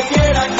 donde quiera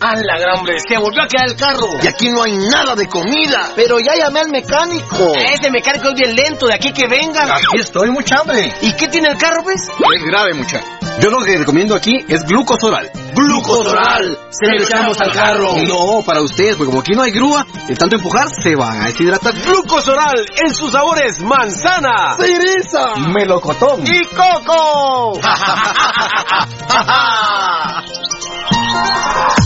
¡A la gran hombre! ¡Se volvió a quedar el carro! Y aquí no hay nada de comida. Pero ya llamé al mecánico. Este mecánico es bien lento, de aquí que vengan. Aquí estoy, mucha hambre. ¿Y qué tiene el carro, pues? Es grave, mucha. Yo lo que recomiendo aquí es glucosoral. ¡Glucosoral! ¡Se lo echamos al carro! No, para ustedes, porque como aquí no hay grúa, de tanto empujar se van a deshidratar. Glucosoral en sus sabores manzana, ¡Cereza! melocotón ¡Y coco!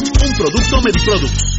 un producto Mediproducts.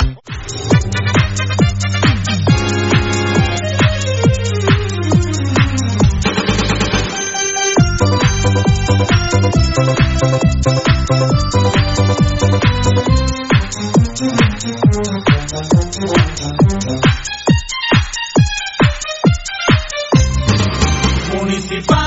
Municipal.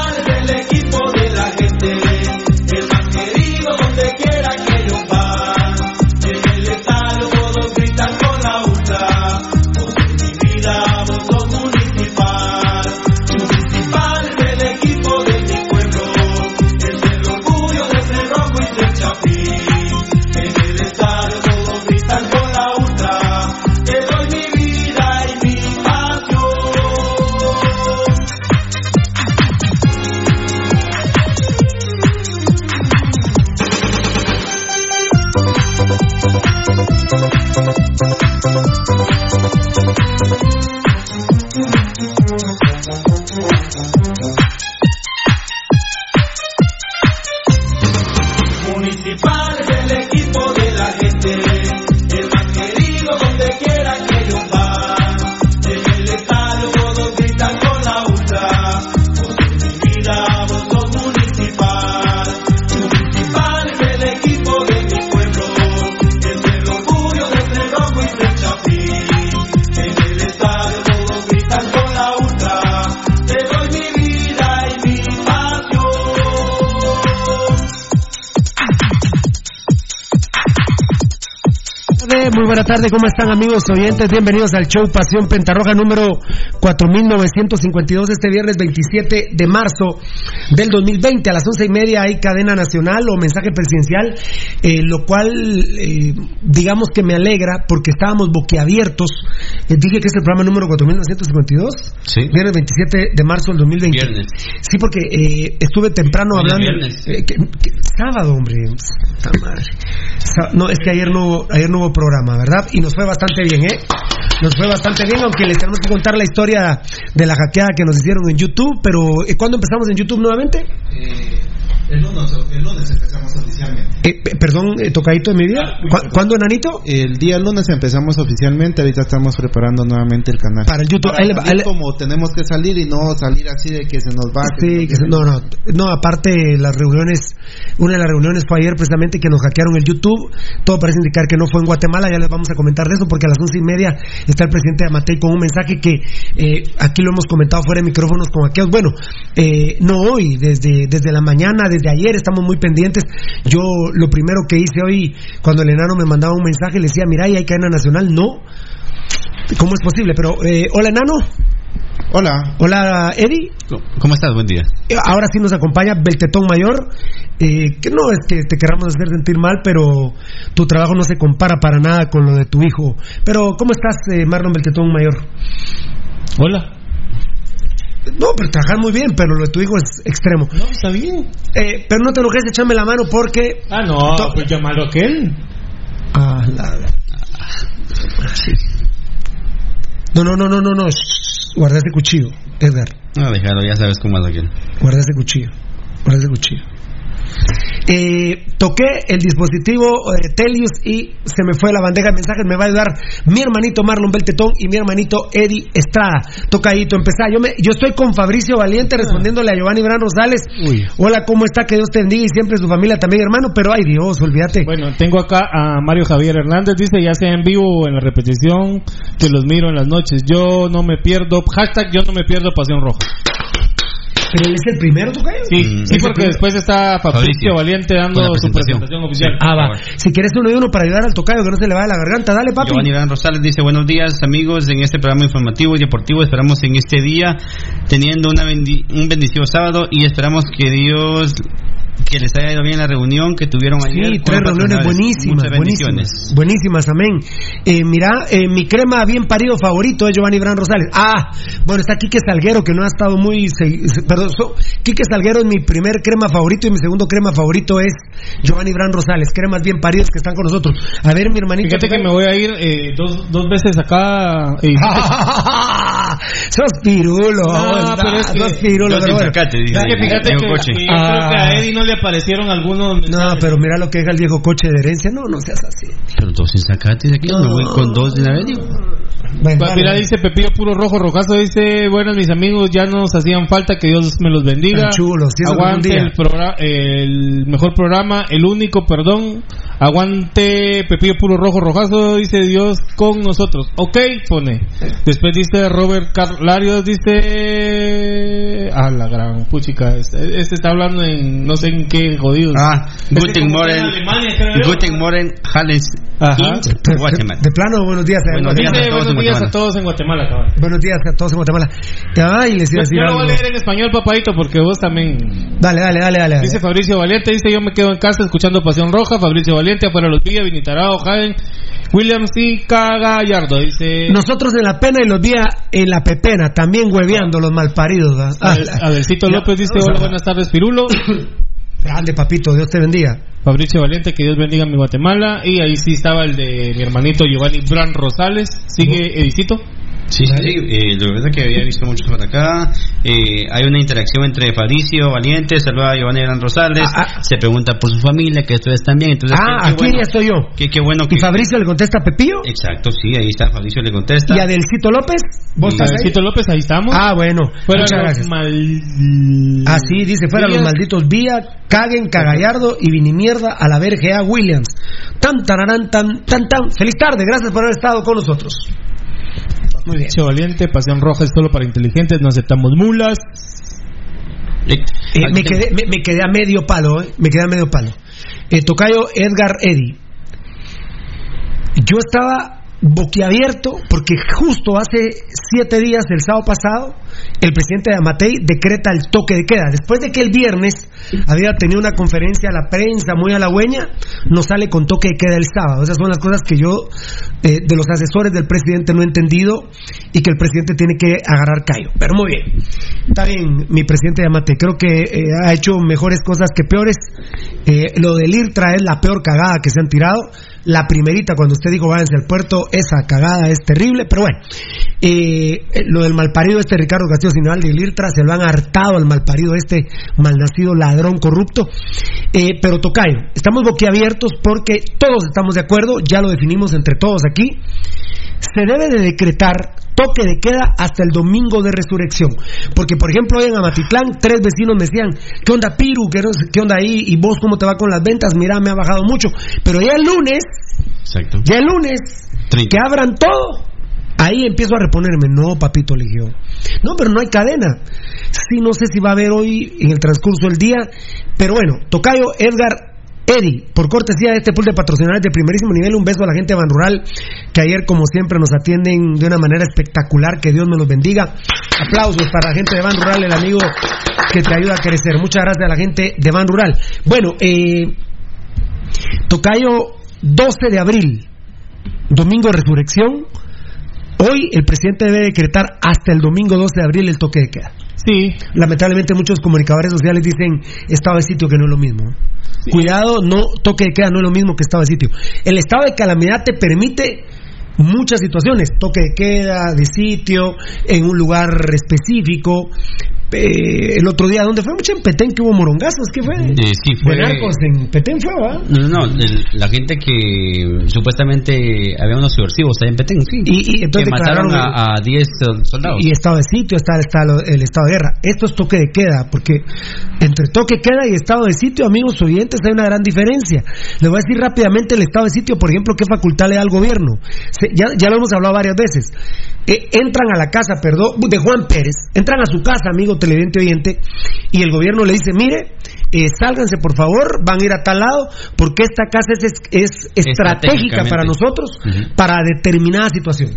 Tarde, ¿cómo están amigos oyentes? Bienvenidos al show Pasión Pentarroja número 4952 este viernes 27 de marzo del 2020 a las once y media hay cadena nacional o mensaje presidencial, eh, lo cual eh, digamos que me alegra porque estábamos boquiabiertos. Eh, dije que es el programa número 4952, sí. viernes 27 de marzo del 2020. Viernes. Sí, porque estuve temprano hablando. Viernes. sábado, hombre. No, es que ayer no, ayer no hubo programa, ¿verdad? Y nos fue bastante bien, ¿eh? Nos fue bastante bien, aunque les tenemos que contar la historia de la hackeada que nos hicieron en YouTube. Pero, eh, ¿cuándo empezamos en YouTube nuevamente? Eh, el, lunes, el lunes empezamos oficialmente. Eh, perdón, eh, tocadito de mi vida. ¿Cu ¿Cuándo, Nanito? El día lunes empezamos oficialmente. Ahorita estamos preparando nuevamente el canal. Para el YouTube. Para como tenemos que salir y no salir así de que se nos va. Sí, que se, no, no. No, aparte, las reuniones. Una de las reuniones fue ayer precisamente que nos hackearon el YouTube. Todo parece indicar que no fue en Guatemala. Ya les vamos a comentar de eso porque a las once y media está el presidente de Amatei con un mensaje que eh, aquí lo hemos comentado fuera de micrófonos con hackeados. Bueno, eh, no hoy, desde, desde la mañana, desde ayer estamos muy pendientes. Yo lo primero que hice hoy, cuando el enano me mandaba un mensaje, le decía, mira, ¿y hay cadena nacional? No. ¿Cómo es posible? Pero, eh, hola, enano. Hola. Hola, Eddie. ¿Cómo estás? Buen día. Ahora sí nos acompaña Beltetón Mayor, eh, que no es que te queramos hacer sentir mal, pero tu trabajo no se compara para nada con lo de tu hijo. Pero, ¿cómo estás, eh, Marlon Beltetón Mayor? Hola. No, pero trabajas muy bien, pero lo de tu hijo es extremo. No, está bien. Eh, pero no te enojes, échame la mano porque. Ah, no, To- pues llámalo que él. Ah, la. Sí. No, no, no, no, no, no. Guarda ese cuchillo, Edgar. No, déjalo, ya sabes cómo es aquel. Guarda ese cuchillo. Guarda ese cuchillo. Eh, toqué el dispositivo eh, Telius y se me fue la bandeja de mensajes. Me va a ayudar mi hermanito Marlon Beltetón y mi hermanito Eddie Estrada. Tocadito, empezá. Yo, me, yo estoy con Fabricio Valiente respondiéndole a Giovanni Bran Rosales. Hola, ¿cómo está? Que Dios te bendiga y siempre su familia también, hermano. Pero ay Dios, olvídate. Bueno, tengo acá a Mario Javier Hernández, dice ya sea en vivo o en la repetición, que los miro en las noches. Yo no me pierdo, hashtag yo no me pierdo Pasión Roja. Pero él es el primero, Tocayo. Sí, Mm. sí, porque después está Fabricio Valiente dando su presentación. oficial. Ah, va. Si quieres uno y uno para ayudar al tocayo que no se le vaya la garganta, dale, papi. Giovanni Iván Rosales dice buenos días amigos en este programa informativo y deportivo esperamos en este día teniendo una bendi- un bendecido sábado y esperamos que Dios que les haya ido bien la reunión que tuvieron ayer Sí, tres reuniones buenísimas, buenísimas, buenísimas, amén. Eh, mira, eh, mi crema bien parido favorito es Giovanni Bran Rosales. Ah, bueno, está Quique Salguero, que no ha estado muy... perdón, so- Quique Salguero es mi primer crema favorito y mi segundo crema favorito es Giovanni Bran Rosales. Cremas bien paridos que están con nosotros. A ver, mi hermanito. Fíjate que me voy a ir eh, dos, dos veces acá. eh, Sos pirulo, No, vos, pero es que- sos pirulo. Dos pero bueno. Zacate, dice. Que fíjate que, Coche. que yo creo que a Ah. Eddie no le aparecieron algunos. No, pero mira lo que deja el viejo coche de herencia. No, no seas así. Pero dos en Zacate aquí me voy con dos de la radio. Bueno, Pa- dale, Mira, dale. dice Pepillo Puro Rojo Rojazo, dice, buenas mis amigos, ya nos hacían falta, que Dios me los bendiga. Chulos, Aguante el, el mejor programa, el único, perdón. Aguante Pepillo Puro Rojo Rojazo, dice Dios con nosotros. Ok, pone. Después dice Robert Carlarios, dice... Ah, la gran puchica. Este, este está hablando en no sé en qué jodidos. Ah, Es que Guten Morgen. Guten Morgen, Halles, Ajá. Inc., Guatemala. De plano, buenos días. a- Buenos días Dice, a todos en buenos días Guatemala. a todos en Guatemala, cabrón. Buenos días a todos en Guatemala. Ay, les iba a Yo, decir yo lo voy a leer en español, papadito, porque vos también. Dale, dale, dale, dale. Dice Fabricio Valiente, dice yo me quedo en casa escuchando Pasión Roja, Fabricio Valiente, afuera los Villa, Vinitarao, Jaden, Williams y Cagallardo, dice Nosotros en la pena y los días en la pepena, también hueveando los malparidos. Ah, Adelcito ya, López dice hola, buenas tardes Pirulo, Grande, papito, Dios te bendiga. Fabricio Valiente, que Dios bendiga mi Guatemala, y ahí sí estaba el de mi hermanito Giovanni Bran Rosales, sigue Edicito. Sí, sí, sí. Eh, lo es que había visto muchos por acá. Eh, hay una interacción entre Fabricio Valiente, saluda a Giovanni Gran Rosales, Ah, se pregunta por su familia, que ustedes están bien. Entonces, Ah, qué- qué aquí bueno, ya estoy yo. Qué, qué bueno que. Y Fabricio le contesta a Pepillo. Exacto, sí, ahí está. Fabricio le contesta. Y Adelcito López. ¿Vos Y estás ahí? Adelcito López, ahí estamos. Ah, bueno. Fuera Muchas los gracias. mal... Así dice, fuera los malditos Vía, caguen, cagallardo y vinimierda a la verga Williams. Tan, tararán, tan, tan, tan. Feliz tarde, gracias por haber estado con nosotros. Muy bien. Valiente, Pasión Roja es solo para inteligentes, no aceptamos mulas. Eh, Eh, me, quedé, me, me quedé a medio palo, eh, me quedé a medio palo. Eh, tocayo Edgar Eddy. Yo estaba boquiabierto porque justo hace siete días, el sábado pasado, el presidente de Amatei decreta el toque de queda. Después de que el viernes había tenido una conferencia a la prensa muy halagüeña, nos sale con toque de queda el sábado. Esas son las cosas que yo, eh, de los asesores del presidente, no he entendido y que el presidente tiene que agarrar callo. Pero muy bien. Está bien, mi presidente de Amatei. Creo que eh, ha hecho mejores cosas que peores. Eh, lo del IRTRA es la peor cagada que se han tirado. La primerita, cuando usted dijo váyanse al puerto, esa cagada es terrible. Pero bueno, eh, lo del malparido este Ricardo Castillo Sinal del IRTRA, se lo han hartado al malparido este malnacido ladrón corrupto. Eh, pero Tocayo, estamos boquiabiertos porque todos estamos de acuerdo, ya lo definimos entre todos aquí. Se debe de decretar toque de queda hasta el domingo de resurrección. Porque, por ejemplo, hoy en Amatitlán, tres vecinos me decían, ¿qué onda, Piru? ¿Qué, onda ahí? ¿Y vos cómo te va con las ventas? Mira, me ha bajado mucho. Pero ya el lunes, Exacto. ya el lunes, que abran todo. Ahí empiezo a reponerme, no, papito Ligio. No, pero no hay cadena. Sí, no sé si va a haber hoy en el transcurso del día. Pero bueno, Tocayo Edgar Eddie, por cortesía de este pool de patrocinadores de primerísimo nivel, un beso a la gente de Ban Rural, que ayer, como siempre, nos atienden de una manera espectacular. Que Dios me los bendiga. Aplausos para la gente de Ban Rural, el amigo que te ayuda a crecer. Muchas gracias a la gente de Ban Rural. Bueno, eh, Tocayo, 12 de abril, domingo de resurrección. Hoy el presidente debe decretar hasta el domingo 12 de abril el toque de queda. Sí, Lamentablemente muchos comunicadores sociales dicen estado de sitio que no es lo mismo. Cuidado, no toque de queda no es lo mismo que estado de sitio. El estado de calamidad te permite muchas situaciones, toque de queda, de sitio, en un lugar específico, eh, el otro día, ¿dónde fue? Mucho en Petén que hubo morongazos, ¿qué fue? Eh, sí, fue- De narcos en Petén fue, ¿verdad? No, no, el- la gente que supuestamente había unos subversivos ahí en Petén, sí. Y- y entonces que mataron a, a 10 sol- soldados. Y estado de sitio, está, el estado de guerra. Esto es toque de queda, porque entre toque de queda y estado de sitio, amigos oyentes, hay una gran diferencia. Les voy a decir rápidamente el estado de sitio, por ejemplo, qué facultad le da al gobierno. Se- ya, ya lo hemos hablado varias veces. Eh, entran a la casa, perdón, de Juan Pérez, entran a su casa, amigo televidente oyente, y el gobierno le dice, mire, eh, sálganse por favor, van a ir a tal lado, porque esta casa es, es- es estratégica para nosotros, para determinada situación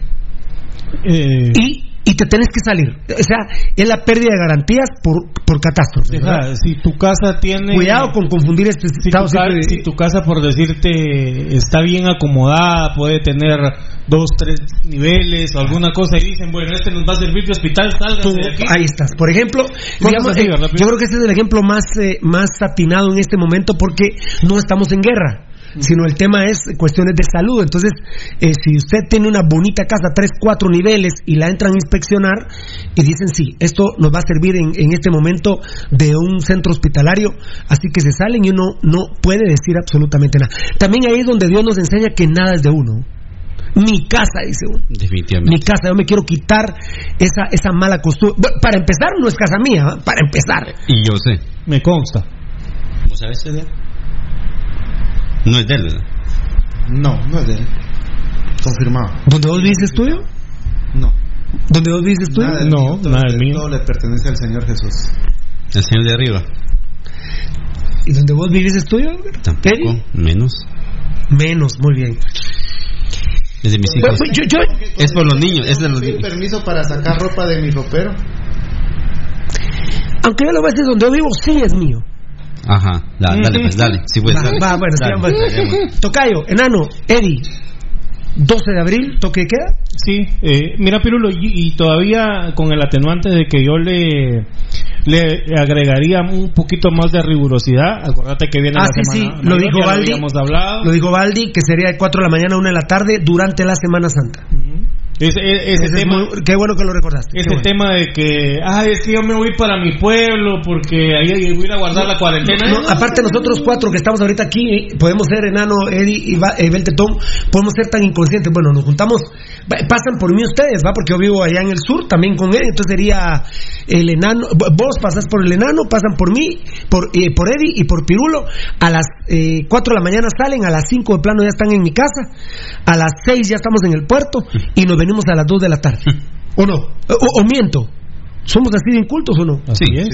Eh, y, y te tenés que salir. O sea, es la pérdida de garantías por, por catástrofe. deja, si tu casa tiene. Cuidado con confundir este si tu, estado ca- siempre de- si tu casa, por decirte, está bien acomodada, puede tener dos, tres niveles o alguna cosa y dicen, bueno, este nos va a servir de hospital, de aquí. ahí estás. Por ejemplo, digamos, así, eh, yo creo que ese es el ejemplo más, eh, más atinado en este momento porque no estamos en guerra. Sino el tema es cuestiones de salud. Entonces, eh, si usted tiene una bonita casa, tres, cuatro niveles, y la entran a inspeccionar, y dicen, sí, esto nos va a servir en, en este momento de un centro hospitalario, así que se salen y uno no puede decir absolutamente nada. También ahí es donde Dios nos enseña que nada es de uno. Mi casa, dice uno. Definitivamente. Mi casa, yo me quiero quitar esa, esa mala costumbre. Bueno, para empezar, no es casa mía, para empezar. Y yo sé. Me consta. ¿Vos sabés? No es de él, ¿verdad? No, no es de él. Confirmado. ¿Dónde vos vivís es tuyo? No. ¿Dónde vos vivís es tuyo? Nada No, mío, todo nada le- del mío. Todo le pertenece al Señor Jesús. El señor de arriba. ¿Y dónde vos vivís es tuyo? Tampoco. Menos. Menos, muy bien. Es de mis hijos. Pues, yo- yo- Es por los niños, es de los niños. permiso para sacar ropa de mi ropero. aunque yo lo veces donde yo vivo, sí es mío. Ajá, da- dale, pues, dale. Sí, pues, Va, dale. va, bueno, sí, Dale, vamos. dale. Tocayo, enano, Eddie, 12 de abril, toque de queda. Sí, eh, mira Pirulo, y, y todavía con el atenuante de que yo le le agregaría un poquito más de rigurosidad. Acuérdate que viene Ah, la sí, sí, semana. lo mayor, dijo Baldi. habíamos hablado. Lo dijo Baldi, que sería de 4 de la mañana a 1 de la tarde durante la Semana Santa. Ese, ese Ese es tema, muy- qué bueno que lo recordaste. ese bueno. tema de que, ay, es que yo me voy para mi pueblo porque ahí voy a ir a guardar la cuarentena. No, aparte nosotros cuatro que estamos ahorita aquí, podemos ser Enano, Eddie y eh, Beltetón, podemos ser tan inconscientes. Bueno, nos juntamos, pasan por mí ustedes, ¿va? Porque yo vivo allá en el sur, también con Eddie, entonces sería el Enano, vos pasás por el Enano, pasan por mí, por, eh, por Eddie y por Pirulo, a las eh, 4 de la mañana salen, a las 5 de plano ya están en mi casa, a las 6 ya estamos en el puerto y nos venimos a las 2 de la tarde. ¿O no? O, o miento. ¿Somos así de incultos o no? Así es.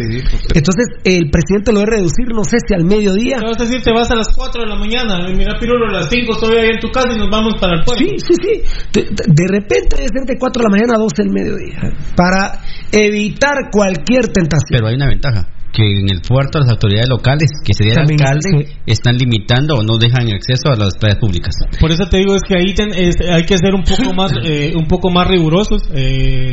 Entonces, el presidente lo debe reducir, no sé si al mediodía. Te vas a decir, te vas a las 4 de la mañana. y Mira, Pirulo, a las 5 estoy ahí en tu casa y nos vamos para el pueblo. Sí, sí, sí. De, de repente debe ser de 4 de la mañana a 12 del mediodía. Para evitar cualquier tentación. Pero hay una ventaja. Que en el puerto las autoridades locales, que sería el alcalde, están limitando o no dejan el acceso a las playas públicas. Por eso te digo es que ahí ten- es- hay que ser un poco más eh, un poco más rigurosos eh,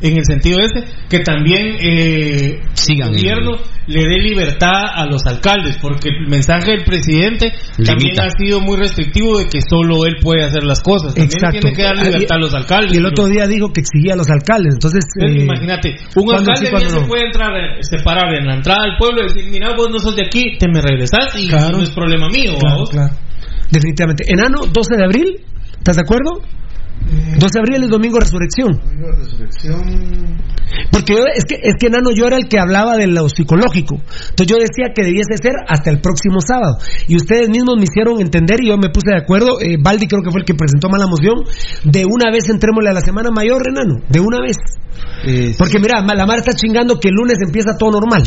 en el sentido ese que también eh, Sigan el el- gobierno le dé libertad a los alcaldes porque el mensaje del presidente también ha sido muy restrictivo de que solo él puede hacer las cosas también Exacto. tiene que dar libertad a los alcaldes Y el otro día dijo que exigía a los alcaldes. Entonces, eh, imagínate, un ¿cuándo alcalde sí, se puede entrar, separar en la entrada del pueblo y decir, mira, vos no sos de aquí, te me regresás y Claro. no es problema mío. Claro, ¿vos? claro. Definitivamente. Enano, 12 de abril. ¿Estás de acuerdo? 12 de abril es domingo de resurrección. Domingo de resurrección. Porque yo, es que es que Nano yo era el que hablaba de lo psicológico. Entonces yo decía que debiese ser hasta el próximo sábado. Y ustedes mismos me hicieron entender y yo me puse de acuerdo. Eh, Baldi creo que fue el que presentó mala moción. De una vez entrémosle a la semana mayor, Renano. De una vez. Eh, Porque mira, la mar está chingando que el lunes empieza todo normal.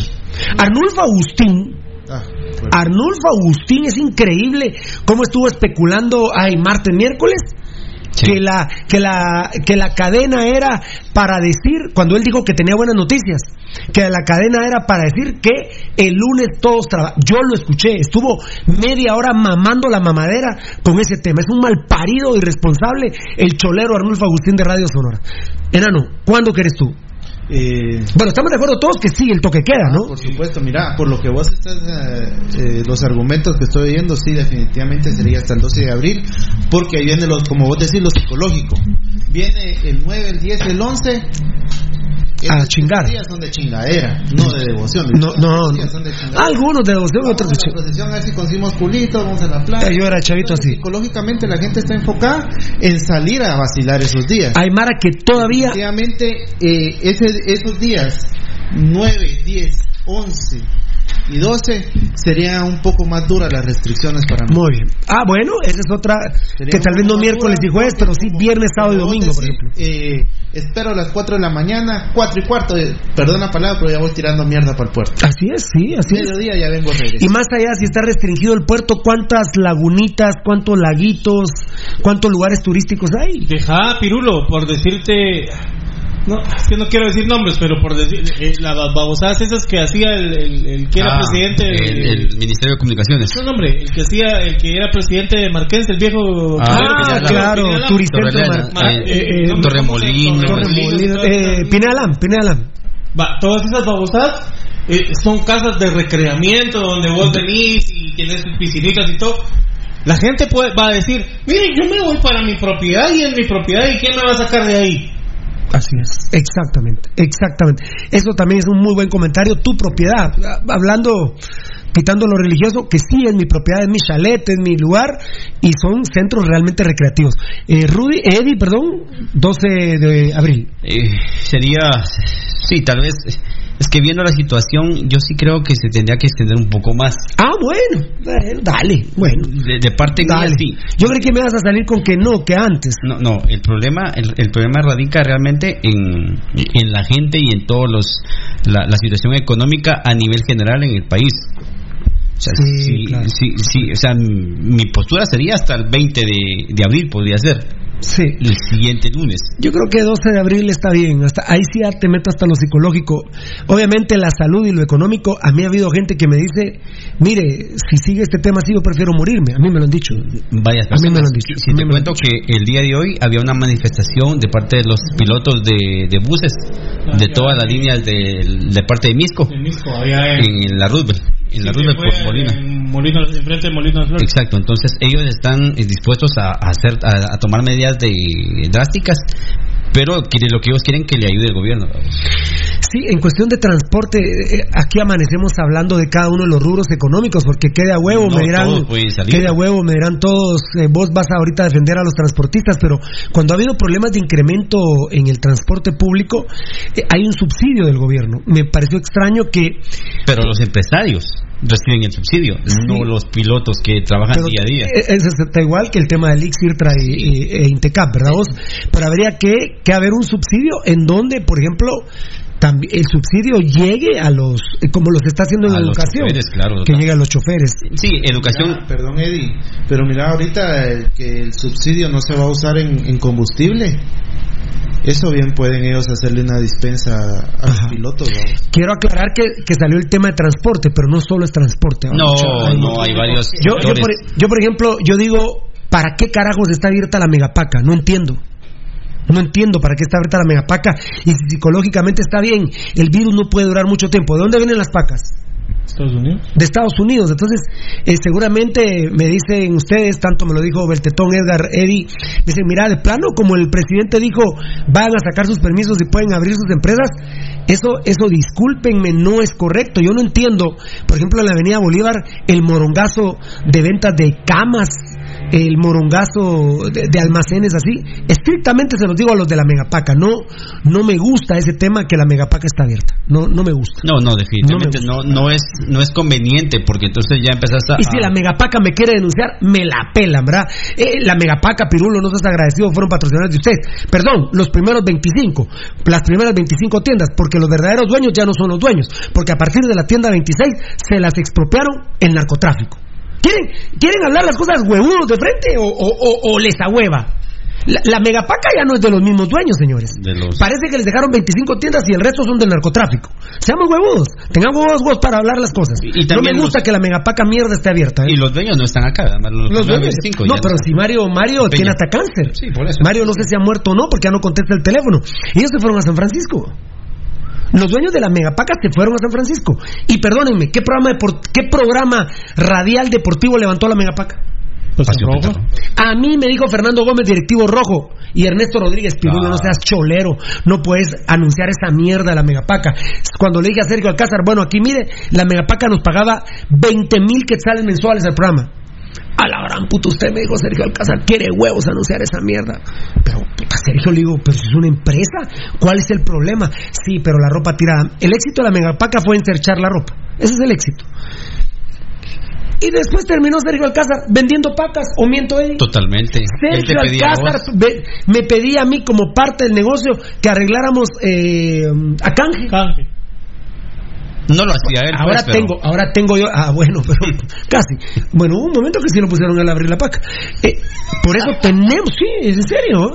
Arnulfo Agustín. ah, bueno. Arnulfo Agustín es increíble cómo estuvo especulando ay martes miércoles que la que la que la cadena era para decir cuando él dijo que tenía buenas noticias que la cadena era para decir que el lunes todos trabajan yo lo escuché estuvo media hora mamando la mamadera con ese tema. Es un mal parido irresponsable el cholero Arnulfo Agustín de Radio Sonora. Enano ¿cuándo quieres tú? Eh, bueno estamos de acuerdo todos que sí el toque queda ¿no? Por supuesto, mira, por lo que vos estás, eh, eh, los argumentos que estoy oyendo, sí, definitivamente sería hasta el 12 de abril, porque ahí viene, lo, como vos decís, lo psicológico. Viene el 9, el 10, el 11, a chingar. Días son de chingadera, no de devoción. No, no, días no. son de chingadera. Algunos de devoción, Vamos otros de procesión a ver si conseguimos culitos, vamos a la playa. Yo era chavito así. Psicológicamente la gente está enfocada en salir a vacilar esos días. Hay Mara que todavía. Efectivamente, eh, ese, esos días 9, 10, 11 y 12 serían un poco más duras las restricciones para mí. Muy bien. Ah, bueno, esa es otra. Sería que tal vez no miércoles y jueves, pero sí viernes, sábado y domingo, por ejemplo. eh, espero a las 4 de la mañana, 4 y cuarto, eh, perdón la palabra, pero ya voy tirando mierda para el puerto. Así es, sí, así es. Mediodía ya vengo a regresar. Y más allá, si está restringido el puerto, ¿cuántas lagunitas, cuántos laguitos, cuántos lugares turísticos hay? Deja, Pirulo, por decirte. No, es que no quiero decir nombres, pero por decir. eh, las babosadas esas que hacía el, el, el que era Ah, presidente. de- el, el Ministerio de Comunicaciones. ¿Qué nombre? El que hacía, el que era presidente de Marqués, el viejo. Ah, claro, Torrelena, Mar- eh, eh, eh, eh, Pinealam, Pinealam. Va, todas esas babosadas eh, son casas de recreamiento donde vos venís y tienes piscinitas y todo. La gente puede, va a decir, mire, yo me voy para mi propiedad y en mi propiedad y quién me va a sacar de ahí. Así es, exactamente, exactamente. Eso también es un muy buen comentario. Tu propiedad, hablando, quitando lo religioso, que sí es mi propiedad, es mi chalet, es mi lugar y son centros realmente recreativos. Eh, Rudy, Eddie, perdón, 12 de abril. Eh, sería, sí, tal vez, es que viendo la situación, yo sí creo que se tendría que extender un poco más. Ah, bueno, dale, bueno. De, de parte mía, Dale. sí. Yo creí que me vas a salir con que no, que antes. No, no, el problema, el, el problema radica realmente en, en la gente y en todos los, la, la situación económica a nivel general en el país. O sea, Sí, sí, claro. sí, sí, o sea, mi postura sería hasta el 20 de, de abril, podría ser, Sí. el siguiente lunes. Yo creo que 12 de abril está bien, hasta ahí sí ya te meto hasta lo psicológico. Obviamente la salud y lo económico, a mí ha habido gente que me dice, mire, si sigue este tema así yo prefiero morirme, a mí me lo han dicho. Varias A mí me lo personas. han dicho, Si te cuento que el día de hoy había una manifestación de parte de los pilotos de, de buses de todas las líneas de, de parte de Misco En Misco, había en, en la Roosevelt, en la sí, fue por Molina. En Molino, enfrente de Molino de Flores. Exacto, entonces ellos están dispuestos a, a hacer a, a tomar medidas de drásticas, pero lo que ellos quieren que le ayude el gobierno. Sí, en cuestión de transporte, eh, aquí amanecemos hablando de cada uno de los rubros económicos, porque quede a huevo, No me dirán, todos pueden salir. quede a huevo, me dirán todos, eh, vos vas ahorita a defender a los transportistas, pero cuando ha habido problemas de incremento en el transporte público, eh, hay un subsidio del gobierno. Me pareció extraño que Pero los empresarios reciben el subsidio, no los pilotos que trabajan Pero, día a día. eh, Es, está igual que el tema del IX, IRTRA y, y- e Intecap, ¿verdad vos? Pero habría que, que haber un subsidio en donde, por ejemplo, también el subsidio llegue a los, como los está haciendo en A la los educación, choferes, claro, que llegue a los choferes. Sí, educación. Mira, perdón, Eddie, pero mira ahorita que el subsidio no se va a usar en, en combustible. Eso bien pueden ellos hacerle una dispensa a los pilotos. ¿no? Quiero aclarar que, que salió el tema de transporte, pero no solo es transporte. No, Hay no, hay varios Yo, yo, por, yo, por ejemplo, yo digo, ¿para qué carajos está abierta la megapaca? No entiendo. No entiendo para qué está abierta la megapaca. Y si psicológicamente está bien, el virus no puede durar mucho tiempo. ¿De dónde vienen las pacas? Estados Unidos. de Estados Unidos. Entonces, eh, seguramente me dicen ustedes, tanto me lo dijo Beltetón, Edgar, Eddie, me dicen, mira, de plano, como el presidente dijo, van a sacar sus permisos y pueden abrir sus empresas, eso, eso discúlpenme, no es correcto. Yo no entiendo, por ejemplo, en la Avenida Bolívar, el morongazo de ventas de camas, el morongazo de, de almacenes así. Estrictamente se los digo a los de la megapaca, no, no me gusta ese tema que la megapaca está abierta. No, no me gusta. No, no, definitivamente No no, no, es no es conveniente porque entonces ya empezaste a... Y si la megapaca me quiere denunciar, me la pelan, ¿verdad? Eh, la megapaca, Pirulo, no seas agradecido, fueron patrocinadores de ustedes. Perdón, los primeros 25, las primeras 25 tiendas, porque los verdaderos dueños ya no son los dueños, porque a partir de la tienda 26 se las expropiaron el narcotráfico. ¿Quieren, ¿quieren hablar las cosas huevudos de frente o, o, o- o les ahueva? La, la megapaca ya no es de los mismos dueños, señores. De los- Parece que les dejaron 25 tiendas y el resto son del narcotráfico. Seamos huevudos, tengamos huevos huevos para hablar las cosas. Y- y no me gusta los- que la megapaca mierda esté abierta. ¿eh? Y los dueños no están acá, los, dueños. 25 No, pero si Mario Mario Peña. tiene hasta cáncer. Sí, por eso. Mario no sé si ha muerto o no porque ya no contesta el teléfono. Ellos se fueron a San Francisco. Los dueños de la megapaca se fueron a San Francisco. Y perdónenme, ¿qué programa, qué programa radial deportivo levantó la megapaca? Rojo. A mí me dijo Fernando Gómez, directivo rojo, y Ernesto Rodríguez Pirulo, Ah. no seas cholero, no puedes anunciar esa mierda de la Megapaca. Cuando le dije a Sergio Alcázar, bueno, aquí mire, la Megapaca nos pagaba 20 mil quetzales mensuales al programa. A la gran puta, usted me dijo Sergio Alcázar, quiere huevos anunciar esa mierda. Pero, puta, Sergio, le digo, pero si es una empresa, ¿cuál es el problema? Sí, pero la ropa tirada. El éxito de la Megapaca fue encerchar la ropa. Ese es el éxito. Y después terminó Sergio Alcázar vendiendo pacas, o miento. Totalmente. Él te Sergio Alcázar me pedía a mí como parte del negocio que arregláramos eh, a canje. No lo hacía él. Ahora pues, pero- tengo, ahora tengo yo, ah bueno, pero casi. Bueno, hubo un momento que sí lo pusieron al abrir la paca. Eh, por eso tenemos, sí, en serio,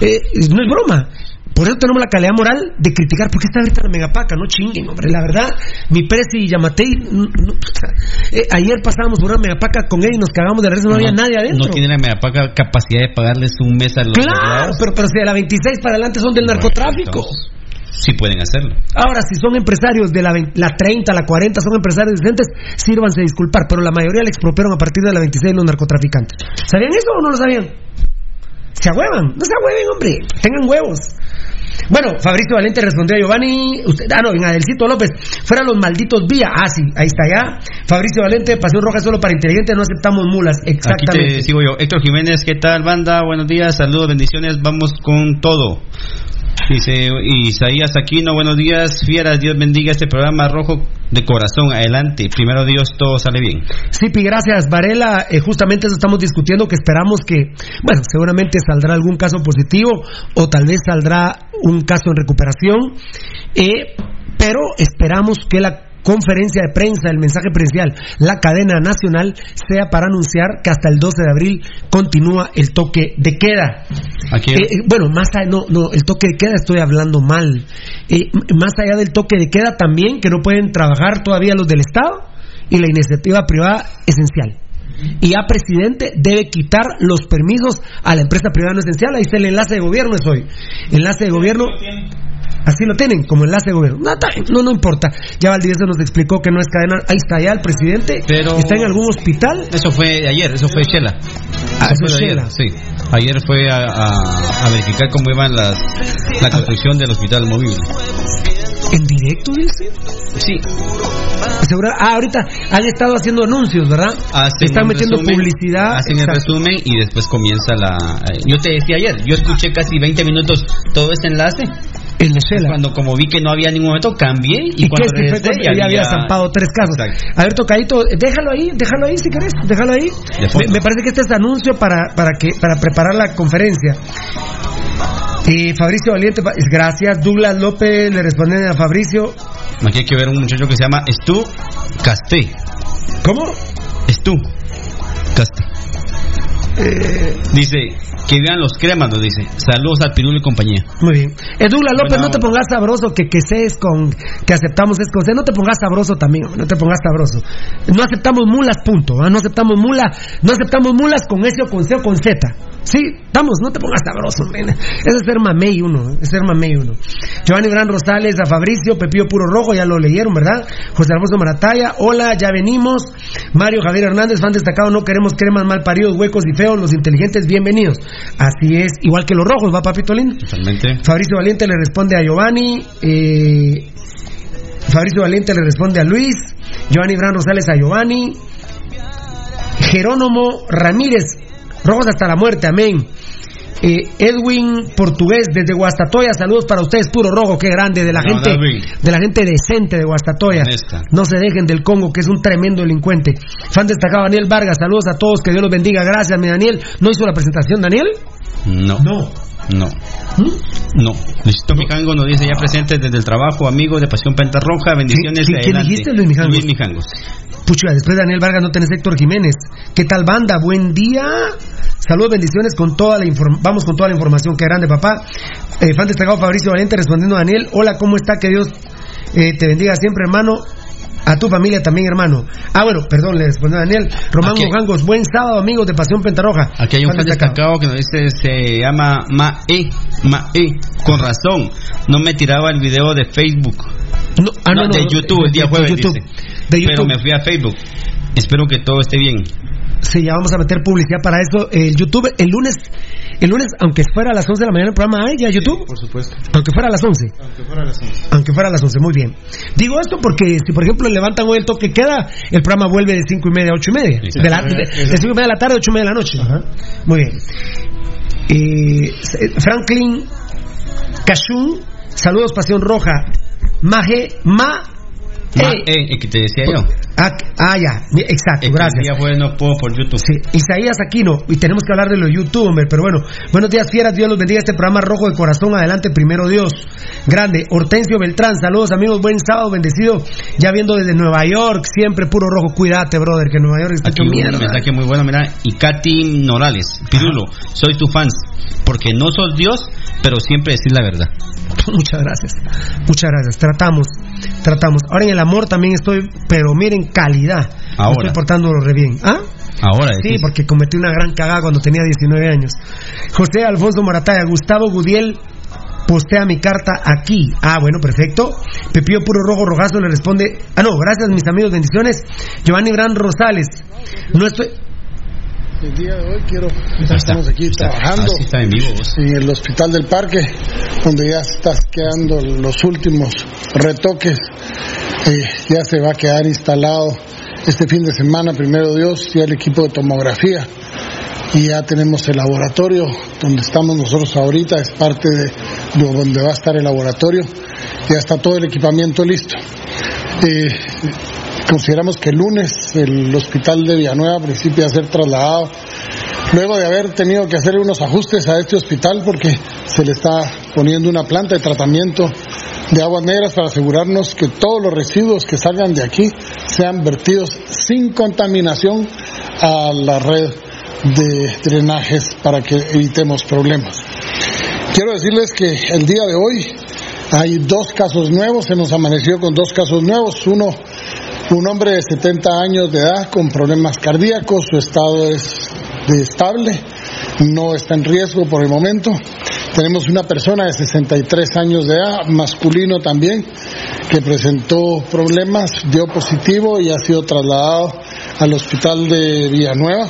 eh, no es broma. Por eso tenemos la calidad moral de criticar por qué está abierta la megapaca, no chinguen, hombre. La verdad, mi Presi y Yamatei, no- no. Eh, ayer pasábamos por una megapaca con él y nos cagamos de la risa, no, había nadie adentro. No tiene la Megapaca capacidad de pagarles un mes a los Claro, pero, pero si de la 26 para adelante son del narcotráfico. Sí pueden hacerlo. Ahora, si son empresarios de la, vein- la 30, la 40, son empresarios decentes, sírvanse a disculpar, pero la mayoría le expropiaron a partir de la 26 los narcotraficantes. ¿Sabían eso o no lo sabían? Se ahuevan, no se ahueven, hombre, tengan huevos. Bueno, Fabricio Valente respondió a Giovanni, usted, ah no, en Adelcito López, fuera los malditos vía, ah sí, ahí está ya. Fabricio Valente, Pasión Roja solo para inteligentes, no aceptamos mulas, Aquí exactamente. te sigo yo. Héctor Jiménez, ¿qué tal, banda? Buenos días, saludos, bendiciones, vamos con todo. Dice Isaías Aquino, buenos días, fieras, Dios bendiga este programa rojo de corazón, adelante, primero Dios, todo sale bien. Sí, Pi, gracias. Varela, eh, justamente eso estamos discutiendo, que esperamos que, bueno, seguramente saldrá algún caso positivo o tal vez saldrá un caso en recuperación, eh, pero esperamos que la conferencia de prensa, el mensaje presidencial, la cadena nacional, sea para anunciar que hasta el 12 de abril continúa el toque de queda. Aquí- Eh, eh, bueno, más allá, no, no, el toque de queda estoy hablando mal. Eh, más allá del toque de queda también, que no pueden trabajar todavía los del Estado y la iniciativa privada esencial. Y a presidente debe quitar los permisos a la empresa privada no esencial. Ahí está el enlace de gobierno, es hoy. Enlace de gobierno. Así lo tienen, como enlace de gobierno. No, no, no importa. Ya Valdivieso nos explicó que no es cadena. Ahí está ya el presidente. Pero- Está en algún hospital. Eso fue ayer, eso fue Shela. Ah, Eso fue es ayer, sí. Ayer fue a, a- a verificar cómo iban las, la construcción del hospital móvil. ¿En directo, dice? Sí. Segura- ah, ahorita han estado haciendo anuncios, ¿verdad? Hacen Están metiendo resumen, publicidad. Hacen el exacto. resumen y después comienza la. eh, Yo te decía ayer, yo escuché casi 20 minutos todo ese enlace. De Shela. Cuando como vi que no había ningún momento, cambié y, ¿Y cuando que regresé ya había zampado tres casos? A ver, tocadito, déjalo ahí, déjalo ahí si querés, déjalo ahí. Me, me parece que este es anuncio para, para, que, para preparar la conferencia. Y Fabricio Valiente, gracias. Douglas López le responde a Fabricio. Aquí hay que ver un muchacho que se llama Stu Casté. ¿Cómo? Stu Casté. Eh, Dice, que vean los cremas, nos dice. Saludos al Pirulo y compañía. Muy bien. Douglas López, Buena no te pongas sabroso, que que sé es con, que aceptamos es con C, no te pongas sabroso también, no te pongas sabroso. No aceptamos mulas, punto, ¿ah? no aceptamos mula, no aceptamos mulas con S o con C o con Z. Sí, estamos, no te pongas sabroso. Eso es ser mamey uno, ¿eh? es ser mamey uno. Giovanni Gran Rosales, a Fabricio, Pepillo Puro Rojo, ya lo leyeron, ¿verdad? José Alfonso Marataya, hola, ya venimos. Mario Javier Hernández, fan destacado, no queremos cremas mal paridos, huecos y feos, los inteligentes, bienvenidos. Así es, igual que los rojos, ¿va, papito lindo? Totalmente. Fabricio Valiente le responde a Giovanni. eh, Fabricio Valiente le responde a Luis. Giovanni Bran Rosales a Giovanni. Jerónimo Ramírez. Rojos hasta la muerte, amén. Eh, Edwin Portugués desde Guastatoya, saludos para ustedes, puro rojo, qué grande, de la No, gente, David. de la gente decente de Guastatoya. No se dejen del Congo, que es un tremendo delincuente. Fan destacado Daniel Vargas, saludos a todos, que Dios los bendiga, gracias, mi Daniel. ¿No hizo la presentación, Daniel? No. No. No. No. Luisito Mijango nos dice ya presente desde el trabajo, amigo de Pasión Pentarroja, bendiciones ¿Qui- de quién adelante. dijiste, Luis Mijangos? Luis Mijangos. Pucha, después de Daniel Vargas no tenés Héctor Jiménez. ¿Qué tal banda? Buen día. Saludos, bendiciones con toda la inform- vamos con toda la información. Qué grande, papá. Eh, fan destacado Fabricio Valente respondiendo a Daniel. Hola, ¿cómo está? Que Dios eh, te bendiga siempre, hermano. A tu familia también, hermano. Ah, bueno, perdón, le respondió Daniel. Román Mojangos, buen sábado, amigos de Pasión Pentarroja. Aquí hay un fan destacado. que nos dice, se llama Mae, Mae, con razón, no me tiraba el video de Facebook. No, ah, no, no, de YouTube, el día de jueves, YouTube. dice. De Pero YouTube. me fui a Facebook. Espero que todo esté bien. Sí, ya vamos a meter publicidad para eso. El YouTube, el lunes, el lunes, aunque fuera a las 11 de la mañana, el programa hay ya YouTube. por supuesto. Aunque fuera a las 11. Aunque fuera a las 11. Aunque fuera a las 11, muy bien. Digo esto porque si, por ejemplo, levantan hoy el toque queda, el programa vuelve de 5 y media a 8 y media. De, la, de, de 5 y media de la tarde a 8 y media de la noche. Muy bien. Eh, Franklin Cashun, saludos, Pasión Roja. Maje, ma. Ma, eh, eh, eh, que te decía yo. ah, ah, ya, exacto, que gracias. Día jueves no puedo por YouTube. Sí, Isaías Aquino, y tenemos que hablar de los YouTube, hombre, pero bueno, buenos días, fieras, Dios los bendiga, este programa rojo de corazón, adelante, primero Dios, grande, Hortensio Beltrán, saludos amigos, buen sábado, bendecido, ya viendo desde Nueva York, siempre puro rojo, cuídate, brother, que Nueva York está Aquí hecho un mierda. mensaje muy bueno, mira. Y Katy Morales, Pirulo, soy tu fans. Porque no sos Dios, pero siempre decís la verdad. Muchas gracias, muchas gracias, tratamos, tratamos. Ahora en el amor también estoy, pero miren, calidad, Me Ahora. estoy portándolo re bien, ¿ah? Ahora Sí, decís. porque cometí una gran cagada cuando tenía 19 años. José Alfonso Morataya, Gustavo Gudiel, postea mi carta aquí. Ah, bueno, perfecto. Pepío Puro Rojo Rojazo le responde. Ah, no, gracias mis amigos, bendiciones. Giovanni Gran Rosales. No estoy. El día de hoy quiero, estamos aquí está. trabajando Ah, sí, está en vivo, vos. en el Hospital del Parque, donde ya estás quedando los últimos retoques. Eh, ya se va a quedar instalado este fin de semana, primero Dios, ya el equipo de tomografía. Y ya tenemos el laboratorio donde estamos nosotros ahorita, es parte de, de donde va a estar el laboratorio. Ya está todo el equipamiento listo. Eh, consideramos que el lunes el hospital de Villanueva principia a ser trasladado luego de haber tenido que hacer unos ajustes a este hospital porque se le está poniendo una planta de tratamiento de aguas negras para asegurarnos que todos los residuos que salgan de aquí sean vertidos sin contaminación a la red de drenajes para que evitemos problemas. Quiero decirles que el día de hoy hay dos casos nuevos, se nos amaneció con dos casos nuevos, uno un hombre de 70 años de edad con problemas cardíacos, su estado es de estable, no está en riesgo por el momento. Tenemos una persona de 63 años de edad, masculino también, que presentó problemas, dio positivo y ha sido trasladado al hospital de Villanueva.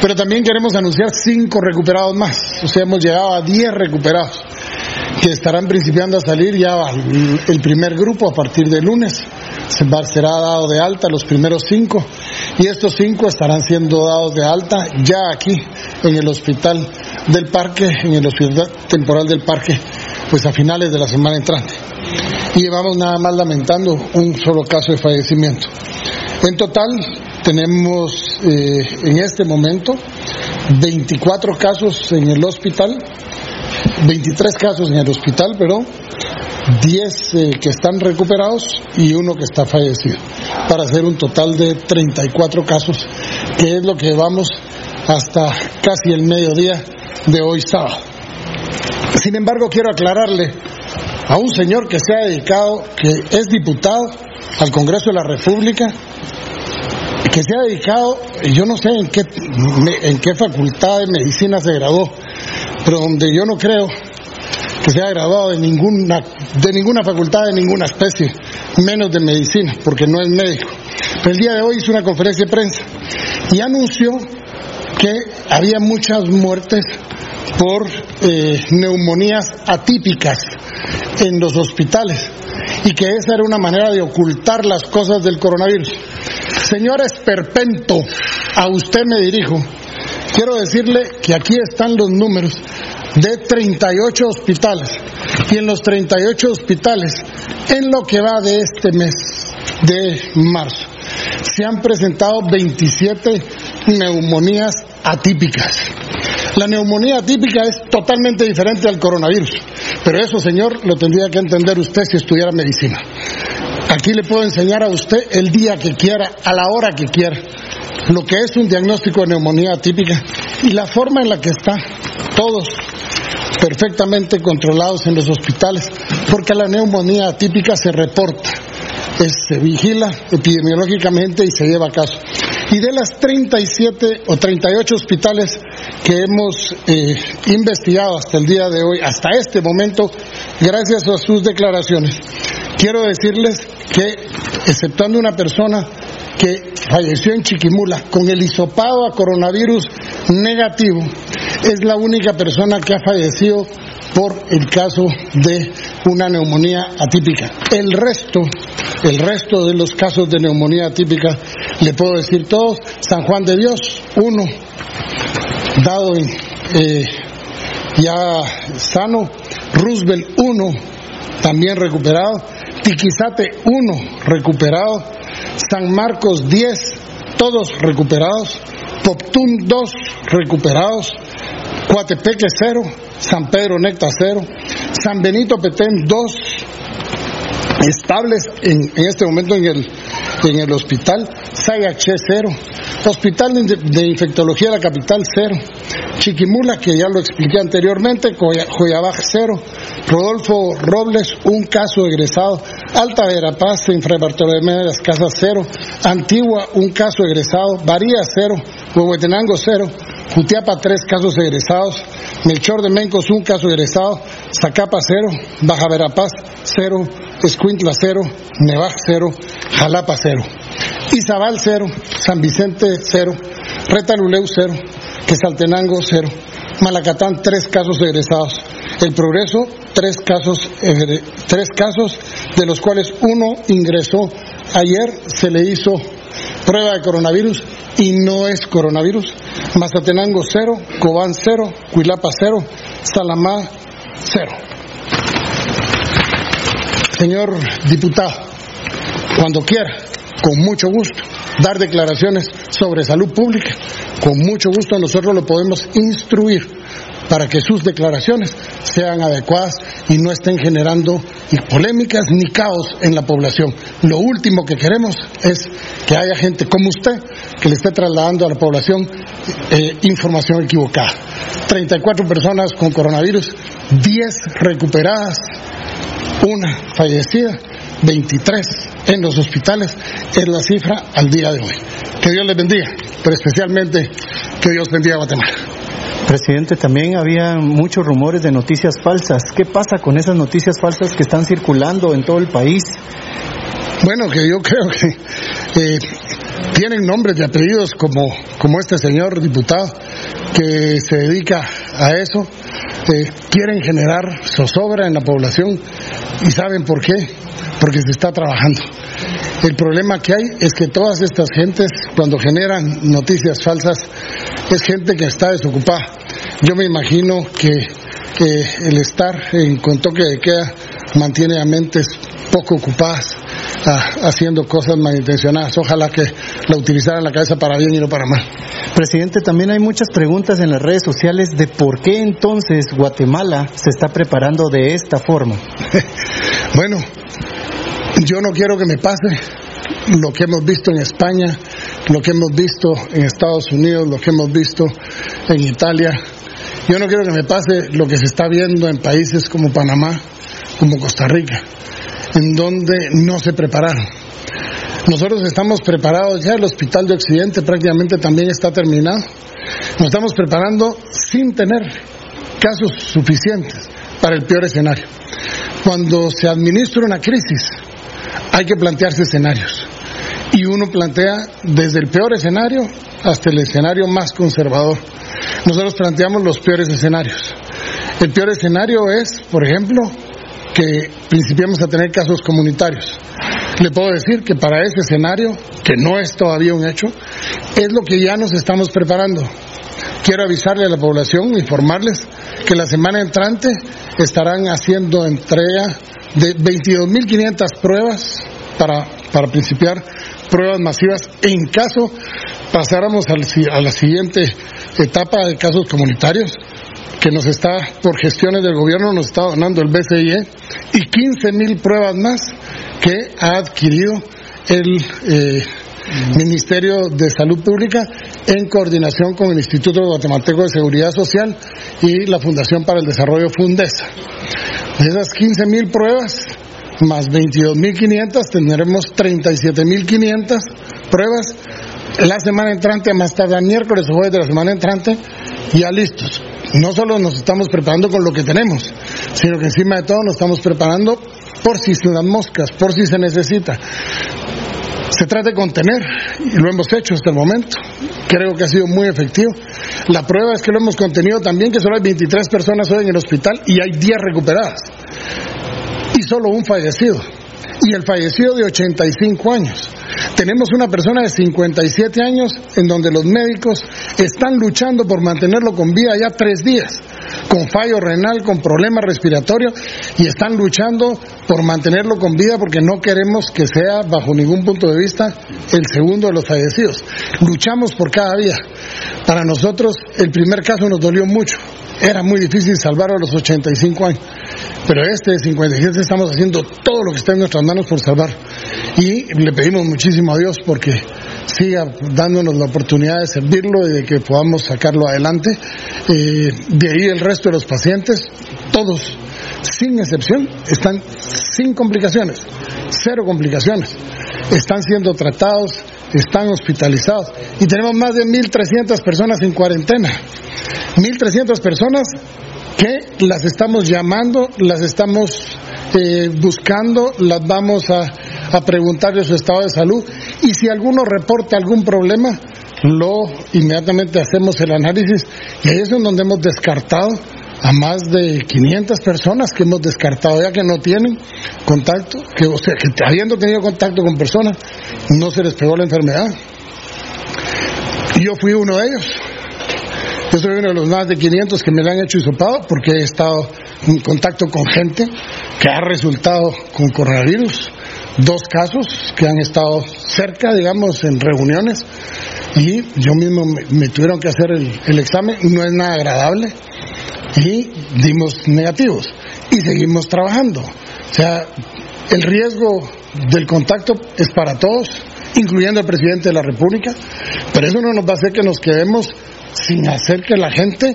Pero también queremos anunciar cinco recuperados más, o sea, hemos llegado a 10 recuperados que estarán principiando a salir ya el primer grupo a partir de lunes. Se será dado de alta los primeros cinco y estos cinco estarán siendo dados de alta ya aquí en el hospital del parque, en el hospital temporal del parque, pues a finales de la semana entrante. Y llevamos nada más lamentando un solo caso de fallecimiento. En total tenemos eh, en este momento 24 casos en el hospital 23 casos en el hospital, pero 10 eh, que están recuperados y uno que está fallecido, para hacer un total de 34 casos, que es lo que vamos hasta casi el mediodía de hoy sábado. Sin embargo, quiero aclararle a un señor que se ha dedicado, que es diputado al Congreso de la República, que se ha dedicado, yo no sé en qué, en qué facultad de medicina se graduó, pero donde yo no creo que se haya graduado de ninguna, de ninguna facultad, de ninguna especie, menos de medicina, porque no es médico. El día de hoy hizo una conferencia de prensa y anunció que había muchas muertes por eh, neumonías atípicas en los hospitales y que esa era una manera de ocultar las cosas del coronavirus. Señor Esperpento, a usted me dirijo. Quiero decirle que aquí están los números de 38 hospitales y en los 38 hospitales, en lo que va de este mes de marzo, se han presentado 27 neumonías atípicas. La neumonía atípica es totalmente diferente al coronavirus, pero eso, señor, lo tendría que entender usted si estudiara medicina. Aquí le puedo enseñar a usted el día que quiera, a la hora que quiera, lo que es un diagnóstico de neumonía atípica y la forma en la que está todos perfectamente controlados en los hospitales, porque la neumonía atípica se reporta, se vigila epidemiológicamente y se lleva a caso. Y de las 37 o 38 hospitales que hemos eh, investigado hasta el día de hoy, hasta este momento, gracias a sus declaraciones, quiero decirles que, exceptuando una persona que falleció en Chiquimula con el hisopado a coronavirus negativo, es la única persona que ha fallecido por el caso de una neumonía atípica. El resto, el resto de los casos de neumonía atípica, le puedo decir todos, San Juan de Dios, uno, dado eh, ya sano, Roosevelt, uno, también recuperado, Tiquizate, uno, recuperado, San Marcos, diez, todos recuperados, Poptún, dos, recuperados, Coatepeque, cero, San Pedro Necta, cero, San Benito Petén, dos, estables en, en este momento en el, en el hospital, Sayaché, cero, Hospital de, Infectología de la capital, cero, Chiquimula, que ya lo expliqué anteriormente, Joyabaj, cero, Rodolfo Robles, un caso egresado, Alta Verapaz, en Fray Bartolomé de las Casas, cero, Antigua, un caso egresado, Varía, cero, Huehuetenango, cero, Jutiapa, tres casos egresados, Melchor de Mencos, un caso egresado, Zacapa, cero, Baja Verapaz, cero, Escuintla, cero, Nevaj, cero, Jalapa, cero, Izabal, cero, San Vicente, cero, Retaluleu, cero, Quesaltenango, cero, Malacatán, tres casos egresados, El Progreso, tres casos, tres casos, de los cuales uno ingresó. Ayer, se le hizo prueba de coronavirus y no es coronavirus. Mazatenango cero, Cobán cero, Cuilapa cero, Salamá cero. Señor diputado, cuando quiera, con mucho gusto, dar declaraciones sobre salud pública, con mucho gusto nosotros lo podemos instruir para que sus declaraciones sean adecuadas y no estén generando ni polémicas ni caos en la población. Lo último que queremos es que haya gente como usted que le esté trasladando a la población eh, información equivocada. 34 personas con coronavirus, 10 recuperadas, una fallecida, 23 en los hospitales, es la cifra al día de hoy. Que Dios les bendiga, pero especialmente que Dios bendiga a Guatemala. Presidente, también había muchos rumores de noticias falsas. ¿Qué pasa con esas noticias falsas que están circulando en todo el país? Bueno, que yo creo que eh, tienen nombres y apellidos como, como este señor diputado que se dedica a eso. Eh, quieren generar zozobra en la población y saben por qué, porque se está trabajando. El problema que hay es que todas estas gentes, cuando generan noticias falsas, es gente que está desocupada. Yo me imagino que, el estar en, con toque de queda mantiene a mentes poco ocupadas ah, haciendo cosas malintencionadas. Ojalá que la utilizaran la cabeza para bien y no para mal. Presidente, también hay muchas preguntas en las redes sociales de por qué entonces Guatemala se está preparando de esta forma. Bueno, yo no quiero que me pase lo que hemos visto en España, lo que hemos visto en Estados Unidos, lo que hemos visto en Italia. Yo no quiero que me pase lo que se está viendo en países como Panamá, como Costa Rica, en donde no se prepararon. Nosotros estamos preparados ya, el Hospital de Occidente prácticamente también está terminado. Nos estamos preparando sin tener casos suficientes para el peor escenario. Cuando se administra una crisis, hay que plantearse escenarios. Y uno plantea desde el peor escenario hasta el escenario más conservador. Nosotros planteamos los peores escenarios. El peor escenario es, por ejemplo, que principiemos a tener casos comunitarios. Le puedo decir que para ese escenario, que no es todavía un hecho, es lo que ya nos estamos preparando. Quiero avisarle a la población, informarles que la semana entrante estarán haciendo entrega de 22.500 pruebas para, para principiar pruebas masivas en caso pasáramos a la siguiente etapa de casos comunitarios que nos está, por gestiones del gobierno, nos está donando el BCIE y 15.000 pruebas más que ha adquirido el eh, Ministerio de Salud Pública en coordinación con el Instituto Guatemalteco de Seguridad Social y la Fundación para el Desarrollo Fundesa. De esas 15.000 pruebas, más 22.500, tendremos 37.500 pruebas la semana entrante, más tarde miércoles o jueves de la semana entrante, ya listos. No solo nos estamos preparando con lo que tenemos, sino que encima de todo nos estamos preparando por si se dan moscas, por si se necesita. Se trata de contener y lo hemos hecho hasta el momento. Creo que ha sido muy efectivo. La prueba es que lo hemos contenido también, que solo hay 23 personas hoy en el hospital y hay 10 recuperadas. Y solo un fallecido. Y el fallecido de 85 años. Tenemos una persona de 57 años en donde los médicos están luchando por mantenerlo con vida ya tres días, con fallo renal, con problemas respiratorios y están luchando por mantenerlo con vida porque no queremos que sea bajo ningún punto de vista el segundo de los fallecidos. Luchamos por cada día. Para nosotros el primer caso nos dolió mucho. Era muy difícil salvarlo a los 85 años. Pero este de 57 estamos haciendo todo lo que está en nuestras manos por salvar. Y le pedimos muchísimo a Dios porque siga dándonos la oportunidad de servirlo y de que podamos sacarlo adelante. Eh, de ahí el resto de los pacientes, todos, sin excepción, están sin complicaciones, cero complicaciones. Están siendo tratados, están hospitalizados y tenemos más de 1.300 personas en cuarentena. 1.300 personas que las estamos llamando, las estamos eh, buscando, las vamos a, a preguntar de su estado de salud y si alguno reporta algún problema, lo inmediatamente hacemos el análisis y ahí es en donde hemos descartado a más de 500 personas que hemos descartado ya que no tienen contacto, que o sea, que habiendo tenido contacto con personas no se les pegó la enfermedad. Y yo fui uno de ellos. Yo soy uno de los más de 500 que me la han hecho hisopado porque he estado en contacto con gente que ha resultado con coronavirus. Dos casos que han estado cerca, digamos, en reuniones y yo mismo me, tuvieron que hacer el, el examen. No es nada agradable y dimos negativos y seguimos trabajando. O sea, el riesgo del contacto es para todos, incluyendo el presidente de la República, pero eso no nos va a hacer que nos quedemos sin hacer que la gente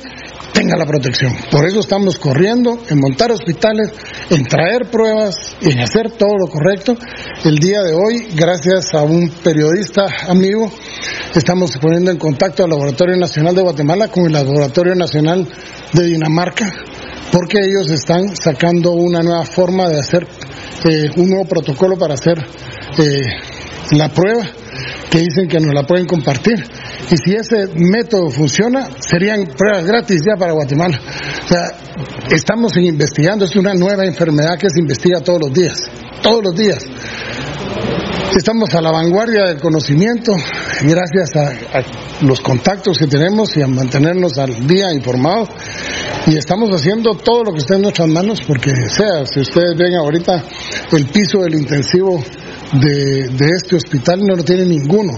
tenga la protección. Por eso estamos corriendo en montar hospitales, en traer pruebas, en hacer todo lo correcto. El día de hoy, gracias a un periodista amigo, estamos poniendo en contacto al Laboratorio Nacional de Guatemala con el Laboratorio Nacional de Dinamarca, porque ellos están sacando una nueva forma de hacer eh, un nuevo protocolo para hacer eh, la prueba que dicen que nos la pueden compartir. Y si ese método funciona, serían pruebas gratis ya para Guatemala. O sea, estamos investigando, es una nueva enfermedad que se investiga todos los días, todos los días. Estamos a la vanguardia del conocimiento gracias a, los contactos que tenemos y a mantenernos al día informados. Y estamos haciendo todo lo que está en nuestras manos porque sea, si ustedes ven ahorita el piso del intensivo de, de este hospital no lo tiene ninguno.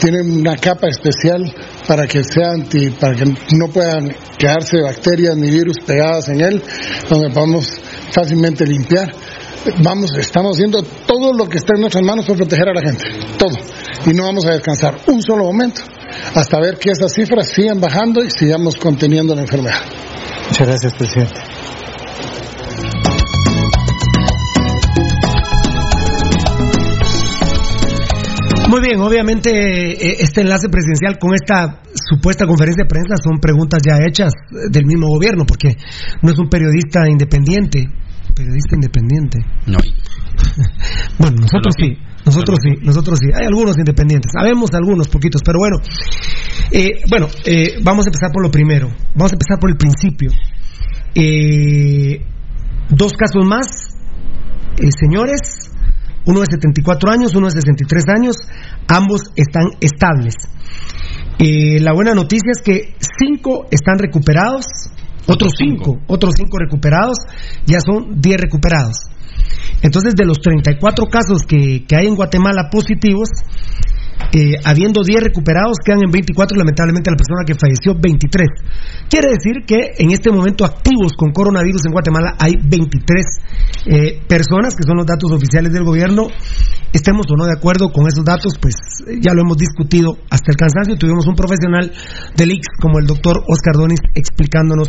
Tiene una capa especial para que sea anti, para que no puedan quedarse bacterias ni virus pegadas en él, donde podamos fácilmente limpiar. Vamos, estamos haciendo todo lo que está en nuestras manos para proteger a la gente, todo. Y no vamos a descansar un solo momento hasta ver que esas cifras sigan bajando y sigamos conteniendo la enfermedad. Muchas gracias, presidente. Muy bien, obviamente eh, este enlace presidencial con esta supuesta conferencia de prensa son preguntas ya hechas del mismo gobierno, porque no es un periodista independiente, periodista independiente. No. bueno, nosotros sí, nosotros sí, nosotros sí. Hay algunos independientes, sabemos algunos poquitos, pero bueno, eh, bueno, eh, vamos a empezar por lo primero, vamos a empezar por el principio. Eh, dos casos más, señores, uno de 74 años, uno de 63 años, ambos están estables. Eh, la buena noticia es que cinco están recuperados, otros cinco, otros cinco recuperados, ya son 10 recuperados. Entonces, de los 34 casos que, que hay en Guatemala positivos, eh, habiendo 10 recuperados, quedan en 24, lamentablemente la persona que falleció 23. Quiere decir que en este momento activos con coronavirus en Guatemala hay 23 eh, personas, que son los datos oficiales del gobierno. Estemos o no de acuerdo con esos datos, pues ya lo hemos discutido hasta el cansancio. Tuvimos un profesional del IX como el doctor Oscar Donis explicándonos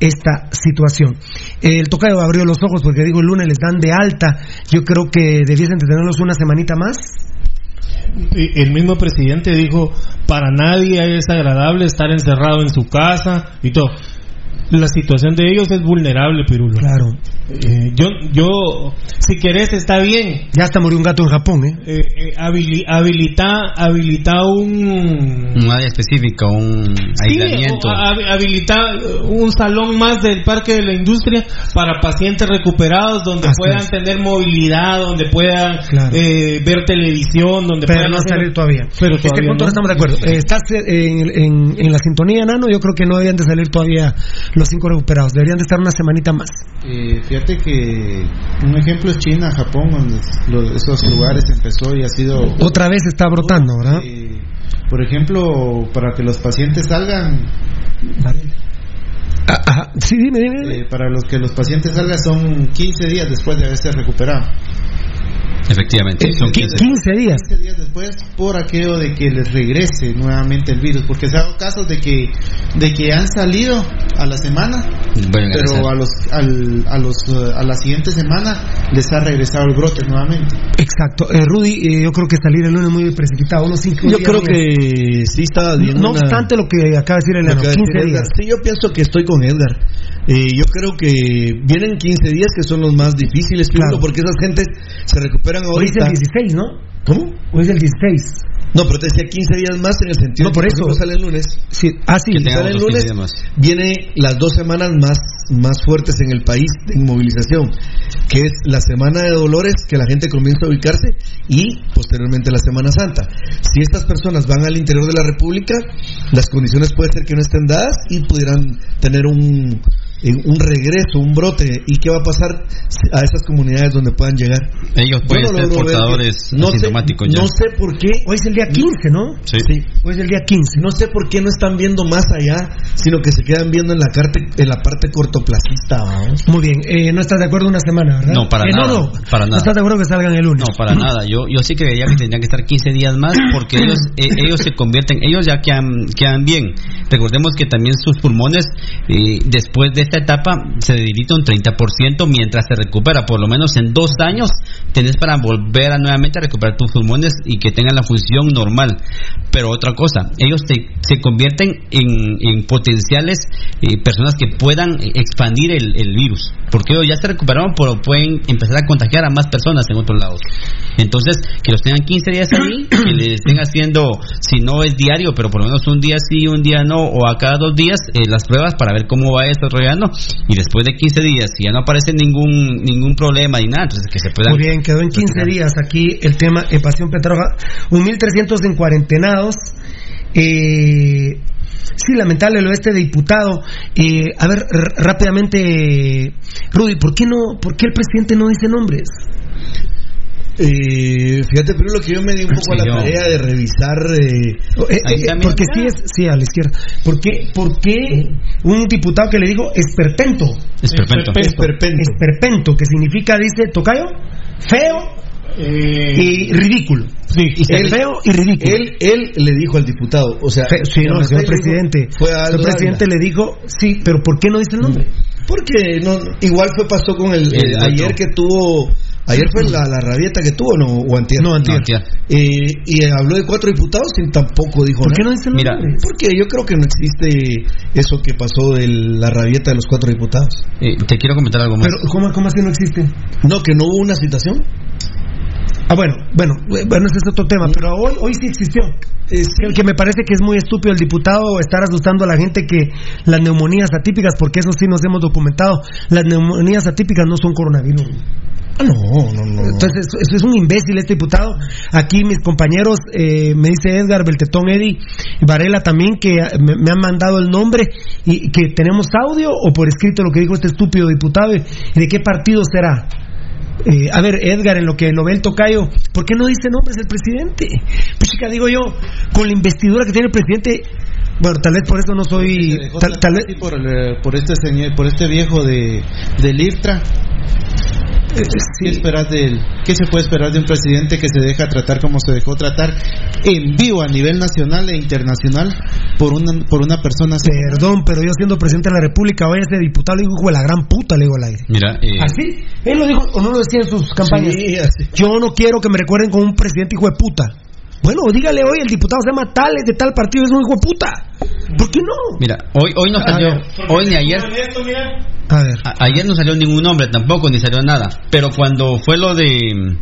esta situación. El tocayo abrió los ojos porque digo el lunes les dan de alta. Yo creo que debiesen tenerlos una semanita más el mismo presidente dijo, para nadie es agradable estar encerrado en su casa y todo. La situación de ellos es vulnerable, Pirulo. Claro. Eh, yo, yo, si querés, está bien. Ya hasta murió un gato en Japón, ¿eh? Eh, eh, habili- habilita, habilita un... Un área específica, un Sí, aislamiento. hab- habilita un salón más del Parque de la Industria para pacientes recuperados donde Así puedan es. tener movilidad, donde puedan Claro. eh, ver televisión, donde Pero puedan no hacer- salir todavía. Pero este todavía punto no. no estamos de acuerdo. Eh, estás en, en- en la sintonía, Nano. Yo creo que no deberían de salir todavía los cinco recuperados. Deberían de estar una semanita más. Eh, fíjate que un ejemplo es China, Japón, donde esos lugares empezó y ha sido... Otra vez está brotando, ¿verdad? eh, por ejemplo, para que los pacientes salgan, Ah. Sí, dime. eh, para los que los pacientes salgan son 15 días después de haberse recuperado. Efectivamente, son 15. 15 días. 15 días después por aquello de que les regrese nuevamente el virus, porque se ha dado casos de que de que han salido a la semana, regresar. pero a los al- a los eh, a la siguiente semana les ha regresado el brote nuevamente. Exacto. Eh, Rudy, eh, yo creo que salir el lunes muy precipitado. Unos cinco Yo días creo que sí está bien. No una- obstante lo que acaba de decir de 15 decir días. Sí, yo pienso que estoy con Edgar. Eh, yo creo que vienen 15 días que son los más difíciles, Claro. porque esas gentes se recuperan Hoy es ahorita. el 16, ¿no? ¿Cómo? Hoy es el 16. No, pero te decía 15 días más en el sentido No, por de que eso. sale el lunes. Sí. Ah, sí. Que Si sale el los 15 lunes, viene las dos semanas más, más fuertes en el país de inmovilización, que es la semana de dolores, que la gente comienza a ubicarse, y posteriormente la Semana Santa. Si estas personas van al interior de la República, las condiciones puede ser que no estén dadas y pudieran tener un, un regreso, un brote. ¿Y qué va a pasar a esas comunidades donde puedan llegar? Ellos pueden no ser portadores no sé, asintomáticos ya. no sé por qué. Hoy es el día 15, ¿no? Sí. Hoy es el día 15. No sé por qué no están viendo más allá, sino que se quedan viendo en la, parte, en la parte cortoplacista. vamos. Muy bien. Eh, no estás de acuerdo una semana, ¿verdad? No, para Eh, nada, No, no. para No nada. estás de acuerdo que salgan el lunes. No, para nada. Yo, yo sí creía que tendrían que estar 15 días más porque ellos, eh, ellos se convierten, ellos ya quedan, quedan bien. Recordemos que también sus pulmones, eh, después de esta etapa, se debilita un 30% mientras se recupera. Por lo menos en dos años tenés para volver a nuevamente a recuperar tus pulmones y que tengan la función normal. Pero otra cosa, ellos se, se convierten en, en potenciales eh, personas que puedan eh, expandir el, el virus. Porque ellos ya se recuperaron, pero pueden empezar a contagiar a más personas en otros lados. Entonces, que los tengan 15 días ahí, que le estén haciendo, si no es diario, pero por lo menos un día sí, un día no, o a cada dos días, eh, las pruebas para ver cómo va desarrollando. Y después de 15 días, si ya no aparece ningún ningún problema ni nada, entonces que se puedan. Muy bien, quedó en 15 días aquí el tema en Pasión Petroja. Un 1.300 en cuarentenados. Eh, sí, lamentable lo este diputado. Eh, a ver, rápidamente, Rudy, ¿por qué, no, ¿por qué el presidente no dice nombres? Eh, fíjate, pero lo que yo me di un poco a la tarea de revisar. eh, Eh, eh, porque sí es, sí, a la izquierda. ¿Por qué, por qué un diputado que le digo esperpento? Esperpento. Esperpento. Esperpento, que significa, dice Tocayo, feo Eh, y ridículo. sí. Es feo y ridículo. Él, él le dijo al diputado, o sea, Fe- sí, no, el señor presidente. Fue a el presidente le dijo, sí, pero ¿por qué no dice el nombre? Porque no, igual fue pasó con el, ayer que tuvo, ayer fue la, la rabieta que tuvo, no, o antier. No, antier. No. Eh, y habló de cuatro diputados y tampoco dijo ¿Por qué no dice el Mira, nombre? Porque yo creo que no existe eso que pasó de la rabieta de los cuatro diputados. Eh, te quiero comentar algo más. Pero, ¿cómo, ¿cómo así no existe? No, que no hubo una citación. Ah, bueno, bueno, bueno, ese es otro tema, pero hoy, hoy sí existió. Es- Que, que me parece que es muy estúpido el diputado estar asustando a la gente que las neumonías atípicas, porque eso sí nos hemos documentado, las neumonías atípicas no son coronavirus. No, no, no. Entonces, eso es un imbécil este diputado. Aquí mis compañeros, eh, me dice Edgar, Beltetón, Eddie, y Varela también, que eh, me, me han mandado el nombre y que tenemos audio o por escrito lo que dijo este estúpido diputado y de qué partido será. Eh, a ver, Edgar, en lo que lo ve el tocayo, ¿por qué no dice nombres el presidente? Pues chica, digo yo, con la investidura que tiene el presidente, bueno, tal vez por eso no soy, tal, tal vez, por, el- por este señor, por este viejo de del IRTRA. ¿Qué, esperas de él? ¿Qué se puede esperar de un presidente que se deja tratar como se dejó tratar en vivo a nivel nacional e internacional por una, por una persona así? perdón, pero yo siendo presidente de la República, vaya ese diputado, le digo, hijo de la gran puta, le digo al aire. Mira, eh, ¿Así? Él lo dijo o no lo decía en sus campañas. Sí, así. Yo no quiero que me recuerden como un presidente hijo de puta. Bueno, dígale hoy, el diputado se llama tal, es de tal partido, es un hijo de puta. ¿Por qué no? Mira, hoy, hoy no salió, hoy ni ayer. A ver. A- ayer no salió ningún nombre tampoco, ni salió nada. Pero cuando fue lo de.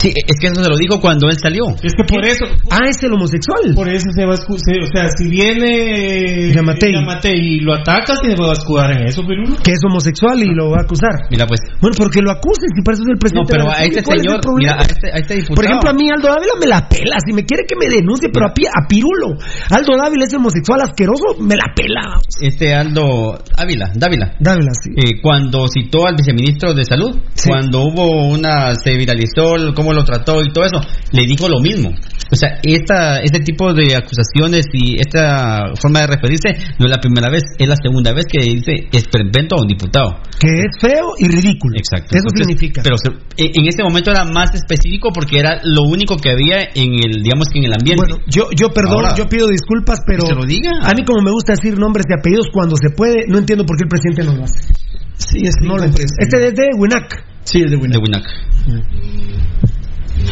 Sí, es que eso se lo dijo cuando él salió. Es que por eso. Ah, es el homosexual. Por eso se va a escudar. O sea, si viene. Yamatei. Yamatei y lo ataca, se va a escudar en eso, Pirulo. Que es homosexual y lo va a acusar. Mira, pues. Bueno, porque lo acusen, si para eso es el No, presidente. pero de la a este República, ¿cuál es señor, problema? mira, a este, a este diputado. Por ejemplo, a mí Aldo Dávila me la pela. Si me quiere que me denuncie, pero a, a Pirulo. Aldo Dávila es homosexual asqueroso, me la pela. Este Aldo Ávila, Dávila. Dávila, sí. Eh, cuando citó al viceministro de salud, cuando hubo una, se viralizó el- cómo lo trató y todo eso, le dijo lo mismo. O sea, esta, este tipo de acusaciones y esta forma de referirse no es la primera vez, es la segunda vez que dice experimento a un diputado. Que es feo y ridículo. Exacto. Eso significa. Pero se- en en ese momento era más específico porque era lo único que había en el, digamos que en el ambiente. Bueno, yo, yo perdón, Ahora, yo pido disculpas, pero. se lo diga. A mí, como me gusta decir nombres y apellidos cuando se puede, no entiendo por qué el presidente no lo hace. Sí, es No lo entiendo. Este es de Winac. Sí, es de De Winac.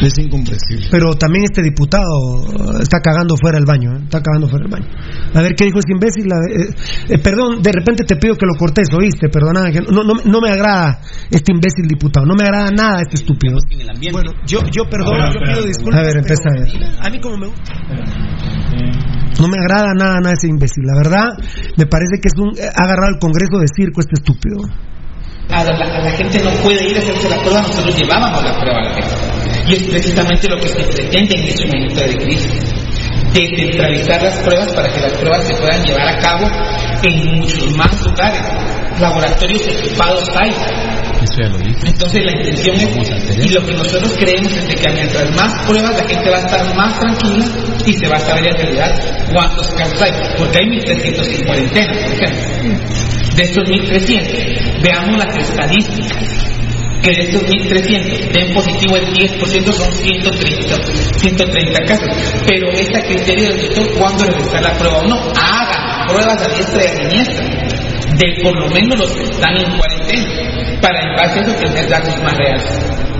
Es incomprensible. Pero también este diputado eh, está cagando fuera del baño, ¿eh? está cagando fuera del baño. A ver qué dijo ese imbécil. Eh, eh, perdón, de repente te pido que lo cortes, oíste, perdona, que no, no, no me agrada este imbécil diputado, no me agrada nada este estúpido. Bueno, yo, yo perdón, Ahora, yo pido disculpas. A ver, pero empieza a ver. A mí como me gusta. No me agrada nada, nada ese imbécil. La verdad, me parece que es un eh, ha agarrado el Congreso de circo este estúpido. A la, a la gente no puede ir a hacerse la prueba, nosotros llevábamos la prueba a la gente. Y es precisamente lo que se pretende en este momento de crisis. Descentralizar las pruebas para que las pruebas se puedan llevar a cabo en muchos más lugares. Laboratorios equipados hay. Eso ya lo dije. Entonces la intención es, y lo que nosotros creemos es de que mientras más pruebas la gente va a estar más tranquila y se va a saber en realidad cuántos casos hay. Porque hay 1.300 en cuarentena, por ejemplo. De estos 1.300, veamos las estadísticas. Que de estos 1.300 den positivo el 10% son 130, 130 casos. Pero es a criterio del doctor cuándo realizar la prueba o no. Hagan pruebas a diestra y a siniestra de por lo menos los que están en cuarentena, para en base a eso tener datos más reales.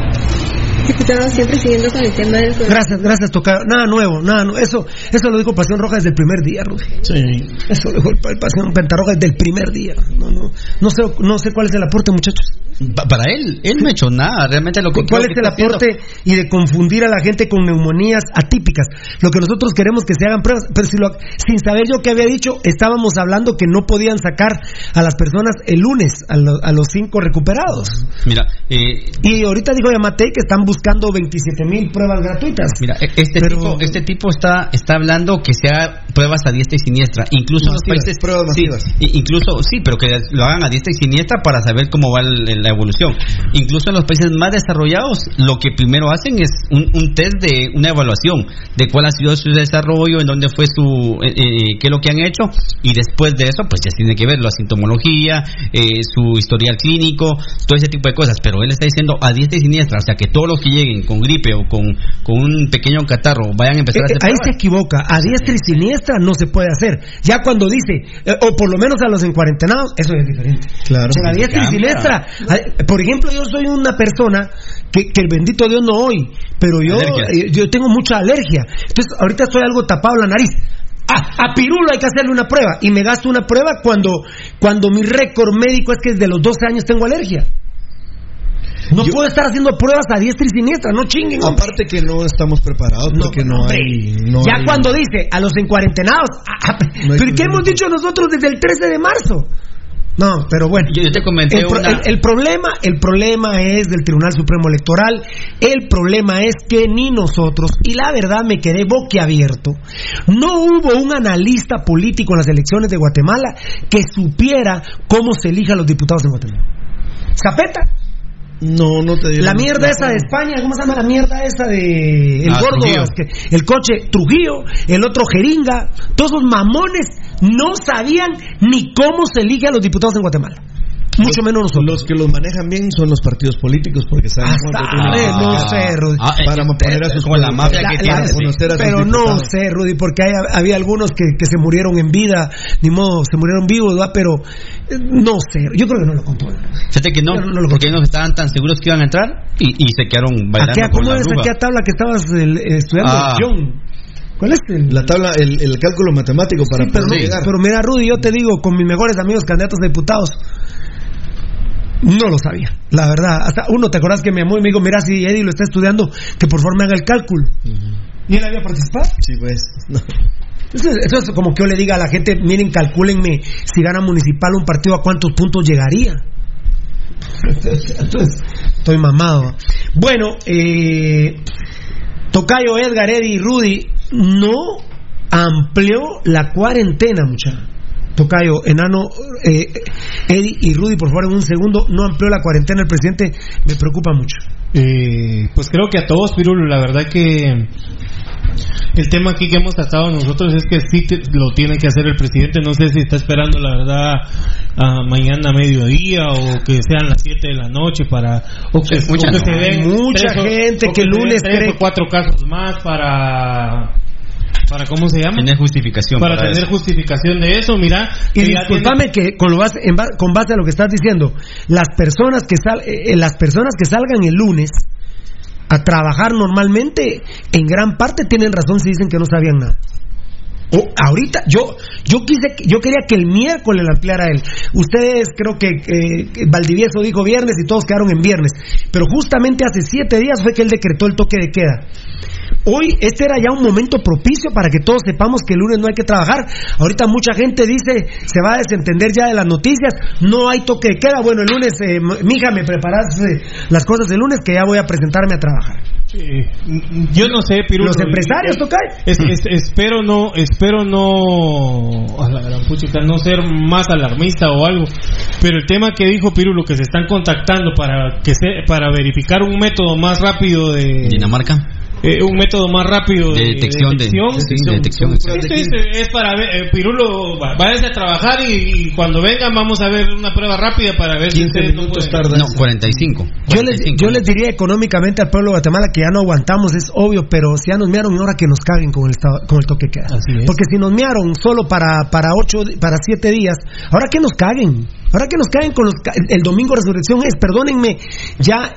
Diputado, siempre siguiendo con el tema del Gracias, gracias, Tocayo. Nada nuevo, nada nuevo. Eso, eso lo dijo Pasión Roja desde el primer día, Rudy. Sí. Eso lo dijo el, el Pasión Pentarroja desde el primer día. No, no, no sé, no sé cuál es el aporte, muchachos. Pa- Para él, él no ha hecho nada. Realmente lo que ¿Cuál es que el aporte y de confundir a la gente con neumonías atípicas? Lo que nosotros queremos que se hagan pruebas, pero si lo- sin saber yo qué había dicho, estábamos hablando que no podían sacar a las personas el lunes, a, lo- a los cinco recuperados. Mira, eh, Y ahorita dijo Yamatei que están buscando 27 mil pruebas gratuitas. Mira, e- este tipo, este tipo está, está hablando que se haga pruebas a diestra y siniestra. Incluso en los países. pruebas masivas. incluso, sí, pero que lo hagan a diestra y siniestra para saber cómo va la evolución. Incluso en los países más desarrollados, lo que primero hacen es un, un test de una evaluación de cuál ha sido su desarrollo, en dónde fue su. eh, eh, qué es lo que han hecho, y después de eso, pues ya tiene que ver la sintomología, eh, su historial clínico, todo ese tipo de cosas. Pero él está diciendo a diestra y siniestra, o sea, que todos los que lleguen con gripe o con, con un pequeño catarro vayan a empezar a Eh, hacer ahí se equivoca. A diestra y siniestra no se puede hacer. Ya cuando dice, eh, o por lo menos a los encuarentenados, eso es diferente. Claro. Pero a diestra y siniestra. a- Por ejemplo, yo soy una persona que, que el bendito Dios no hoy, pero yo, eh, yo tengo mucha alergia. Entonces, ahorita estoy algo tapado la nariz. Ah, a Pirulo hay que hacerle una prueba. Y me gasto una prueba cuando, cuando mi récord médico es que desde los 12 años tengo alergia. No puedo estar haciendo pruebas a diestra y siniestra, no chinguen. hombre. Aparte que no estamos preparados porque no, hombre. hay. no ya hay- cuando dice a los encuarentenados, ah, ah, No pero ¿qué hemos dicho nosotros desde el 13 de marzo? No, pero bueno. Yo, yo te comenté El, pro- una. el- el problema, el problema es del Tribunal Supremo Electoral. El problema es que ni nosotros, y la verdad me quedé boquiabierto, no hubo un analista político en las elecciones de Guatemala que supiera cómo se elijan los diputados en Guatemala. Zapeta, No, no te digo. la mierda esa de España, ¿cómo se llama la mierda esa de el Ah, gordo? Que- el coche Trujillo, el otro Jeringa, todos esos mamones no sabían ni cómo se elige a los diputados en Guatemala. Mucho menos nosotros. Los que los manejan bien son los partidos políticos porque saben cuánto tienen que Eh, no sé, Rudy. Ah, eh, para poner a sus con la mafia que tiene. para pero no sé, Rudy, porque hay- había algunos que, que se murieron en vida, ni modo, se murieron vivos, ¿verdad? Pero eh, no sé, yo creo que no lo controlan. Fíjate que no, No, no lo porque ellos estaban tan seguros que iban a entrar y, y se quedaron bailando Aquella, ¿Cómo es aquella tabla que estabas el, eh, estudiando? Ah. John? ¿Cuál es el...? La tabla, el, el cálculo matemático para Sí, pero, poder no- llegar. pero mira, Rudy, yo te digo, con mis mejores amigos candidatos a diputados, no lo sabía, la verdad. Hasta uno, ¿te acordás que me llamó y me dijo, mira, si Eddie lo está estudiando, que por favor me haga el cálculo? ¿Y él había participado? Sí, pues. no. Eso, eso es como que yo le diga a la gente, miren, calcúlenme si gana municipal un partido a cuántos puntos llegaría. Entonces, estoy mamado. Bueno, eh, Tocayo, Edgar, Eddie y Rudy no amplió la cuarentena, muchachos. Tocayo, Enano, eh, Eddie y Rudy, por favor, en un segundo, no amplió la cuarentena el presidente, me preocupa mucho. Eh, pues creo que a todos, Pirulo, la verdad que el tema aquí que hemos tratado nosotros es que sí te- lo tiene que hacer el presidente. No sé si está esperando, la verdad, a mañana a mediodía o que sean las 7 de la noche para. O que, o que se den Mucha tres gente o que lunes tres cree o cuatro casos más para. Para ¿Cómo se llama? Tener justificación Para, para tener eso. justificación de eso, mira. Y ya discúlpame que con, lo base, en con base a lo que estás diciendo, las personas que sal, eh, las personas que salgan el lunes a trabajar normalmente, en gran parte tienen razón si dicen que no sabían nada. O ahorita yo yo quise yo quería que el miércoles la ampliara él. Ustedes creo que, eh, que Valdivieso dijo viernes y todos quedaron en viernes, pero justamente hace siete días fue que él decretó el toque de queda. Hoy este era ya un momento propicio para que todos sepamos que el lunes no hay que trabajar. Ahorita mucha gente dice, se va a desentender ya de las noticias, no hay toque de queda. Bueno, el lunes, eh, mija, me preparas eh, las cosas el lunes que ya voy a presentarme a trabajar. Eh, yo no sé, Pirulo. Los empresarios, Eh, Tocay. es- es- espero no, espero no, a la gran puchica, no ser más alarmista o algo. Pero el tema que dijo Pirulo que se están contactando para que se, para verificar un método más rápido de Dinamarca. Eh, un método más rápido de, De detección de- sí, de detección, es para ver, eh, Pirulo, va- váyase a trabajar y, y cuando vengan vamos a ver una prueba rápida para ver si no pueden. No, 45. Yo les, yo les diría económicamente al pueblo de Guatemala que ya no aguantamos, es obvio, pero si ya nos miaron, ahora que nos caguen con el, con el toque de queda. Porque si nos miaron solo para, para ocho, para siete días, ahora que nos caguen. Ahora que nos caguen con los, ca- el domingo resurrección es, perdónenme, ya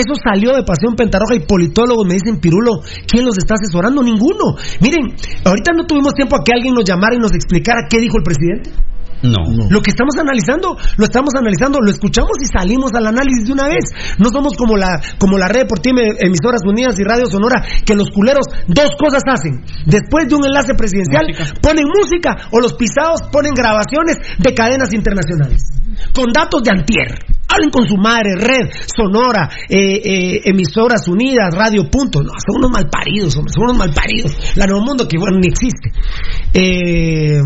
eso salió de Pasión Pentarroja y politólogos me dicen, Pirulo, ¿quién los está asesorando? Ninguno. Miren, ahorita no tuvimos tiempo a que alguien nos llamara y nos explicara qué dijo el presidente. No. Lo que estamos analizando, lo estamos analizando, lo escuchamos y salimos al análisis de una vez. No somos como la, como la red deportiva Emisoras Unidas y Radio Sonora, que los culeros dos cosas hacen. Después de un enlace presidencial, ponen música o los pisados ponen grabaciones de cadenas internacionales. Con datos de antier. Hablen con su madre, red, sonora, eh, eh, emisoras unidas, radio punto. No, son unos malparidos, hombre, son unos malparidos. La Nuevo Mundo que bueno, ni existe. Eh,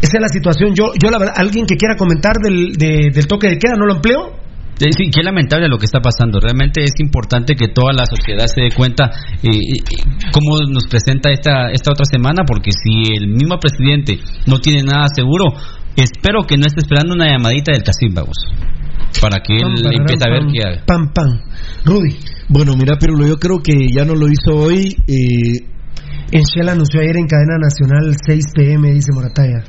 esa es la situación. Yo, yo la verdad, alguien que quiera comentar del, de- del toque de queda, ¿no lo empleo? Sí, qué lamentable lo que está pasando. Realmente es importante que toda la sociedad se dé cuenta eh, eh, cómo nos presenta esta, esta otra semana, porque si el mismo presidente no tiene nada seguro, espero que no esté esperando una llamadita del Casímbagos para que él Pam, empiece a ver qué haga. Pam, pam. Rudy. Bueno, mira, Pirulo, yo creo que ya no lo hizo hoy. Eh, En Shell anunció ayer en cadena nacional 6 pm, dice Morataya.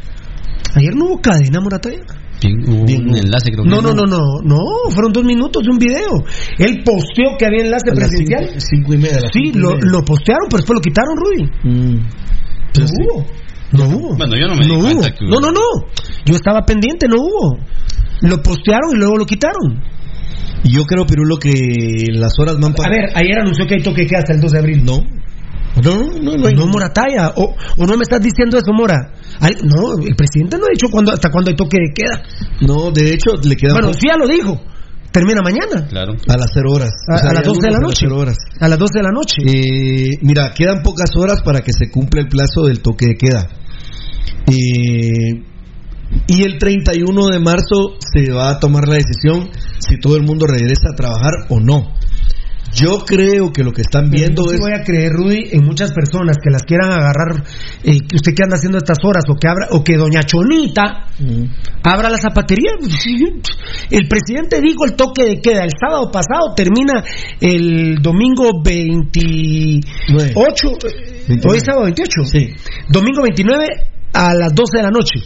Ayer no hubo cadena, Morataya. Bien, un enlace, creo que No, no, no, no, no, fueron dos minutos de un video. Él posteó que había enlace presidencial. cinco- cinco y media, Sí, cinco y lo, media. lo postearon, pero después lo quitaron, Rudy. mm, No hubo. No hubo. Bueno, yo no me di hubo. cuenta que hubo. No, no, no. Yo estaba pendiente, no hubo. Lo postearon y luego lo quitaron. y yo creo, Pirulo, que las horas van A ver, ayer anunció que hay toque de queda hasta el 2 de abril. No. No, no, no hay. No, Morataya. O, o no me estás diciendo eso, Mora. Al- no, el presidente no ha dicho cuándo, hasta cuándo hay toque de queda. No, de hecho, le queda Bueno, poco- sí ya lo dijo. Termina mañana. Claro. a las cero horas. A, O sea, a las hay 12 de la noche. A las. A las 12 de la noche. Eh, mira, quedan pocas horas para que se cumpla el plazo del toque de queda. Eh, y el 31 de marzo se va a tomar la decisión si todo el mundo regresa a trabajar o no. Yo creo que lo que están viendo Yo sí es. voy a creer, Rudy, en muchas personas que las quieran agarrar, eh, que usted que anda haciendo estas horas, o que abra, o que Doña Chonita abra la zapatería. El presidente dijo el toque de queda el sábado pasado, termina el domingo 28, eh, hoy es sábado 28, domingo 29 a las 12 de la noche.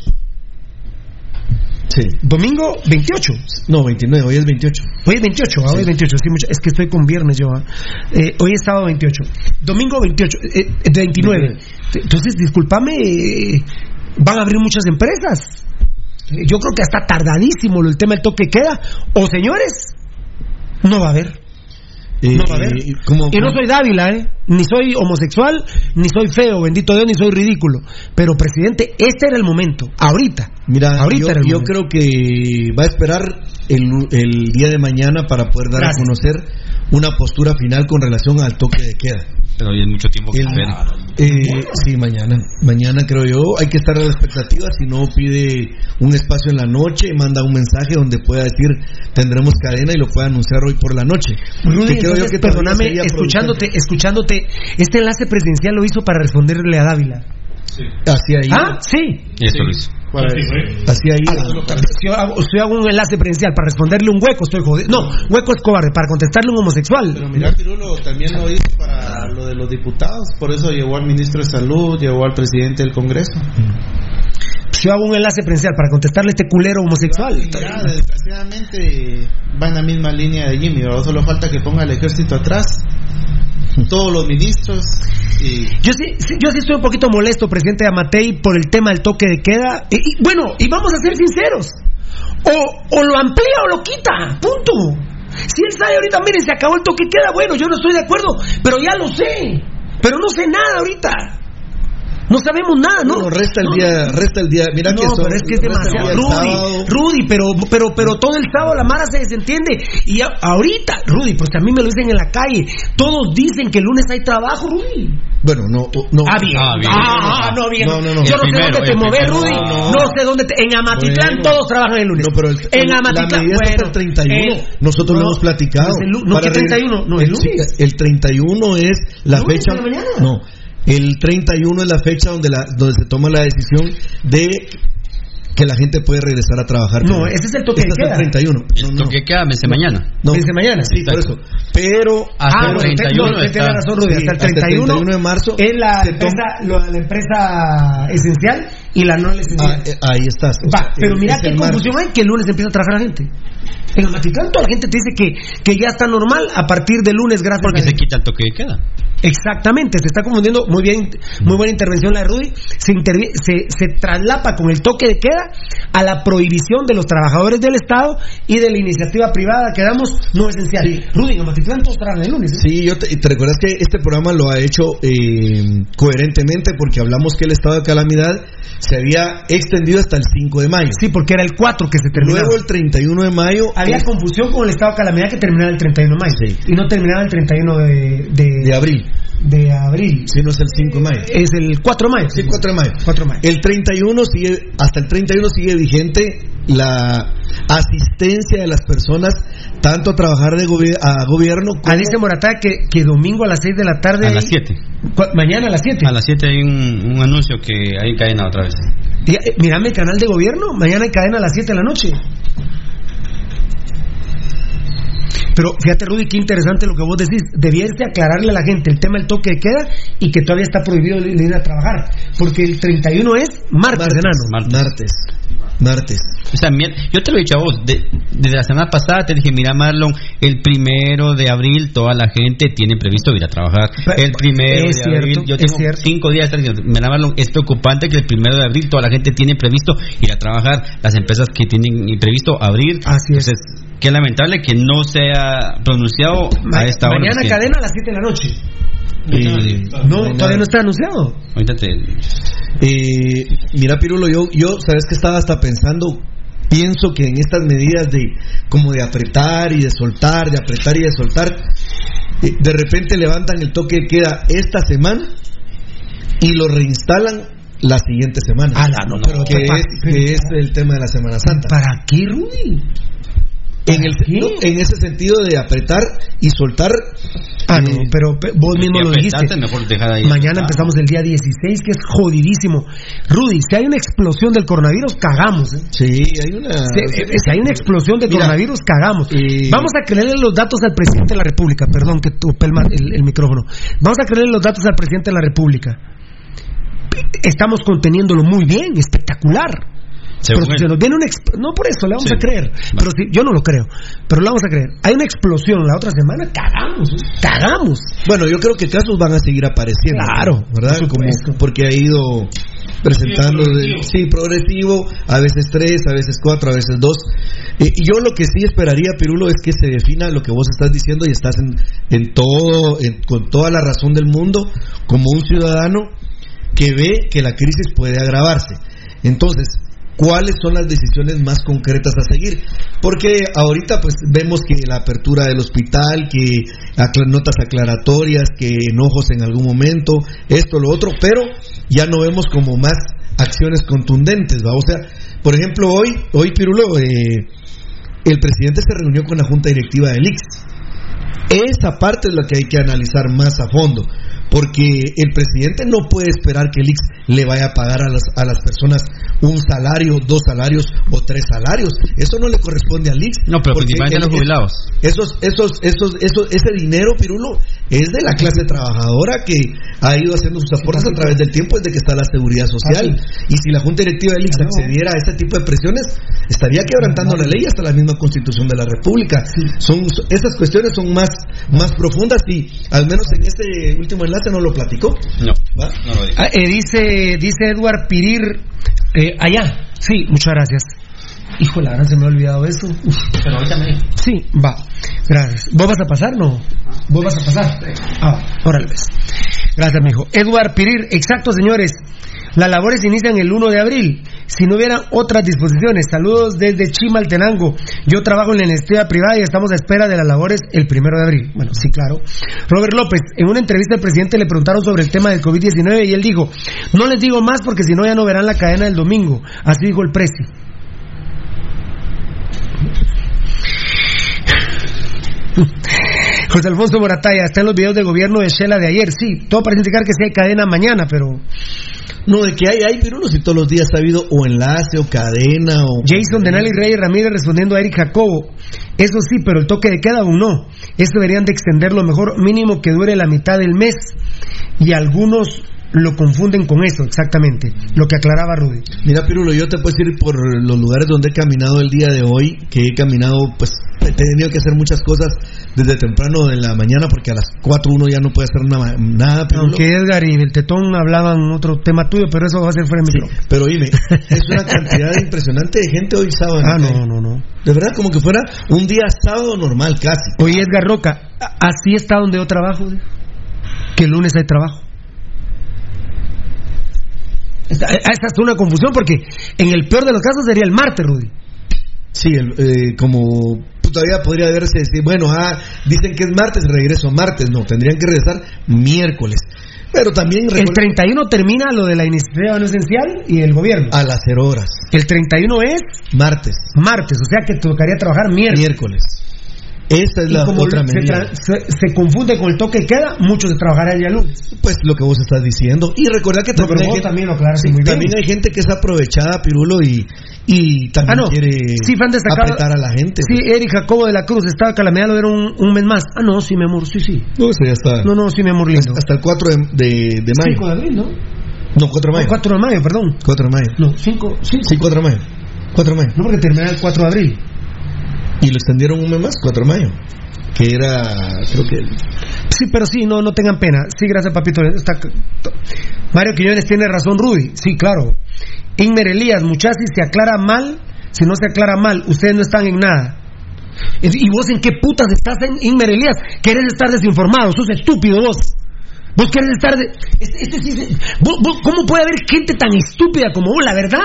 Sí. Domingo 28. No, 29, hoy es 28. Hoy es 28, ah, hoy es 28, sí, mucha- es que estoy con viernes yo. ah. Eh, hoy es sábado 28. Domingo 28, eh, eh, 29. Entonces, discúlpame, eh, van a abrir muchas empresas. Eh, Yo creo que hasta tardadísimo el tema del toque queda. O señores, no va a haber. No a. Eh, como- y no soy Dávila, ¿eh? Ni soy homosexual, ni soy feo, bendito Dios, ni soy ridículo. Pero, presidente, este era el momento. Ahorita. Mira, Ahorita yo, era el yo momento. creo que va a esperar el, el día de mañana para poder dar Gracias. a conocer una postura final con relación al toque de queda. Pero hoy es mucho tiempo que espera. Eh, sí, mañana. Mañana creo yo. Hay que estar a la expectativa. Si no, pide un espacio en la noche, manda un mensaje donde pueda decir tendremos cadena y lo pueda anunciar hoy por la noche. Rudy, Que creo yo que perdóname, escuchándote, escuchándote, este enlace presidencial lo hizo para responderle a Dávila. Así ahí. Ah, sí. Eso lo hizo. Así ahí. Si yo, hago, si yo hago un enlace presidencial para responderle un hueco, estoy jodido. No, hueco es cobarde, para contestarle un homosexual. Pero mira, Pirulo también lo hizo para de los diputados, por eso llevó al ministro de Salud, llevó al presidente del Congreso. Si yo hago un enlace presidencial para contestarle a este culero homosexual. Mira, desgraciadamente va en la misma línea de Jimmy, ¿verdad? solo falta que ponga el ejército atrás, todos los ministros y Yo sí, sí, yo sí estoy un poquito molesto, presidente Amatei, por el tema del toque de queda. Y, y, bueno, y vamos a ser sinceros. O, o lo amplía o lo quita. Punto. Si él sale ahorita, miren, se acabó el toque queda. Bueno, yo no estoy de acuerdo, pero ya lo sé. Pero no sé nada ahorita. No sabemos nada, ¿no? No, resta el No, día, resta el día. Mira no, que son- pero es que es el demasiado. el Rudy. Rudy, pero, pero, pero todo el sábado la Mara se desentiende. Y a- ahorita, Rudy, pues a mí me lo dicen en la calle. Todos dicen que el lunes hay trabajo, Rudy. Bueno, no, no. Ah, bien. Ah, bien. Ah, no, bien. No, no, no. Yo no El sé dónde te el moves, primero. Rudy. No, sé dónde. te- En Amatitlán Bueno. todos trabajan el lunes. No, pero el, en la Amatitlán, hasta bueno. el 31. el- Nosotros no, lo hemos platicado. pues el no, ¿qué regre- 31? No, el sí, lunes. el 31 es la ¿Lunes fecha. la? No. El 31 es la fecha donde, la, donde se toma la decisión de que la gente puede regresar a trabajar. No, ese es el toque de Este queda. el 31. El toque queda vence mañana. No. Vence mañana. Sí, por eso. Pero Hasta Ah, el bueno, 31 usted- no, está. razón, Rudy. Sí, hasta el hasta el 31, 31 de marzo es la empresa, lo- la empresa esencial y la no esencial. Ah, eh, ahí estás. Va, sea, pero mira es qué el confusión hay que el lunes empieza a trabajar la gente. En Amatitlán toda la gente te dice que, que ya está normal a partir del lunes, gracias Porque a se quita el toque de queda. Exactamente, se está confundiendo. Muy bien, muy buena intervención la de Rudy. Se, intervi- se, se traslapa con el toque de queda a la prohibición de los trabajadores del Estado y de la iniciativa privada que damos no esencial. Rudy, en Amatitlán todos trabajan el lunes. ¿eh? Sí, yo te, te recuerdas que este programa lo ha hecho eh, coherentemente porque hablamos que el estado de calamidad se había extendido hasta el 5 de mayo. Sí, porque era el 4 que se terminaba. Luego el 31 de mayo Había es confusión con el estado de calamidad que terminaba el 31 de mayo y no terminaba el 31 de, de, de abril, de abril. si no es el 5 de mayo. Es el 4 de mayo. Sí, 4 de mayo. 4 de mayo. El 31 sigue, hasta el 31 sigue vigente la asistencia de las personas tanto a trabajar de gobi- a gobierno como Ah, dice Moratá que, que domingo a las 6 de la tarde. A las 7. Cu- Mañana a las 7. A las 7 hay un, un anuncio que hay cadena otra vez. Y, eh, Mírame el canal de gobierno. Mañana hay cadena a las 7 de la noche. Pero fíjate, Rudy, qué interesante lo que vos decís. Debiese aclararle a la gente el tema del toque de queda y que todavía está prohibido ir ir a trabajar. Porque el 31 es martes, enano. martes. Martes. O sea, yo te lo he dicho a vos, de- desde la semana pasada te dije, mira Marlon, el primero de abril toda la gente tiene previsto ir a trabajar. El primero es de cierto, abril, yo es tengo cierto. cinco días, mira Marlon, es preocupante que el primero de abril toda la gente tiene previsto ir a trabajar. Las empresas que tienen previsto abrir. Así es. Entonces, qué lamentable que no sea pronunciado Ma- a esta hora. mañana cadena a las 7 de la noche. Eh, No, todavía no está anunciado. Ahorita te- Eh, mira, Pirulo, yo, yo, sabes que estaba hasta pensando, pienso que en estas medidas de como de apretar y de soltar, de apretar y de soltar, eh, de repente levantan el toque de queda esta semana y lo reinstalan la siguiente semana. Ala, no, pero que, pa- es, que es el tema de la Semana Santa. ¿Para qué, Rudy? En, el, no, en ese sentido de apretar y soltar. Ah, no, pero pe- vos mismo lo dijiste. mejor dejar ahí Mañana empezamos el día 16, que es jodidísimo. Rudy, si hay una explosión del coronavirus, cagamos. ¿eh? Sí, hay una. Si, eh, si hay una explosión del Mira, coronavirus, cagamos. eh, Vamos a creerle los datos al presidente de la República. Perdón que topé el, el- el micrófono. Vamos a creerle los datos al presidente de la República. Estamos conteniéndolo muy bien, espectacular. Según Pero si él. nos viene una no por eso le vamos Sí. a creer, pero si, yo no lo creo, pero le vamos a creer. Hay una explosión la otra semana, cagamos, ¿eh? cagamos. Bueno, yo creo que casos van a seguir apareciendo. Claro, ¿verdad? por Como, porque ha ido presentando. de- sí, progresivo, a veces tres, a veces cuatro, a veces dos. Eh, y yo lo que sí esperaría, Pirulo, es que se defina lo que vos estás diciendo y estás en, en todo, en- con toda la razón del mundo, como un ciudadano que ve que la crisis puede agravarse. Entonces, ¿cuáles son las decisiones más concretas a seguir? Porque ahorita pues vemos que la apertura del hospital, que notas aclaratorias, que enojos en algún momento, esto, lo otro, pero ya no vemos como más acciones contundentes, ¿va? O sea, por ejemplo, hoy, hoy Pirulo, eh, el presidente se reunió con la junta directiva del IX. Esa parte es la que hay que analizar más a fondo, porque el presidente no puede esperar que el IX le vaya a pagar a las, a las personas un salario, dos salarios o tres salarios. Eso no le corresponde al IX. No, pero porque principalmente a los jubilados. Esos, esos, esos, esos, ese dinero, Pirulo, es de la clase trabajadora que ha ido haciendo sus aportes a través del tiempo desde que está la seguridad social. Y si la Junta Directiva del IX accediera a este tipo de presiones, estaría quebrantando la ley hasta la misma Constitución de la República. Son, esas cuestiones son más, más profundas y al menos en este último enlace no lo platicó. No, ¿va? no lo. Ah, eh, dice, dice Edward Pirir, eh, allá, sí, muchas gracias. Híjole, ahora se me ha olvidado eso. Uf. Pero ahorita me Sí, va. Gracias. ¿Vos vas a pasar? No. ¿Vos vas a pasar? Ah, órale, pues. Gracias, mijo. Edward Pirir, exacto, señores. Las labores inician el 1 de abril. Si no hubieran otras disposiciones, saludos desde Chimaltenango. Yo trabajo en la industria privada y estamos a espera de las labores el 1 de abril. Bueno, sí, claro. Robert López, en una entrevista al presidente le preguntaron sobre el tema del COVID-19 y él dijo, no les digo más porque si no ya no verán la cadena del domingo. Así dijo el presi. José Alfonso Morataya, está en los videos de gobierno de Shela de ayer. Sí, todo parece indicar que sí hay cadena mañana, pero. No, de que hay, hay Pirulo, si todos los días ha habido o enlace o cadena o... Jason Denali Reyes Ramírez respondiendo a Eric Jacobo. Eso sí, pero el toque de queda aún no. Eso deberían de extenderlo mejor, mínimo que dure la mitad del mes. Y algunos lo confunden con eso, exactamente. Lo que aclaraba Rudy. Mira, Pirulo, yo te puedo decir por los lugares donde he caminado el día de hoy, que he caminado, pues he tenido que hacer muchas cosas desde temprano de la mañana, porque a las 4 uno ya no puede hacer nada, nada Pirulo. Aunque Edgar y el Tetón hablaban otro tema tuyo, pero eso va a ser fuera Sí, pero dime, es una cantidad impresionante de gente hoy sábado. Ah, no, no, no. De verdad, como que fuera un día sábado normal, casi. Oye, Edgar Roca, así está donde yo trabajo. ¿eh? Que el lunes hay trabajo. Esta, esta es una confusión porque en el peor de los casos sería el martes, Rudy. Sí, el- eh, como todavía podría verse decir, bueno, ah, dicen que es martes, regreso martes. No, tendrían que regresar miércoles. Pero también El recuerda- 31 termina lo de la iniciativa no esencial y el gobierno. a las 0 horas, El 31 es martes, martes, o sea que tocaría trabajar miércoles. miércoles. Esta es Y la como otra se, medida. se- se confunde con el toque queda, muchos de trabajar el día lunes. Pues lo que vos estás diciendo. Y recuerda que No, también, pero hay, gente, también lo sí, muy bien. también hay gente que es aprovechada, Pirulo, y, y también Ah, no. quiere Sí, apretar a la gente. Sí, Eric Jacobo de la Cruz, estaba Calamidad, lo dieron un, un mes más. Ah, no, sí, mi amor, sí, sí. No, eso ya está. No, no, sí, mi amor lindo. Hasta el 4 de, de, de mayo. 5 de abril, ¿no? No, 4 de No, mayo. 4 de mayo, perdón. 4 de mayo. No, 5, 5. Sí, 4 de mayo. 4 de mayo. No, porque termina el 4 de abril. Y lo extendieron un mes más, 4 de mayo. Que era, creo que. Sí, pero sí, no, no tengan pena. Sí, gracias, papito. Está... Mario Quiñones tiene razón, Rudy. Sí, claro. Inmer Elías, muchachos, si se aclara mal, si no se aclara mal, ustedes no están en nada. ¿Y vos en qué putas estás, en Inmer Elías? ¿Querés estar desinformado? Sos estúpido vos. Vos querés estar... De... Este, este se- vos- vos- ¿Cómo puede haber gente tan estúpida como vos? La verdad,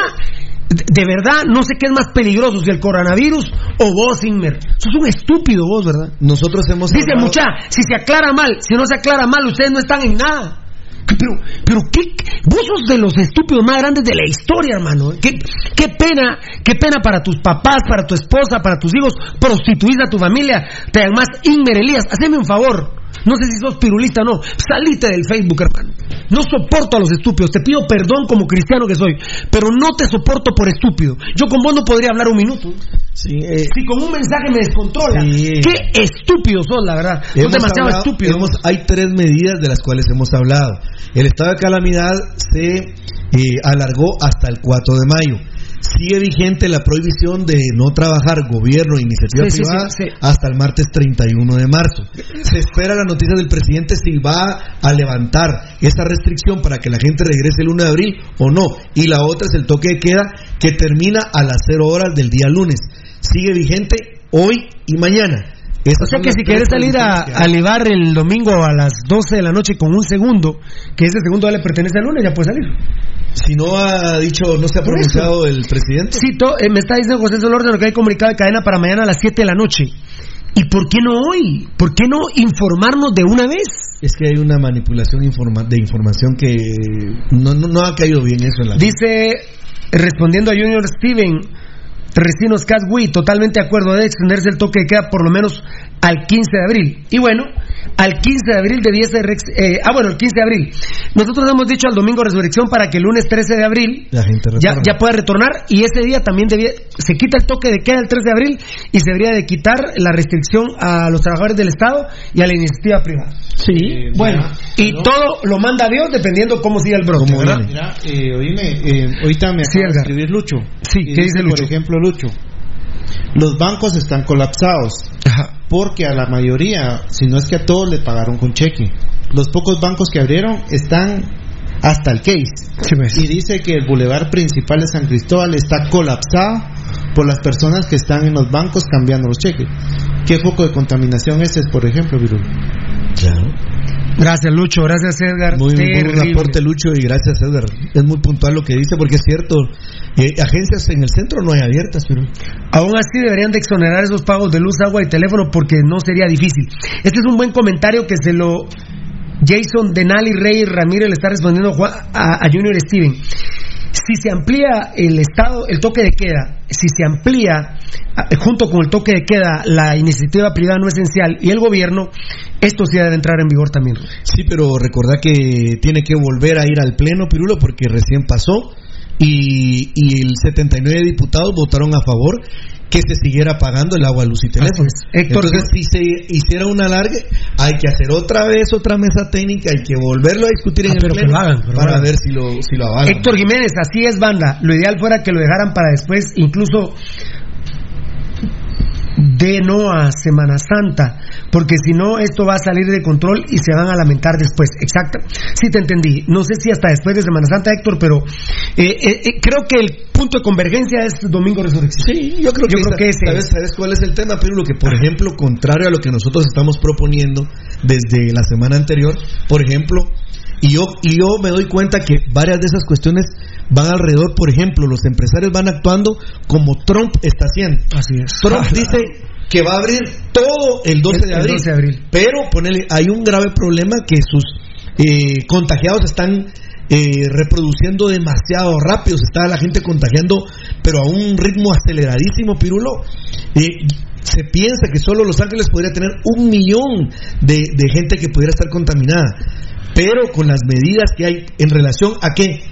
de, verdad, no sé qué es más peligroso, si el coronavirus o vos, Inmer. Sos un estúpido vos, ¿verdad? Nosotros hemos. Dice hablado- mucha, si se aclara mal, si no se aclara mal, ustedes no están en nada. Pero, pero qué, vos sos de los estúpidos más grandes de la historia, hermano. Qué, qué pena, qué pena para tus papás, para tu esposa, para tus hijos, prostituir a tu familia. Te además, Inmer Elías, haceme un favor. No sé si sos pirulista o no. Salite del Facebook, hermano. No soporto a los estúpidos. Te pido perdón como cristiano que soy. Pero no te soporto por estúpido. Yo con vos no podría hablar un minuto. Sí, eh, Si con un mensaje me descontrola. Sí. Qué estúpido sos, la verdad. Sos Hemos demasiado hablado- estúpido. hemos- hay tres medidas de las cuales hemos hablado. El estado de calamidad se eh, alargó hasta el 4 de mayo. Sigue vigente la prohibición de no trabajar gobierno e iniciativa Sí, privada sí, sí. hasta el martes 31 de marzo. Se espera la noticia del presidente si va a levantar esa restricción para que la gente regrese el 1 de abril o no. Y la otra es el toque de queda que termina a las 0 horas del día lunes. Sigue vigente hoy y mañana. Esas O sea que si quieres salir a, a libar el domingo a las 12 de la noche con un segundo, que ese segundo ya le pertenece al lunes, ya puede salir. Si no ha dicho, no se ha pronunciado el presidente. Sí, eh, me está diciendo José Solórzano que hay comunicado de cadena para mañana a las 7 de la noche. ¿Y por qué no hoy? ¿Por qué no informarnos de una vez? Es que hay una manipulación informa- de información que no, no, no ha caído bien eso en la Dice, respondiendo a Junior Steven, Recinos Caswi, totalmente de acuerdo de extenderse el toque de queda por lo menos al 15 de abril. Y bueno, al 15 de abril debiese... rex- eh, ah, bueno, el 15 de abril. Nosotros hemos dicho al domingo resurrección para que el lunes 13 de abril La gente ya, pueda retornar y ese día también debía, se quita el toque de queda el 3 de abril y se debería de quitar la restricción a los trabajadores del Estado y a la iniciativa privada. Sí, Bueno, y todo lo manda Dios dependiendo cómo siga el brote, ¿verdad? Mira, eh, oíme, eh, ahorita me acaba de escribir Lucho. Sí, ¿qué dice Lucho? Por ejemplo, Lucho, los bancos están colapsados porque a la mayoría, si no es que a todos le pagaron con cheque. Los pocos bancos que abrieron están hasta el case. Y dice que el bulevar principal de San Cristóbal está colapsado por las personas que están en los bancos cambiando los cheques. ¿Qué foco de contaminación ese es, por ejemplo, Virul? Gracias, Lucho. Gracias, Edgar. Muy muy buen aporte, Lucho, y gracias, Edgar. Es muy puntual lo que dice, porque es cierto. eh, agencias en el centro no hay abiertas, pero. Aún así deberían de exonerar esos pagos de luz, agua y teléfono porque no sería difícil. Este es un buen comentario que se lo Jason Denali Rey Ramírez le está respondiendo a- a Junior Steven. Si se amplía el estado, el toque de queda, si se amplía ah, junto con el toque de queda la iniciativa privada no esencial y el gobierno, esto sí debe entrar en vigor también. Sí, pero recordá que tiene que volver a ir al pleno, Pirulo, porque recién pasó y, y el 79 diputados votaron a favor que se siguiera pagando el agua, luz y teléfono. Héctor, Entonces, si se hiciera un alargue, hay que hacer otra vez otra mesa técnica, hay que volverlo a discutir en Ah, el pero que pleno lo hagan, para hagan. ver si lo, si lo avalan. Héctor Jiménez, así es, banda. Lo ideal fuera que lo dejaran para después, incluso de no a Semana Santa, porque si no, esto va a salir de control y se van a lamentar después. Exacto. Sí, te entendí. No sé si hasta después de Semana Santa, Héctor, pero eh, eh, eh, creo que el punto de convergencia es Domingo Resurrección. Sí, yo creo que, yo creo que ese ¿sabes, ¿sabes cuál es el tema, Pirulo? Que, por ejemplo, contrario a lo que nosotros estamos proponiendo desde la semana anterior, por ejemplo, y yo, y yo me doy cuenta que varias de esas cuestiones van alrededor, por ejemplo, los empresarios van actuando como Trump está haciendo. Así es. Trump dice que va a abrir todo el 12 de abril. 12 de abril. Pero ponele, hay un grave problema que sus eh, contagiados están eh, reproduciendo demasiado rápido. Se está la gente contagiando, pero a un ritmo aceleradísimo, Pirulo. Eh, se piensa que solo Los Ángeles podría tener un millón de, de gente que pudiera estar contaminada. Pero con las medidas que hay en relación a qué?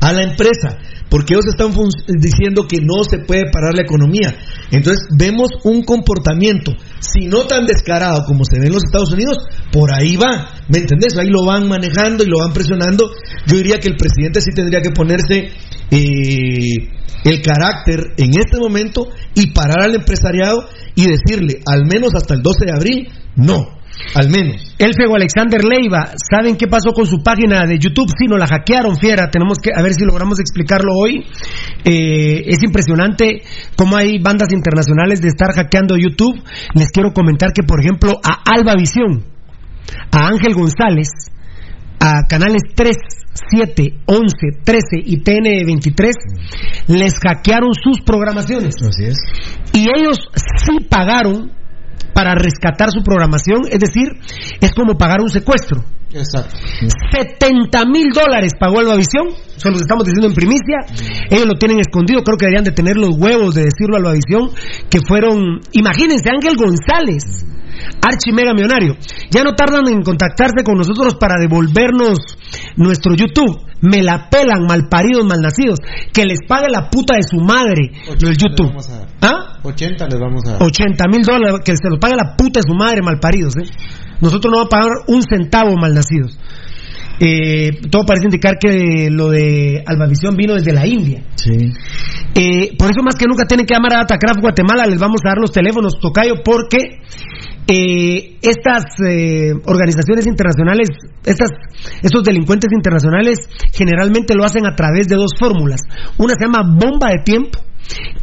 A la empresa porque ellos están diciendo que no se puede parar la economía. Entonces vemos un comportamiento, si no tan descarado como se ve en los Estados Unidos, por ahí va, ¿me entendés? Ahí lo van manejando y lo van presionando. Yo diría que el presidente sí tendría que ponerse eh, el carácter en este momento y parar al empresariado y decirle, al menos hasta el 12 de abril, no. Al menos. El fego Alexander Leiva, ¿saben qué pasó con su página de YouTube? Sí, nos la hackearon, fiera. Tenemos que a ver si logramos explicarlo hoy. Eh, es impresionante cómo hay bandas internacionales de estar hackeando YouTube. Les quiero comentar que, por ejemplo, a Alba Visión, a Ángel González, a canales 3, 7, 11, 13 y TN23, les hackearon sus programaciones. Así es. Y ellos sí pagaron para rescatar su programación, es decir, es como pagar un secuestro. Exacto. 70 mil dólares pagó Albavisión, se los estamos diciendo en primicia, ellos lo tienen escondido, creo que deberían de tener los huevos de decirlo a Albavisión, que fueron, imagínense, Ángel González, archi mega millonario, ya no tardan en contactarse con nosotros para devolvernos nuestro YouTube, me la pelan malparidos, malnacidos, que les pague la puta de su madre el YouTube. ¿Ah? 80 les vamos a dar. 80 mil dólares, que se lo pague la puta de su madre, malparidos, ¿eh? Nosotros no vamos a pagar un centavo malnacidos. Eh, todo parece indicar que lo de Albavisión vino desde la India. Sí. Eh, por eso más que nunca tienen que llamar a Datacraft Guatemala, les vamos a dar los teléfonos, Tocayo, porque eh, estas eh, organizaciones internacionales, estas, estos delincuentes internacionales generalmente lo hacen a través de dos fórmulas. Una se llama bomba de tiempo,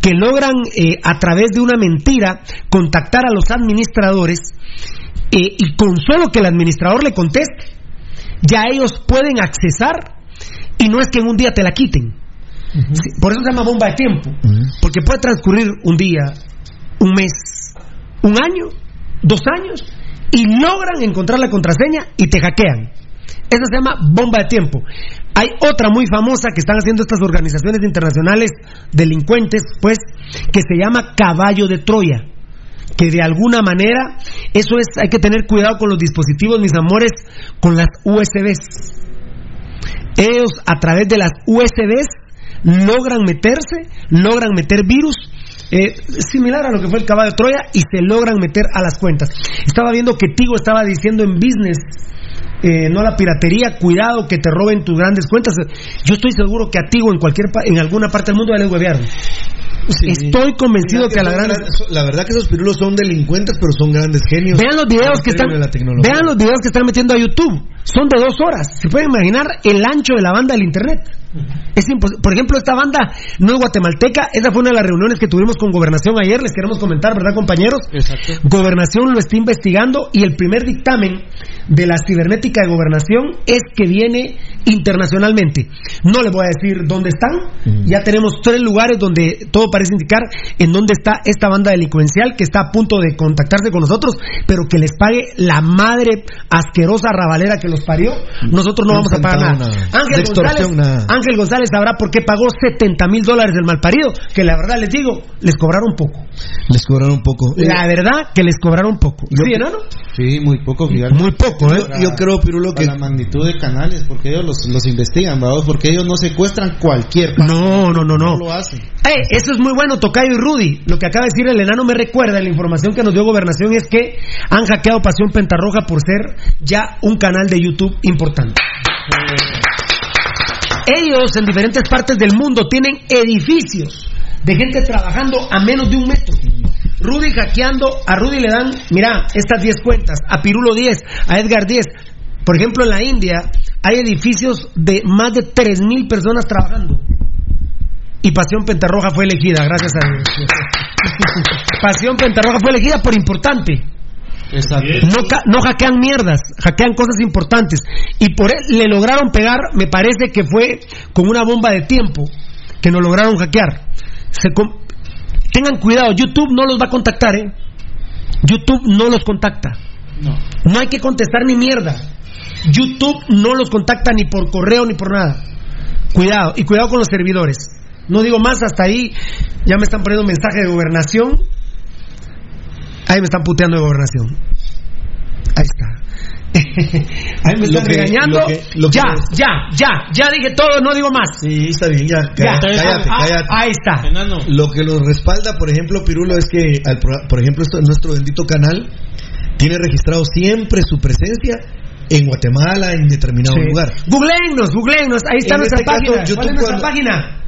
que logran eh, a través de una mentira contactar a los administradores eh, y con solo que el administrador le conteste, ya ellos pueden accesar y no es que en un día te la quiten. Sí, Por eso se llama bomba de tiempo, porque puede transcurrir un día, un mes, un año, dos años y logran encontrar la contraseña y te hackean. Esa se llama bomba de tiempo. Hay otra muy famosa que están haciendo estas organizaciones internacionales delincuentes, pues, que se llama caballo de Troya. Que de alguna manera, eso es, hay que tener cuidado con los dispositivos, mis amores, con las USBs. Ellos a través de las USBs logran meterse, logran meter virus eh, similar a lo que fue el caballo de Troya y se logran meter a las cuentas. Estaba viendo que Tigo estaba diciendo en business, eh, no la piratería, cuidado que te roben tus grandes cuentas. Yo estoy seguro que a Tigo en cualquier en alguna parte del mundo ya les huevearon. Estoy convencido Mira que a la gran gran- La verdad que esos pirulos son delincuentes, pero son grandes genios. Vean los videos que están vean los videos que están metiendo a YouTube. Son de dos horas. Se pueden imaginar el ancho de la banda del internet. Es Por ejemplo, esta banda no es guatemalteca. Esa fue una de las reuniones que tuvimos con Gobernación ayer. Les queremos comentar, ¿verdad, compañeros? Exacto. Gobernación lo está investigando y el primer dictamen de la cibernética de Gobernación es que viene internacionalmente. No les voy a decir dónde están. Ya tenemos tres lugares donde todo parece indicar en dónde está esta banda delincuencial que está a punto de contactarse con nosotros, pero que les pague la madre asquerosa rabalera que los parió. Nosotros no vamos a pagar nada. Ángel González, nada. Ángel González sabrá por qué pagó 70 mil dólares del malparido, que la verdad les digo, les cobraron poco. Les cobraron un poco. La verdad que les cobraron poco. Yo- ¿Sí, enano? Sí, muy poco, fíjate. Muy poco, ¿eh? Para- Yo creo, Pirulo, que para la magnitud de canales, porque ellos los, los investigan, ¿verdad? Porque ellos no secuestran cualquier No, no, no, no. lo hacen. Eh, eso es muy bueno, Tocayo y Rudy. Lo que acaba de decir el enano me recuerda, la información que nos dio Gobernación es que han hackeado Pasión Pentarroja por ser ya un canal de YouTube importante. Ellos en diferentes partes del mundo tienen edificios de gente trabajando a menos de un metro. Rudy hackeando, a Rudy le dan, mira, estas 10 cuentas, a Pirulo 10, a Edgar 10. Por ejemplo, en la India hay edificios de más de 3.000 personas trabajando. Y Pasión Pentarroja fue elegida, gracias a Dios. Pasión Pentarroja fue elegida por importante. No, no hackean mierdas, hackean cosas importantes. Y por él le lograron pegar, me parece que fue con una bomba de tiempo que nos lograron hackear. Se com- Tengan cuidado, YouTube no los va a contactar, ¿eh? YouTube no los contacta. No. No hay que contestar ni mierda. YouTube no los contacta ni por correo ni por nada. Cuidado, y cuidado con los servidores. No digo más, hasta ahí ya me están poniendo mensaje de gobernación. Ahí me están puteando de gobernación. Ahí está. Ahí me Lo están que- regañando. lo que- lo que- ya, ya, ya, ya dije todo, no digo más. Sí, está bien, ya. Ya. Cállate, cállate. Ah, cállate. ahí está. Lo que los respalda, por ejemplo, Pirulo, es que, al pro- por ejemplo, esto- nuestro bendito canal tiene registrado siempre su presencia en Guatemala, en determinado Sí. lugar. Googleennos, googleennos. Ahí está En nuestra este caso, página. ¿Cuál YouTube es nuestra cuando- página?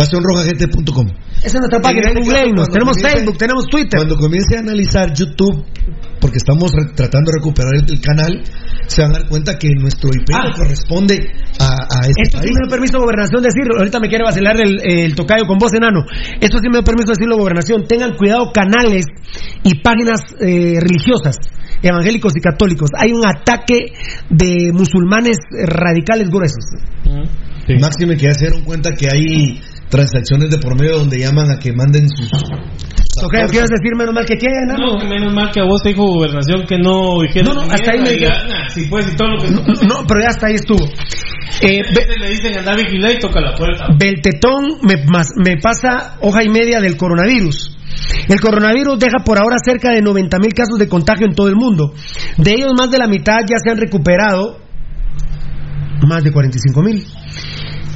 PasionRojaGT.com. Esa es nuestra página. Cuando Tenemos comience- Facebook, tenemos Twitter. Cuando comience a analizar YouTube, porque estamos re- tratando de recuperar el, el canal, se van a dar cuenta que nuestro IP Ah. no corresponde a, a este Esto sí me da permiso gobernación decirlo. Ahorita me quiere vacilar el, el tocayo con voz enano. Esto sí me da permiso decirlo gobernación. Tengan cuidado canales y páginas eh, religiosas, evangélicos y católicos. Hay un ataque de musulmanes radicales gruesos. Máxime que ya se dieron cuenta que hay transacciones de por medio donde llaman a que manden sus... Tocayo, ¿quieres decir menos mal que quiera, No, que menos mal que a vos te dijo gobernación que no dijera No, no, hasta ahí me dijeron. dijeron. Si pues y todo lo que. No, pero ya hasta ahí estuvo. Eh, Be- le dicen anda vigila y toca la puerta. Beltetón me, mas- me pasa hoja y media del coronavirus. El coronavirus deja por ahora cerca de 90 mil casos de contagio en todo el mundo. De ellos, más de la mitad ya se han recuperado, más de 45 mil,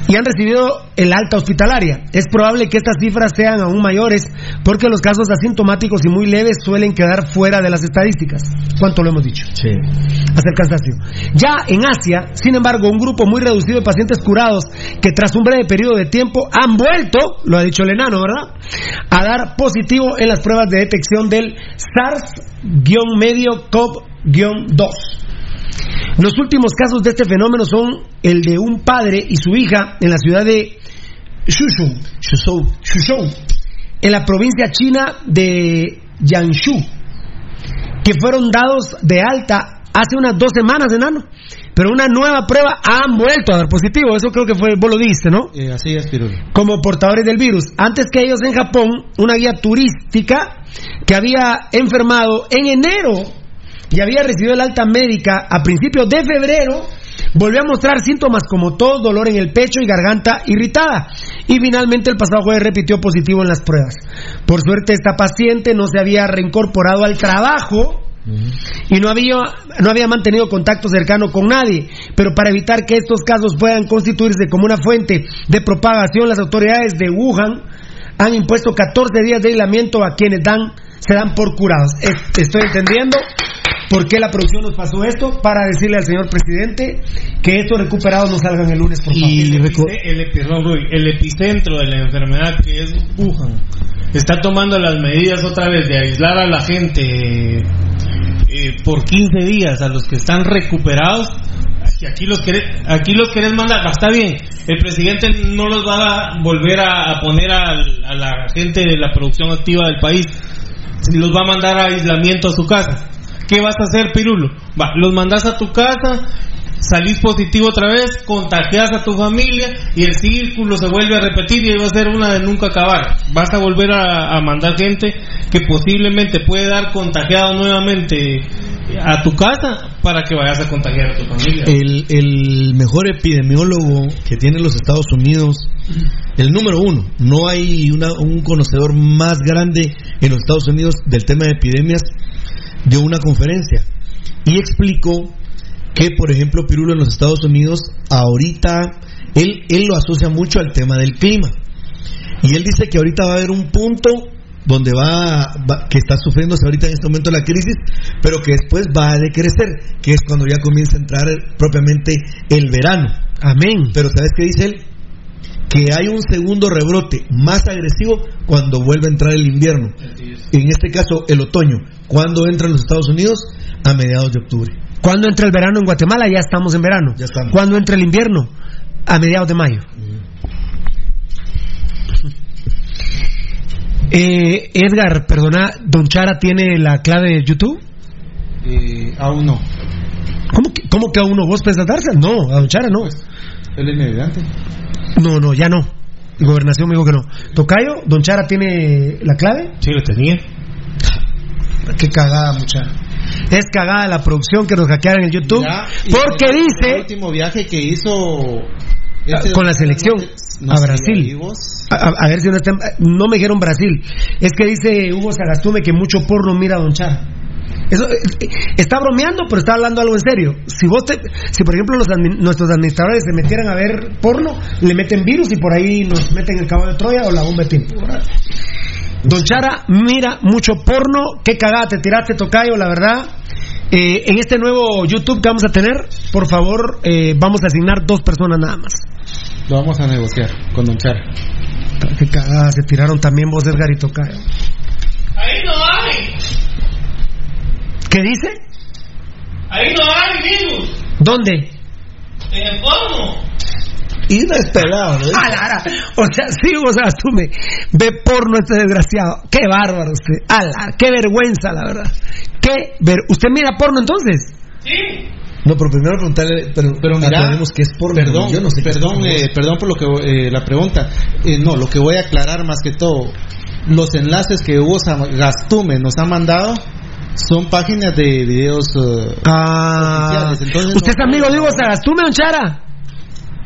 y han recibido el alta hospitalaria. Es probable que estas cifras sean aún mayores porque los casos asintomáticos y muy leves suelen quedar fuera de las estadísticas. ¿Cuánto lo hemos dicho? Sí. hasta el cansancio. Ya en Asia, sin embargo, un grupo muy reducido de pacientes curados que tras un breve periodo de tiempo han vuelto, lo ha dicho el enano, ¿verdad? A dar positivo en las pruebas de detección del SARS-medio-CoV-2. Los últimos casos de este fenómeno son el de un padre y su hija en la ciudad de Shuzhou, Shuzhou, Shuzhou, en la provincia china de Jiangsu que fueron dados de alta hace unas dos semanas, enano. Pero una nueva prueba han vuelto a dar positivo. Eso creo que fue, vos lo dijiste, ¿no? Eh, así es, Pirulo. Como portadores del virus. Antes que ellos en Japón, una guía turística que había enfermado en enero y había recibido el alta médica a principios de febrero, volvió a mostrar síntomas como tos, dolor en el pecho y garganta irritada. Y finalmente el pasado jueves repitió positivo en las pruebas. Por suerte esta paciente no se había reincorporado al trabajo y no había, no había mantenido contacto cercano con nadie. Pero para evitar que estos casos puedan constituirse como una fuente de propagación, las autoridades de Wuhan han impuesto 14 días de aislamiento a quienes dan, se dan por curados. Es- Estoy entendiendo por qué la producción nos pasó esto para decirle al señor presidente que estos recuperados no salgan el lunes, por favor. Y el, epice- el epicentro de la enfermedad que es Wuhan está tomando las medidas otra vez de aislar a la gente eh, por 15 días a los que están recuperados. Y aquí los querés, aquí los querés mandar, está bien. El presidente no los va a volver a, a poner al- a, la gente de la producción activa del país, los va a mandar a aislamiento a su casa. ¿Qué vas a hacer, Pirulo? Va, los mandas a tu casa, salís positivo otra vez, contagias a tu familia y el círculo se vuelve a repetir y va a ser una de nunca acabar. Vas a volver a, a mandar gente que posiblemente puede dar contagiado nuevamente a tu casa para que vayas a contagiar a tu familia. El, el mejor epidemiólogo que tiene los Estados Unidos, el número uno, no hay una- un conocedor más grande en los Estados Unidos del tema de epidemias, dio una conferencia y explicó que, por ejemplo, Pirulo en los Estados Unidos, ahorita, él, él lo asocia mucho al tema del clima. Y él dice que ahorita va a haber un punto donde va, va- que está sufriéndose ahorita en este momento la crisis, pero que después va a decrecer, que es cuando ya comienza a entrar propiamente el verano. Amén. Pero ¿sabes qué dice él? Que hay un segundo rebrote más agresivo cuando vuelve a entrar el invierno. En este caso, el otoño. ¿Cuándo entra en los Estados Unidos? A mediados de octubre. Cuando entra el verano en Guatemala, ya estamos en verano. Ya estamos. Cuando entra el invierno, a mediados de mayo. Eh, Edgar, perdona, Don Chara tiene la clave de YouTube. Eh, aún no. ¿Cómo que, cómo que a uno vos pensás dársela? No, a Don Chara no. Él es mediante. No, no, ya no. Gobernación me dijo que no. Tocayo, Don Chara tiene la clave. Sí, lo tenía. Qué cagada, mucha. Es cagada la producción que nos hackearon en el YouTube. Porque el- dice El último viaje que hizo. este con la selección no a Brasil. A, ver si no está. No me dijeron Brasil. Es que dice Hugo Sagastume que mucho porno mira a Don Chara. Eso, eh, eh, está bromeando, pero está hablando algo en serio. Si vos te, si por ejemplo los admi- nuestros administradores se metieran a ver porno, le meten virus y por ahí nos meten el caballo de Troya o la bomba de tiempo. ¿verdad? Don Chara mira mucho porno. Qué cagada te tiraste, Tocayo, la verdad. Eh, en este nuevo YouTube que vamos a tener, por favor, eh, vamos a asignar dos personas nada más. Lo vamos a negociar con Don Chara. Qué cagada se tiraron también vos, Edgar y Tocayo. Ahí no hay. ¿Qué dice? Ahí no hay virus. ¿Dónde? En el porno. Inesperado, ¿no? A la ara. O sea, sí, vos asume. Ve porno este desgraciado. Qué bárbaro usted. A la, qué vergüenza, la verdad. Qué ver... ¿Usted mira porno entonces? Sí. No, pero primero preguntarle, pero, Pero mira, que es por perdón, yo no sé perdón, eh, perdón por lo que eh, la pregunta. Eh, no, lo que voy a aclarar más que todo, los enlaces que Hugo Gastume nos ha mandado son páginas de videos eh, Ah, oficiales. Entonces ¿Usted no- es amigo de Hugo Sagastume, don Chara?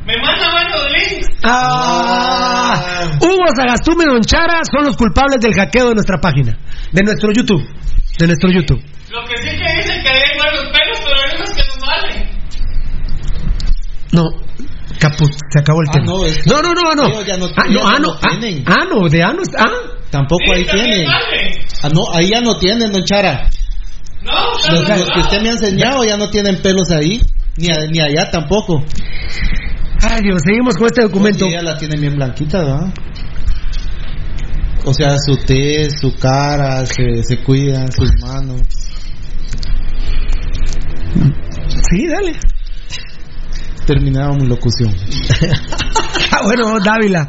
Me manda varios links. Ah, Hugo Sagastume y Don Chara son los culpables del hackeo de nuestra página, de nuestro YouTube, de nuestro YouTube. Lo que sí que dicen que hay varios pelos, pero hay unos que no valen. No, caput, se acabó el Ah, tema. no, es que no, no, no, no. ya no- Ah, no, ah, ya no, ah, tienen. ah, no, de ano, ah. Tampoco ahí tienen. Ah, no, ahí ya no tienen, don Chara. No, Los, los que usted me ha enseñado ya no tienen pelos ahí, ni, a- ni allá tampoco. Ay, Dios, seguimos con este documento. Pues ella la tiene bien blanquita, ¿verdad? O sea, su tez, su cara, se, se cuidan, sus manos. Sí, dale. Terminaba mi locución. Ah, bueno, Dávila.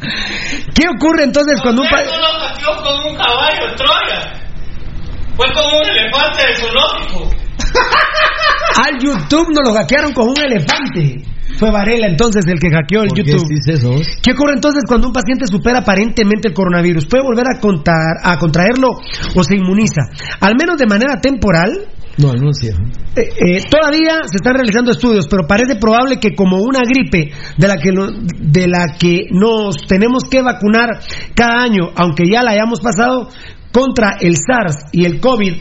¿Qué ocurre entonces cuando un país... no lo hackeó con un caballo de Troya. Fue como un elefante del zoológico. Al YouTube nos lo hackearon con un elefante. Fue Varela entonces el que hackeó el ¿Por qué YouTube. dices eso? ¿Qué ocurre entonces cuando un paciente supera aparentemente el coronavirus? ¿Puede volver a, contar, a contraerlo o se inmuniza? Al menos de manera temporal. No, anuncia. Eh, eh, todavía se están realizando estudios, pero parece probable que como una gripe de la que, de la que nos tenemos que vacunar cada año, aunque ya la hayamos pasado, contra el SARS y el COVID,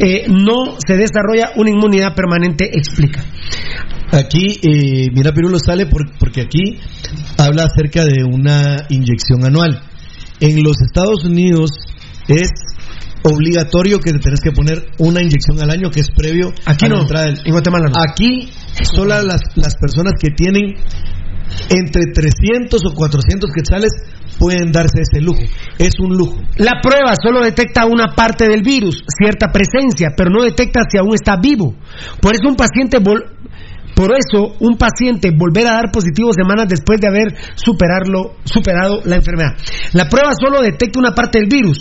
eh, no se desarrolla una inmunidad permanente, explica. Aquí, eh, mira, Pirulo sale por- porque aquí habla acerca de una inyección anual. En los Estados Unidos es obligatorio que te tenés que poner una inyección al año que es previo Aquí a la no, entrada del- en Guatemala no. Aquí solo las, las personas que tienen entre 300 o 400 quetzales pueden darse ese lujo. Es un lujo. La prueba solo detecta una parte del virus, cierta presencia, pero no detecta si aún está vivo. Por eso un paciente por eso un paciente volver a dar positivo semanas después de haber superarlo, superado la enfermedad. La prueba solo detecta una parte del virus,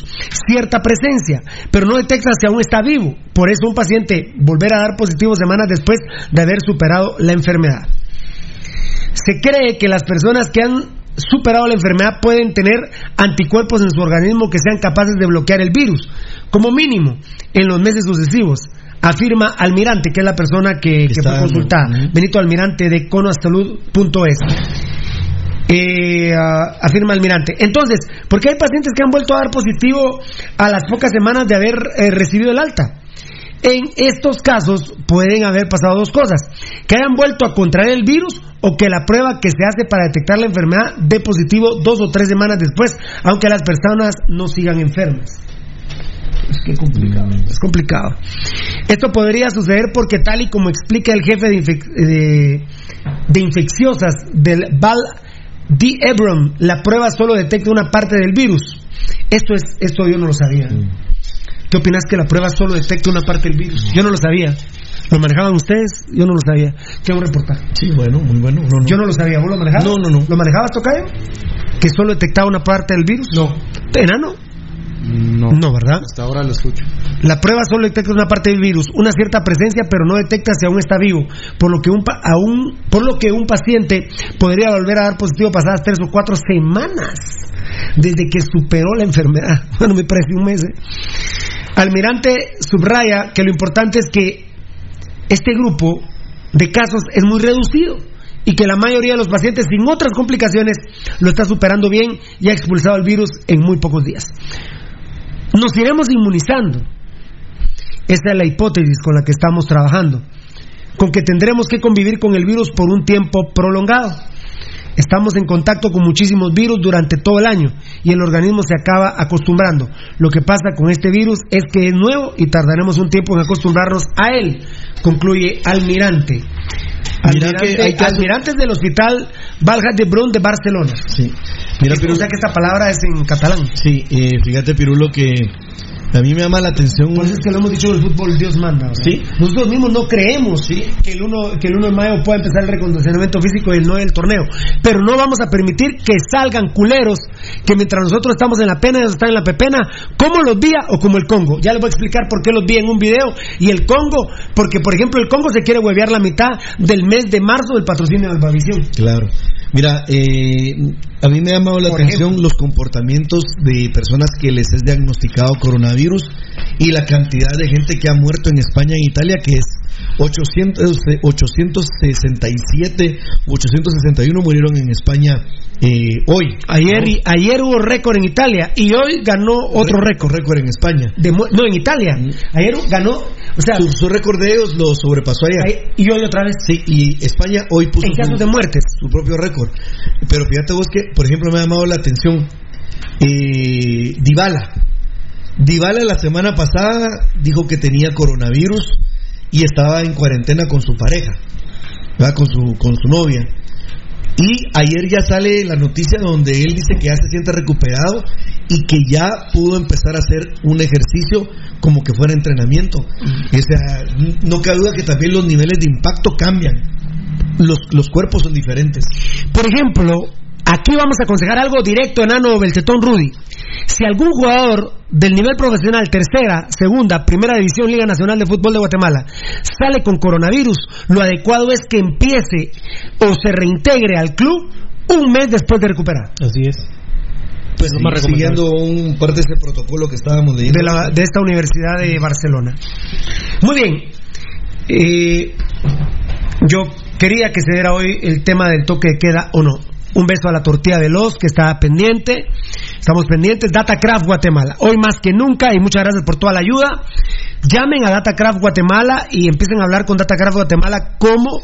cierta presencia, pero no detecta si aún está vivo. Por eso un paciente volver a dar positivo semanas después de haber superado la enfermedad. Se cree que las personas que han superado la enfermedad pueden tener anticuerpos en su organismo que sean capaces de bloquear el virus, como mínimo en los meses sucesivos. Afirma Almirante, que es la persona que, que fue consultada. Benito Almirante de conosalud.es. Eh, ah, afirma Almirante. Entonces, ¿por qué hay pacientes que han vuelto a dar positivo a las pocas semanas de haber eh, recibido el alta? En estos casos pueden haber pasado dos cosas, que hayan vuelto a contraer el virus o que la prueba que se hace para detectar la enfermedad dé positivo dos o tres semanas después, aunque las personas no sigan enfermas. Es que complicado, es complicado. Esto podría suceder porque tal y como explica el jefe de, infec- de- de infecciosas del Val D. Ebron, la prueba solo detecta una parte del virus. Esto es, esto yo no lo sabía. ¿Qué opinas que la prueba solo detecta una parte del virus? Yo no lo sabía. ¿Lo manejaban ustedes? Yo no lo sabía. ¿Qué un reportaje? Sí, bueno, muy bueno. No, no. Yo no lo sabía. ¿Vos lo manejabas? No, no, no. ¿Lo manejabas, Tocayo? ¿Que solo detectaba una parte del virus? No. ¿Enano? No. No, ¿verdad? Hasta ahora lo escucho. La prueba solo detecta una parte del virus, una cierta presencia, pero no detecta si aún está vivo, por lo que un, pa- aún, por lo que un paciente podría volver a dar positivo pasadas tres o cuatro semanas desde que superó la enfermedad. Bueno, me parece un mes. ¿eh? Almirante subraya que lo importante es que este grupo de casos es muy reducido y que la mayoría de los pacientes sin otras complicaciones lo está superando bien y ha expulsado el virus en muy pocos días. Nos iremos inmunizando. Esa es la hipótesis con la que estamos trabajando, con que tendremos que convivir con el virus por un tiempo prolongado. Estamos en contacto con muchísimos virus durante todo el año y el organismo se acaba acostumbrando. Lo que pasa con este virus es que es nuevo y tardaremos un tiempo en acostumbrarnos a él, concluye Almirante. Mira Almirante, que Almirantes del Hospital Valjas de Brun de Barcelona. Sí. Mira, o Pirulo, sea que esta palabra es en catalán. sí, eh, fíjate, Pirulo, que A mí me llama la atención. Por eso es que lo hemos dicho en el fútbol, Dios manda. ¿verdad? Sí. Nosotros mismos no creemos que el 1 que el 1 de mayo pueda empezar el recondicionamiento físico y el 9 del torneo. Pero no vamos a permitir que salgan culeros que mientras nosotros estamos en la pena, ellos están en la pepena, como los vía o como el Congo. Ya les voy a explicar por qué los vi en un video. Y el Congo, porque por ejemplo el Congo se quiere huevear la mitad del mes de marzo del patrocinio de Albavisión. Claro. Mira, eh, a mí me ha llamado la Por atención los comportamientos de personas que les es diagnosticado coronavirus y la cantidad de gente que ha muerto en España e Italia, que es 800, eh, 867, 861 murieron en España eh, hoy. Ayer, y- ayer hubo récord en Italia y hoy ganó otro récord. Récord en España. De no, en Italia. Ayer ganó, o sea, Su, su récord de ellos lo sobrepasó ayer. y hoy otra vez. Sí, y España hoy puso En su- casos de muertes. su propio récord. Pero fíjate vos que, por ejemplo, me ha llamado la atención eh, Dybala. Dybala la semana pasada dijo que tenía coronavirus y estaba en cuarentena con su pareja, ¿verdad? con su con su novia. Y ayer ya sale la noticia donde él dice que ya se siente recuperado y que ya pudo empezar a hacer un ejercicio como que fuera entrenamiento. O sea, no cabe duda que también los niveles de impacto cambian. Los, los cuerpos son diferentes. Por ejemplo, aquí vamos a aconsejar algo directo, enano Belcetón Rudy. Si algún jugador del nivel profesional, tercera, segunda, primera división, Liga Nacional de Fútbol de Guatemala, sale con coronavirus, lo adecuado es que empiece o se reintegre al club un mes después de recuperar. Así es. Pues Lo más sí, siguiendo un parte de ese protocolo que estábamos leyendo. de, la- de esta Universidad de Barcelona. Muy bien. Eh, yo quería que se diera hoy el tema del toque de queda o no. Un beso a la tortilla de los que está pendiente. Estamos pendientes. Datacraft Guatemala. Hoy más que nunca y muchas gracias por toda la ayuda. Llamen a Datacraft Guatemala y empiecen a hablar con Datacraft Guatemala como...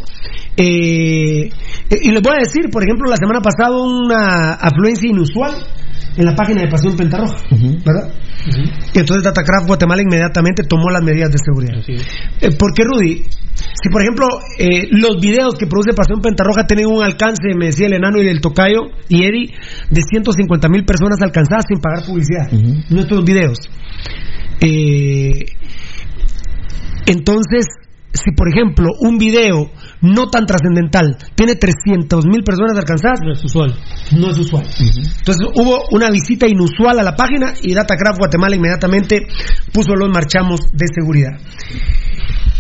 eh, y les voy a decir, por ejemplo, la semana pasada una afluencia inusual en la página de Pasión Pentarroja, ¿verdad? Y entonces Datacraft Guatemala inmediatamente tomó las medidas de seguridad. Eh, ¿Por qué, Rudy? Si, por ejemplo, eh, los videos que produce Pasión Pentarroja tienen un alcance, me decía el enano y del tocayo y Eddie, de 150 mil personas alcanzadas sin pagar publicidad. Nuestros videos. Eh, entonces, si por ejemplo un video no tan trascendental tiene 300 mil personas alcanzadas, No es usual. no es usual. Entonces hubo una visita inusual a la página y Datacraft Guatemala inmediatamente puso los marchamos de seguridad.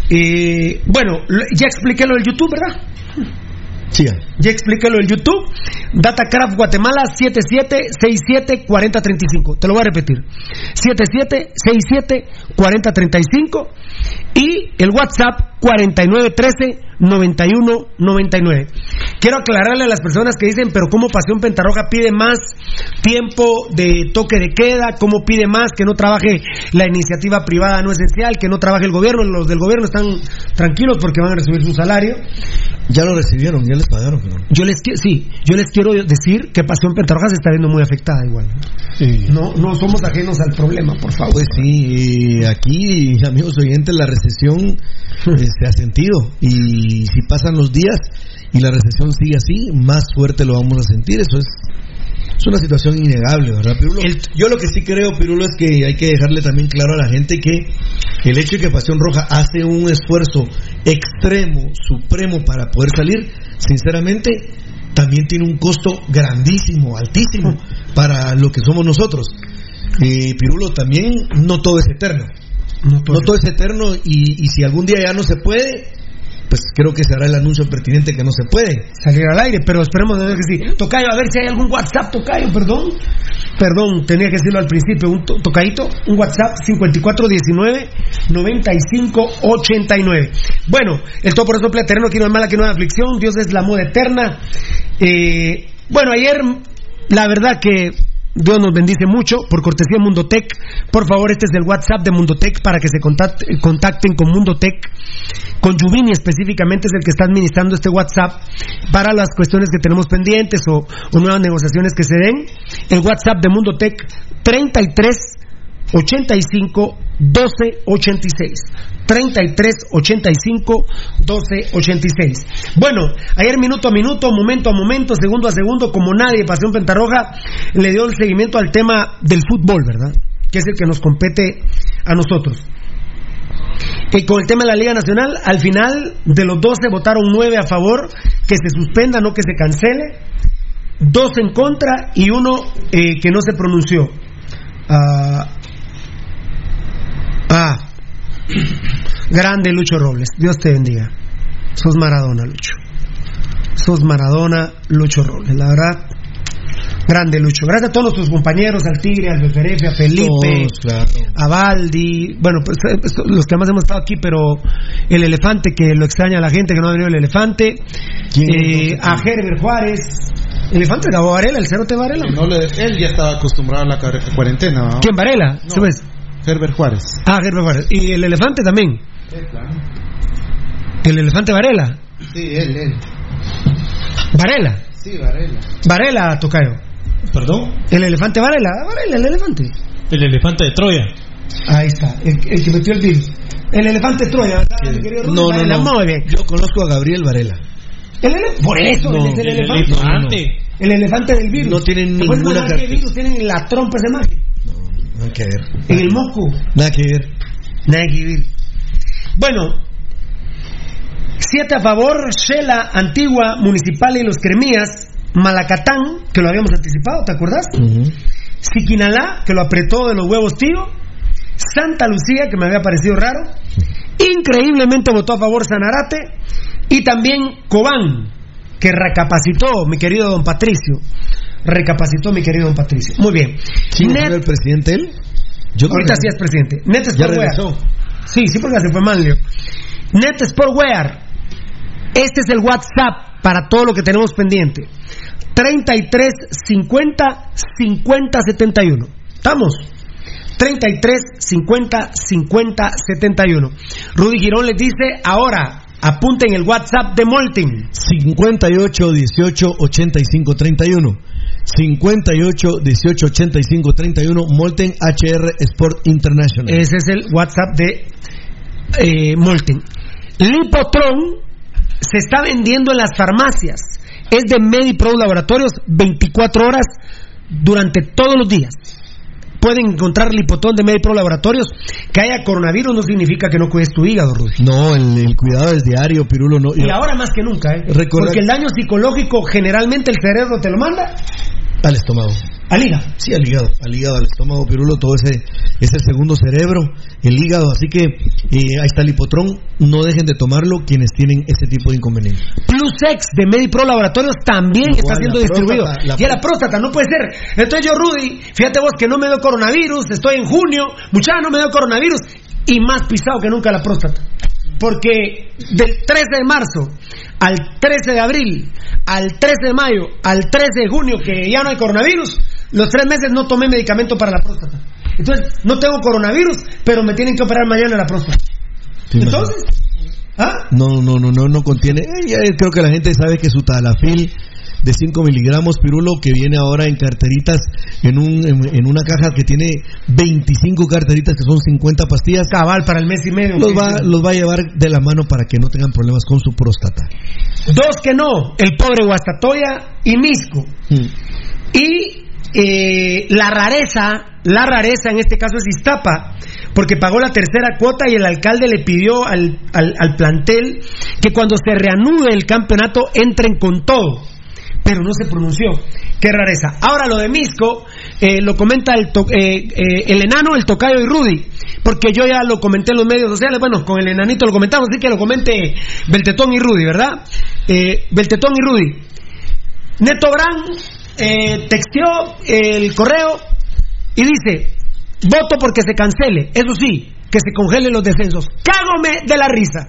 Eh, bueno, ya expliqué lo del YouTube, ¿verdad? Sí, Ya expliqué lo del YouTube. Datacraft Guatemala 77674035. Te lo voy a repetir. 77674035 y el WhatsApp 49139199. Quiero aclararle a las personas que dicen, pero ¿cómo Pasión Pentarroja pide más tiempo de toque de queda? ¿Cómo pide más que no trabaje la iniciativa privada no esencial, que no trabaje el gobierno? Los del gobierno están tranquilos porque van a recibir su salario. Ya lo recibieron, ya les pagaron. pero- Yo les sí, yo les quiero decir que Pasión Pentarroja se está viendo muy afectada igual. No, no somos ajenos al problema, por favor. Pues sí, aquí, amigos oyentes, la recesión eh, se ha sentido. Y si pasan los días y la recesión sigue así, más fuerte lo vamos a sentir. Eso es, es una situación innegable, ¿verdad, Pirulo? Yo lo que sí creo, Pirulo, es que hay que dejarle también claro a la gente que el hecho de que Pasión Roja hace un esfuerzo extremo, supremo para poder salir, sinceramente, también tiene un costo grandísimo, altísimo, para lo que somos nosotros. Eh, Pirulo, también no todo es eterno. No todo, es eterno y, y si algún día ya no se puede, pues creo que se hará el anuncio pertinente que no se puede. Salir al aire, pero esperemos de ver que sí. Tocayo, a ver si hay algún WhatsApp, Tocayo, perdón. Perdón, tenía que decirlo al principio, un to- tocadito, un WhatsApp 5419-9589. Bueno, el todo por eso eterno, aquí no hay mala, que no hay aflicción, Dios es la moda eterna. Eh, bueno, ayer, la verdad que Dios nos bendice mucho, por cortesía Mundotech. Por favor, este es el WhatsApp de Mundotech para que se contact- contacten con Mundotech. Con Yuvini específicamente es el que está administrando este WhatsApp para las cuestiones que tenemos pendientes o, o nuevas negociaciones que se den. El WhatsApp de Mundotech 33 85 12 86 33 85 12 86 bueno ayer minuto a minuto momento a momento segundo a segundo como nadie Pasión Pentarroja le dio el seguimiento al tema del fútbol verdad que es el que nos compete a nosotros. Y con el tema de la Liga Nacional, al final de los 12 votaron 9 a favor, que se suspenda, no que se cancele, dos en contra y uno eh, que no se pronunció. Ah, ah, grande Lucho Robles, Dios te bendiga. Sos Maradona, Lucho. Sos Maradona, Lucho Robles. La verdad, grande Lucho. Gracias a todos nuestros compañeros, al Tigre, al Beferefe, a Felipe, Todos, claro. a Baldi, bueno, pues eh, pues, los que más hemos estado aquí, pero el elefante que lo extraña a la gente que no ha venido el elefante, eh, a Herbert Juárez, elefante de Varela, el cerote Varela. No le- él ya estaba acostumbrado a la cuare- cuarentena. ¿no? ¿Quién Varela? No. ¿Sabes? Herbert Juárez. Ah, Herbert Juárez. Y el elefante también. El elefante Varela. Sí, él, él. Varela. Sí, Varela. Varela, Tocayo. ¿Perdón? El elefante Varela. Varela, el elefante. El elefante de Troya. Ahí está, el, el que metió el virus. El elefante Troya, ¿verdad? mi querido Rubén? No, no, Varela, no. muy bien. Yo conozco a Gabriel Varela. El ele- por eso, No, él es el, el elefante. elefante. El elefante del virus. No tienen ¿Te puedes ninguna virus tienen en la trompa ese magia? Nada que ver. En el moco. Nada que ver. Nada que ver. Bueno, siete a favor, Shela, Antigua, Municipal y Los Cremías, Malacatán, que lo habíamos anticipado, ¿te acuerdas? Siquinalá, que lo apretó de los huevos tío, Santa Lucía, que me había parecido raro, increíblemente votó a favor Sanarate, y también Cobán, que recapacitó, mi querido don Patricio, recapacitó mi querido don Patricio. Muy bien. ¿Quién Net- el presidente él? Yo Ahorita sí es presidente. Net Ya Sport regresó. Wear. Sí, sí, porque se fue mal, Leo. Net Sport Wear. Este es el WhatsApp para todo lo que tenemos pendiente. 33 50 50 71. ¿Estamos? 33 50 50 71. Rudy Girón les dice, ahora apunten el WhatsApp de Molten. 58 18 85 31. 58 18 85 31 Molten HR Sport International. Ese es el WhatsApp de eh, Molten. Lipotron se está vendiendo en las farmacias. Es de MediPro Laboratorios 24 horas durante todos los días. Pueden encontrar Lipotron de MediPro Laboratorios. Que haya coronavirus no significa que no cuides tu hígado, Rudy. No, el, el cuidado es diario, Pirulo. No, Y ahora más que nunca, ¿eh? Porque el daño psicológico generalmente el cerebro te lo manda Al estómago. Al hígado. Sí, al hígado, al hígado, al estómago, Pirulo, todo ese es el segundo cerebro, el hígado, así que eh, ahí está el hipotrón, no dejen de tomarlo quienes tienen ese tipo de inconvenientes. Plus X de MediPro Laboratorios también está siendo distribuido. próstata, la y a la próstata, no puede ser. Entonces yo, Rudy, fíjate vos que no me dio coronavirus, estoy en junio, muchacha, no me dio coronavirus, y más pisado que nunca la próstata. Porque del 13 de marzo al 13 de abril, al 13 de mayo, al 13 de junio, que ya no hay coronavirus, los tres meses no tomé medicamento para la próstata. Entonces, no tengo coronavirus, pero me tienen que operar mañana la próstata. Entonces, ¿ah? No, no, no, no, no contiene. eh, creo que la gente sabe que su talafil de 5 miligramos, Pirulo, que viene ahora en carteritas, en, un, en, en una caja que tiene 25 carteritas, que son 50 pastillas. Cabal para el mes y medio. Los va, los va a llevar de la mano para que no tengan problemas con su próstata. Dos que no, el pobre Guastatoya y Misco. Y eh, la rareza, la rareza en este caso es Iztapa, porque pagó la tercera cuota y el alcalde le pidió al, al, plantel que cuando se reanude el campeonato entren con todo. Pero no se pronunció. Qué rareza. Ahora lo de Misco eh, lo comenta el, eh, el enano, el tocayo y Rudy. Porque yo ya lo comenté en los medios sociales. Bueno, con el enanito lo comentamos, así que lo comente Beltetón y Rudy, ¿verdad? Beltetón y Rudy. Neto Brand eh, texteó el correo y dice, voto porque se cancele, eso sí, que se congelen los descensos. Cágome de la risa.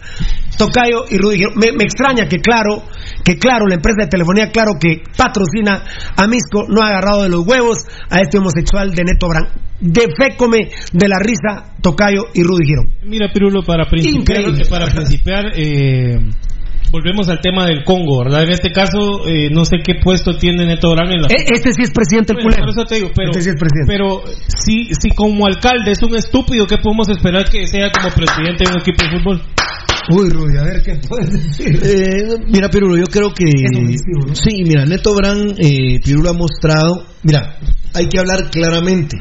Tocayo y Rudy me, me extraña que claro, que claro, la empresa de telefonía, claro que patrocina a Misco, no ha agarrado de los huevos a este homosexual de Neto Brand. Defécome de la risa, Tocayo y Rudy dijeron. Mira, Pirulo, para principiar, Increíble. para principiar eh, volvemos al tema del Congo, ¿verdad? En este caso, eh, no sé qué puesto tiene Neto Brand en la... E- Este sí es presidente el Bueno, culero. por eso te digo, pero, Este sí es presidente. pero si, si como alcalde es un estúpido, ¿qué podemos esperar que sea como presidente de un equipo de fútbol? Uy, Rudy, a ver qué puedes decir. Eh, mira, Pirulo, yo creo que. Sí, mira, Neto Brand, eh, Pirulo ha mostrado. Mira, hay que hablar claramente.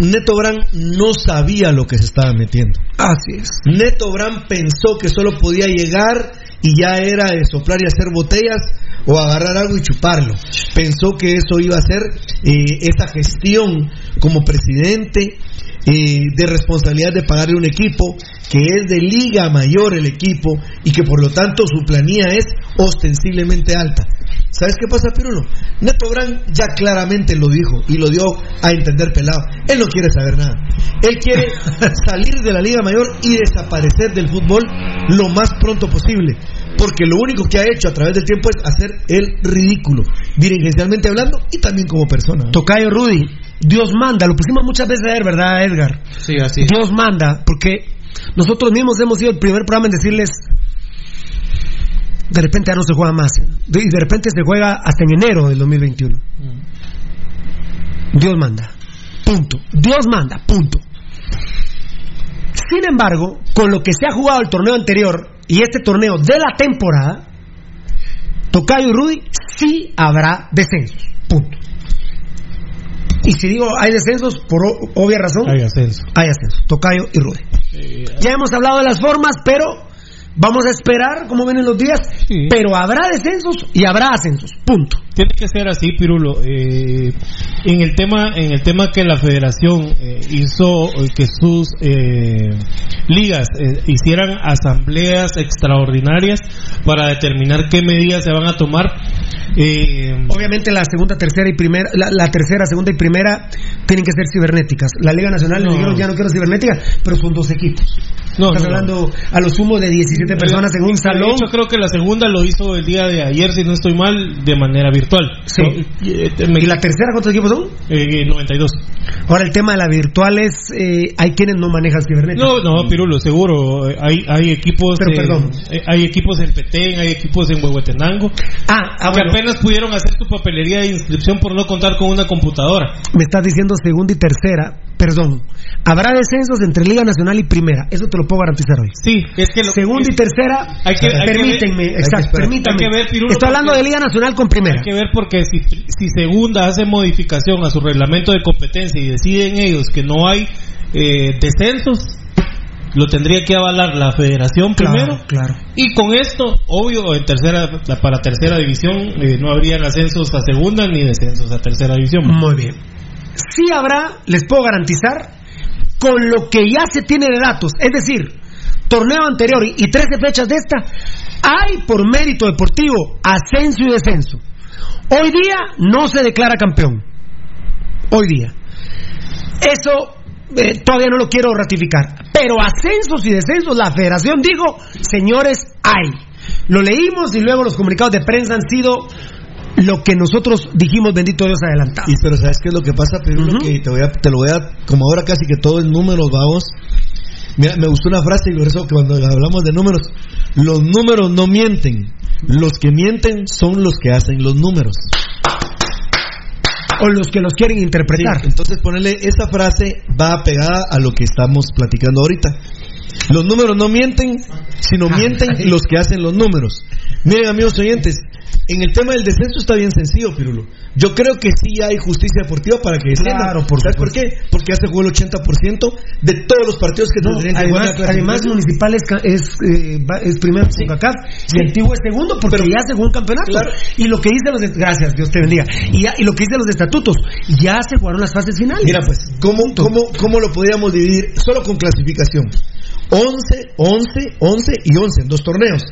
Neto Brand no sabía lo que se estaba metiendo. Así es. Neto Brand pensó que solo podía llegar y ya era de soplar y hacer botellas o agarrar algo y chuparlo. Pensó que eso iba a ser eh, esa gestión como presidente eh, de responsabilidad de pagarle un equipo que es de liga mayor el equipo y que por lo tanto su planilla es ostensiblemente alta. ¿Sabes qué pasa, Pirulo? Neto Brand ya claramente lo dijo y lo dio a entender pelado. Él no quiere saber nada. Él quiere salir de la Liga Mayor y desaparecer del fútbol lo más pronto posible. Porque lo único que ha hecho a través del tiempo es hacer el ridículo, dirigencialmente hablando y también como persona. ¿no? Tocayo Rudy, Dios manda, lo pusimos muchas veces a ver, ¿verdad, Edgar? Sí, así es. Dios manda, porque nosotros mismos hemos sido el primer programa en decirles, de repente ya no se juega más, De- y de repente se juega hasta en enero del 2021. Dios manda, punto. Dios manda, punto. Sin embargo, con lo que se ha jugado el torneo anterior y este torneo de la temporada, Tocayo y Rudy, sí habrá descensos, punto. Y si digo hay descensos, por obvia razón, Hay ascenso. hay ascensos. Tocayo y Rudy. Ya hemos hablado de las formas, pero vamos a esperar cómo vienen los días. Pero habrá descensos y habrá ascensos. Punto. Tiene que ser así, Pirulo. Eh, en el tema, en el tema que la Federación eh, hizo que sus eh, ligas eh, hicieran asambleas extraordinarias para determinar qué medidas se van a tomar. Eh, Obviamente la segunda, tercera y primera, la, la tercera, segunda y primera tienen que ser cibernéticas. La Liga Nacional No. le dijeron ya no quiero cibernéticas, pero son dos equipos. No, Estás no, no. hablando a lo sumo de 17 personas en un salón. hecho, creo que la segunda lo hizo el día de ayer, si no estoy mal, de manera virtual. Sí. No, eh, ¿Y la tercera cuántos equipos son? eh, 92. Ahora el tema de la virtual es, eh, hay quienes no manejan cibernéticas. No, no, Pirulo, seguro. eh, Hay, hay equipos. Pero, en- perdón. eh, hay equipos en Petén, hay equipos en Huehuetenango. Ah, ah, que bueno. apenas pudieron hacer su papelería de inscripción por no contar con una computadora. Me estás diciendo segunda y tercera, perdón. Habrá descensos entre Liga Nacional y Primera, eso te lo puedo garantizar hoy. Sí, es que lo- segunda y tercera, hay que- hay que permítanme, ver- hay que exacto, permítanme. Hay que ver, Pirulo, Estoy hablando de Liga Nacional con Primera. Hay que ver porque si, si segunda hace modificación a su reglamento de competencia y deciden ellos que no hay eh, descensos, lo tendría que avalar la federación Claro, primero. claro. Y con esto, obvio, en tercera para tercera división eh, no habrían ascensos a segunda ni descensos a tercera división. Muy bien. Sí habrá, les puedo garantizar, con lo que ya se tiene de datos, es decir, torneo anterior y y 13 fechas de esta, hay por mérito deportivo ascenso y descenso. Hoy día no se declara campeón. Hoy día. Eso eh, todavía no lo quiero ratificar. Pero ascensos y descensos, la federación dijo, señores, hay. Lo leímos y luego los comunicados de prensa han sido lo que nosotros dijimos, bendito Dios, adelantado. Y pero ¿sabes qué es lo que pasa, Pirulo? Que te, voy a, te lo voy a, como ahora casi que todo es números, vamos. Mira, me gustó una frase y por eso que cuando hablamos de números, los números no mienten, los que mienten son los que hacen los números. O los que los quieren interpretar. Sí, entonces ponerle esa frase va pegada a lo que estamos platicando ahorita. Los números no mienten, sino mienten los que hacen los números. Miren, amigos oyentes, en el tema del descenso está bien sencillo, Pirulo. Yo creo que sí hay justicia deportiva para que desciendan. Claro, por ¿Sabes por qué? Porque ya se jugó el 80% de todos los partidos que No, tendrían que además, la además clasificación. Municipal es, es, eh, es primero con CACAF y Antiguo es segundo porque ya se jugó un campeonato. Claro. Y lo que dice los gracias, Dios te bendiga. Y, ya- y lo que dice los estatutos, ya se jugaron las fases finales. Mira, pues, ¿cómo, cómo, ¿cómo lo podríamos dividir? Solo con clasificación. 11, 11, 11 y 11 en dos torneos.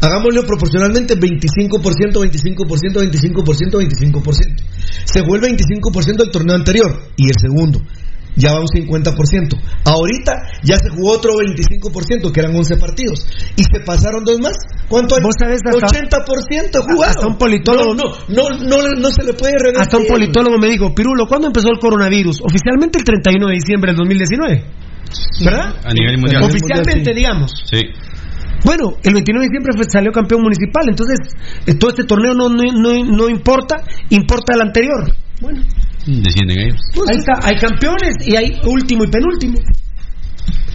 Hagámoslo proporcionalmente 25%, 25%, 25%, 25%. Se fue el 25% del torneo anterior y el segundo. Ya va un 50%. Ahorita ya se jugó otro 25%, que eran 11 partidos. Y se pasaron dos más. ¿Cuánto hay? ¿Vos sabés hasta- 80% jugado. Hasta un politólogo- No, no, no, no, no se le puede revertir. Hasta un politólogo me dijo, Pirulo, ¿cuándo empezó el coronavirus? Oficialmente el 31 de diciembre del 2019. ¿Verdad? A nivel mundial. Oficialmente, sí. digamos. Sí. Bueno, el 29 de diciembre salió campeón municipal, entonces eh, todo este torneo no, no, no, no importa, importa el anterior. Bueno, Descienden ellos. ahí está, hay campeones y hay último y penúltimo.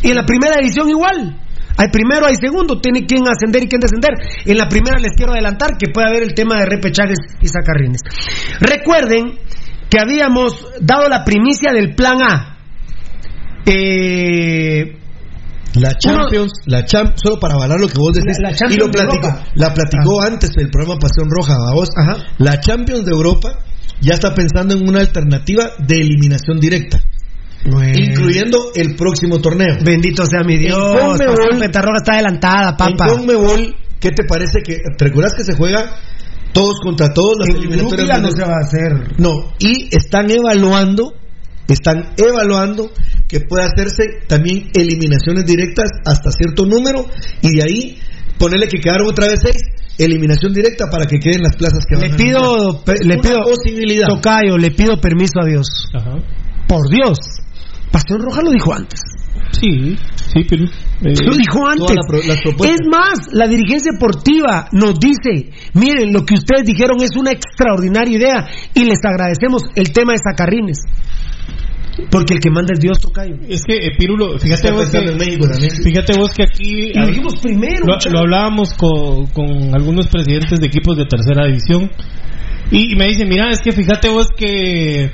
Y en la primera división igual. Hay primero, hay segundo, tiene quien ascender y quien descender. En la primera les quiero adelantar que puede haber el tema de repechajes y sacarrines. Recuerden que habíamos dado la primicia del plan A. Eh, La Champions, la Champ, solo para avalar lo que vos decís, La- la y lo platicó, la platicó antes el programa Pasión Roja, ¿va vos? La Champions de Europa ya está pensando en una alternativa de eliminación directa, incluyendo el próximo torneo. Bendito sea mi Dios. Conmebol- está adelantada, papá. En Conmebol, ¿qué te parece que te recuerdas que se juega todos contra todos las eliminatorias? No se va a hacer. No, y están evaluando, están evaluando que puede hacerse también eliminaciones directas hasta cierto número y de ahí ponerle que quedaron otra vez seis, eliminación directa para que queden las plazas que van Le a pido, Es le pido, posibilidad. Tocayo, le pido permiso a Dios. Por Dios. Pasión Roja lo dijo antes. Sí, sí, pero. eh, Lo dijo antes. es más, la dirigencia deportiva nos dice, miren, lo que ustedes dijeron es una extraordinaria idea y les agradecemos el tema de Sacarrines. Porque el que manda es Dios, Tocayo. Es que, eh, Pirulo, fíjate vos que, México fíjate vos que aquí Y lo dijimos primero. lo, lo hablábamos con, con algunos presidentes de equipos de tercera división y, y me dicen, mira, es que fíjate vos que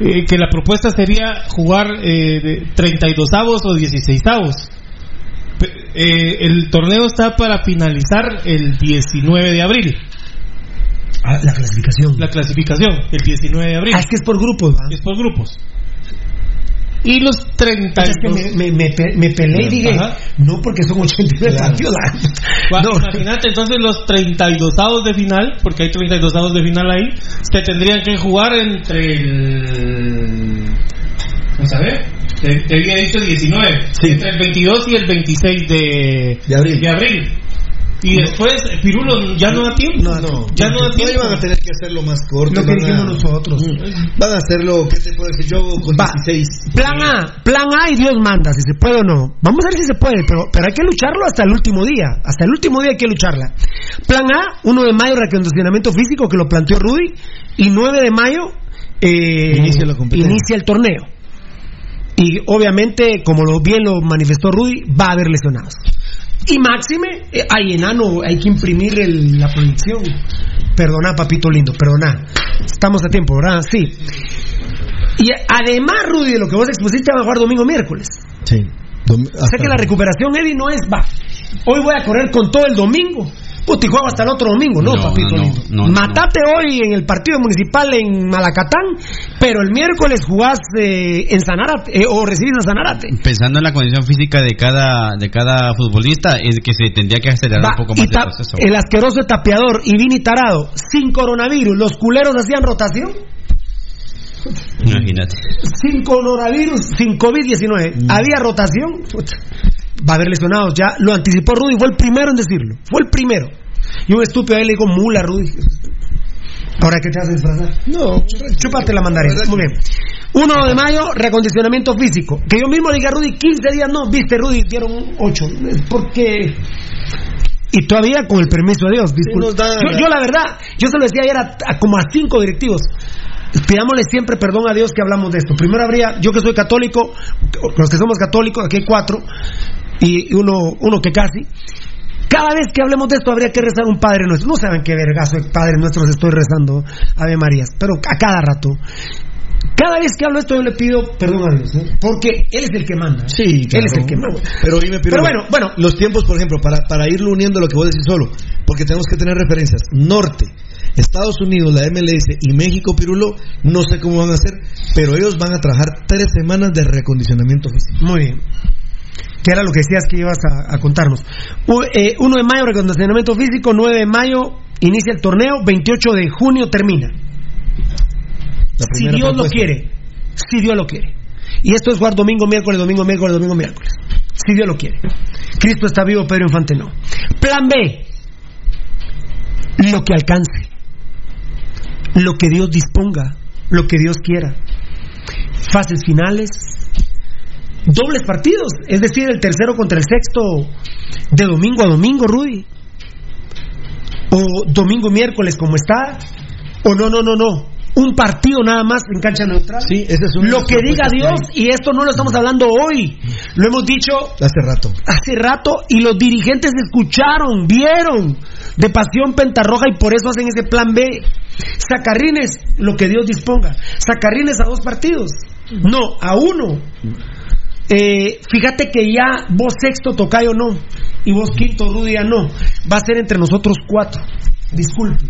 eh, que la propuesta sería jugar eh, de 32 avos o 16 avos. el torneo está para finalizar el 19 de abril. Ah, la clasificación. La clasificación, el 19 de abril. Ah, es que es por grupos, ¿va? Es por grupos. Y los 32... Es que me, me, me, me peleé y dije, Ajá. no porque son 89 partidos. Va, No. Imagínate entonces los 32 avos de final, porque hay 32 avos de final ahí, se tendrían que jugar entre el. Vamos a ver, te, te había dicho 19, entre el 22 y el 26 de, De abril. de abril. Y después, Pirulo, ya no da tiempo. No, no, ya no da no tiempo. iban a tener que hacerlo más corto. Lo que van a- dijimos nosotros. Van a hacerlo, ¿qué te puedo decir yo? Con Va. 16. Plan A, plan A y Dios manda, si se puede o no. Vamos a ver si se puede, pero, pero hay que lucharlo hasta el último día. Hasta el último día hay que lucharla. Plan A, 1 de mayo, recondicionamiento físico, que lo planteó Rudy. Y 9 de mayo, eh, Inicia la inicia el torneo. Y obviamente, como lo, bien lo manifestó Rudy, va a haber lesionados. Y máxime, eh, hay enano, hay que imprimir el- la proyección. Perdona, papito lindo, perdona. Estamos a tiempo, ¿verdad? Sí. Y además, Rudy, de lo que vos expusiste, va a jugar domingo miércoles. Sí. Dom- O sea que la recuperación, Eddie, no es va. Hoy voy a correr con todo el domingo. Puta, y juego hasta el otro domingo, no, No, papito no. Matate hoy en el partido municipal en Malacatán, pero el miércoles jugás eh, en Sanarate, eh, o recibís a Sanarate. Pensando en la condición física de cada de cada futbolista, es que se tendría que acelerar Va, un poco más el proceso. el asqueroso tapeador y Vini Tarado, sin coronavirus, los culeros hacían rotación. Imagínate. sin coronavirus, sin COVID-19, había rotación. Puta, Va a haber lesionados ya. Lo anticipó Rudy, fue el primero en decirlo. Fue el primero. Y un estúpido ahí le digo, mula, Rudy. Ahora que te vas a disfrazar. No, chúpate la mandarina. Muy bien. 1 de mayo, recondicionamiento físico. Que yo mismo le dije a Rudy, 15 días no, viste, Rudy, dieron 8. Porque. Y todavía con el permiso de Dios, da- yo, yo la verdad, yo se lo decía ayer a, a como a cinco directivos. Pidámosle siempre perdón a Dios que hablamos de esto. Primero habría, yo que soy católico, los que somos católicos, aquí hay cuatro, y uno, uno que casi. Cada vez que hablemos de esto habría que rezar un Padre Nuestro. No saben qué vergazo de Padre Nuestro estoy rezando, Ave Marías, pero a cada rato. Cada vez que hablo esto yo le pido perdón a Dios, ¿eh? porque Él es el que manda. Sí, Él claro. es el que manda. Pero dime, Pirulo, Pero bueno, bueno. los tiempos, por ejemplo, para, para irlo uniendo a lo que vos decís solo, porque tenemos que tener referencias. Norte, Estados Unidos, la MLS y México, Pirulo, no sé cómo van a hacer, pero ellos van a trabajar tres semanas de recondicionamiento físico. Muy bien. Que era lo que decías que ibas a, a contarnos. 1 de mayo, recondicionamiento físico. 9 de mayo, inicia el torneo. 28 de junio termina. Si Dios lo quiere. Si Dios lo quiere. Y esto es jugar domingo, miércoles, domingo, miércoles, domingo, miércoles. Si Dios lo quiere. Cristo está vivo, Pedro Infante no. Plan B. Lo que alcance. Lo que Dios disponga. Lo que Dios quiera. Fases finales. Dobles partidos. Es decir, el tercero contra el sexto de domingo a domingo, Rudy. O domingo miércoles como está. O no, no, no, no. Un partido nada más en cancha neutral. Sí, esa es de Lo que diga Dios, y esto no lo estamos hablando hoy, lo hemos dicho Hace rato. hace rato y los dirigentes escucharon, vieron de pasión pentarroja y por eso hacen ese plan B. Sacarrines, lo que Dios disponga. Sacarrines a dos partidos. No, a uno. Eh, fíjate que ya vos sexto tocayo no y vos quinto Rudy no. Va a ser entre nosotros cuatro. Disculpe.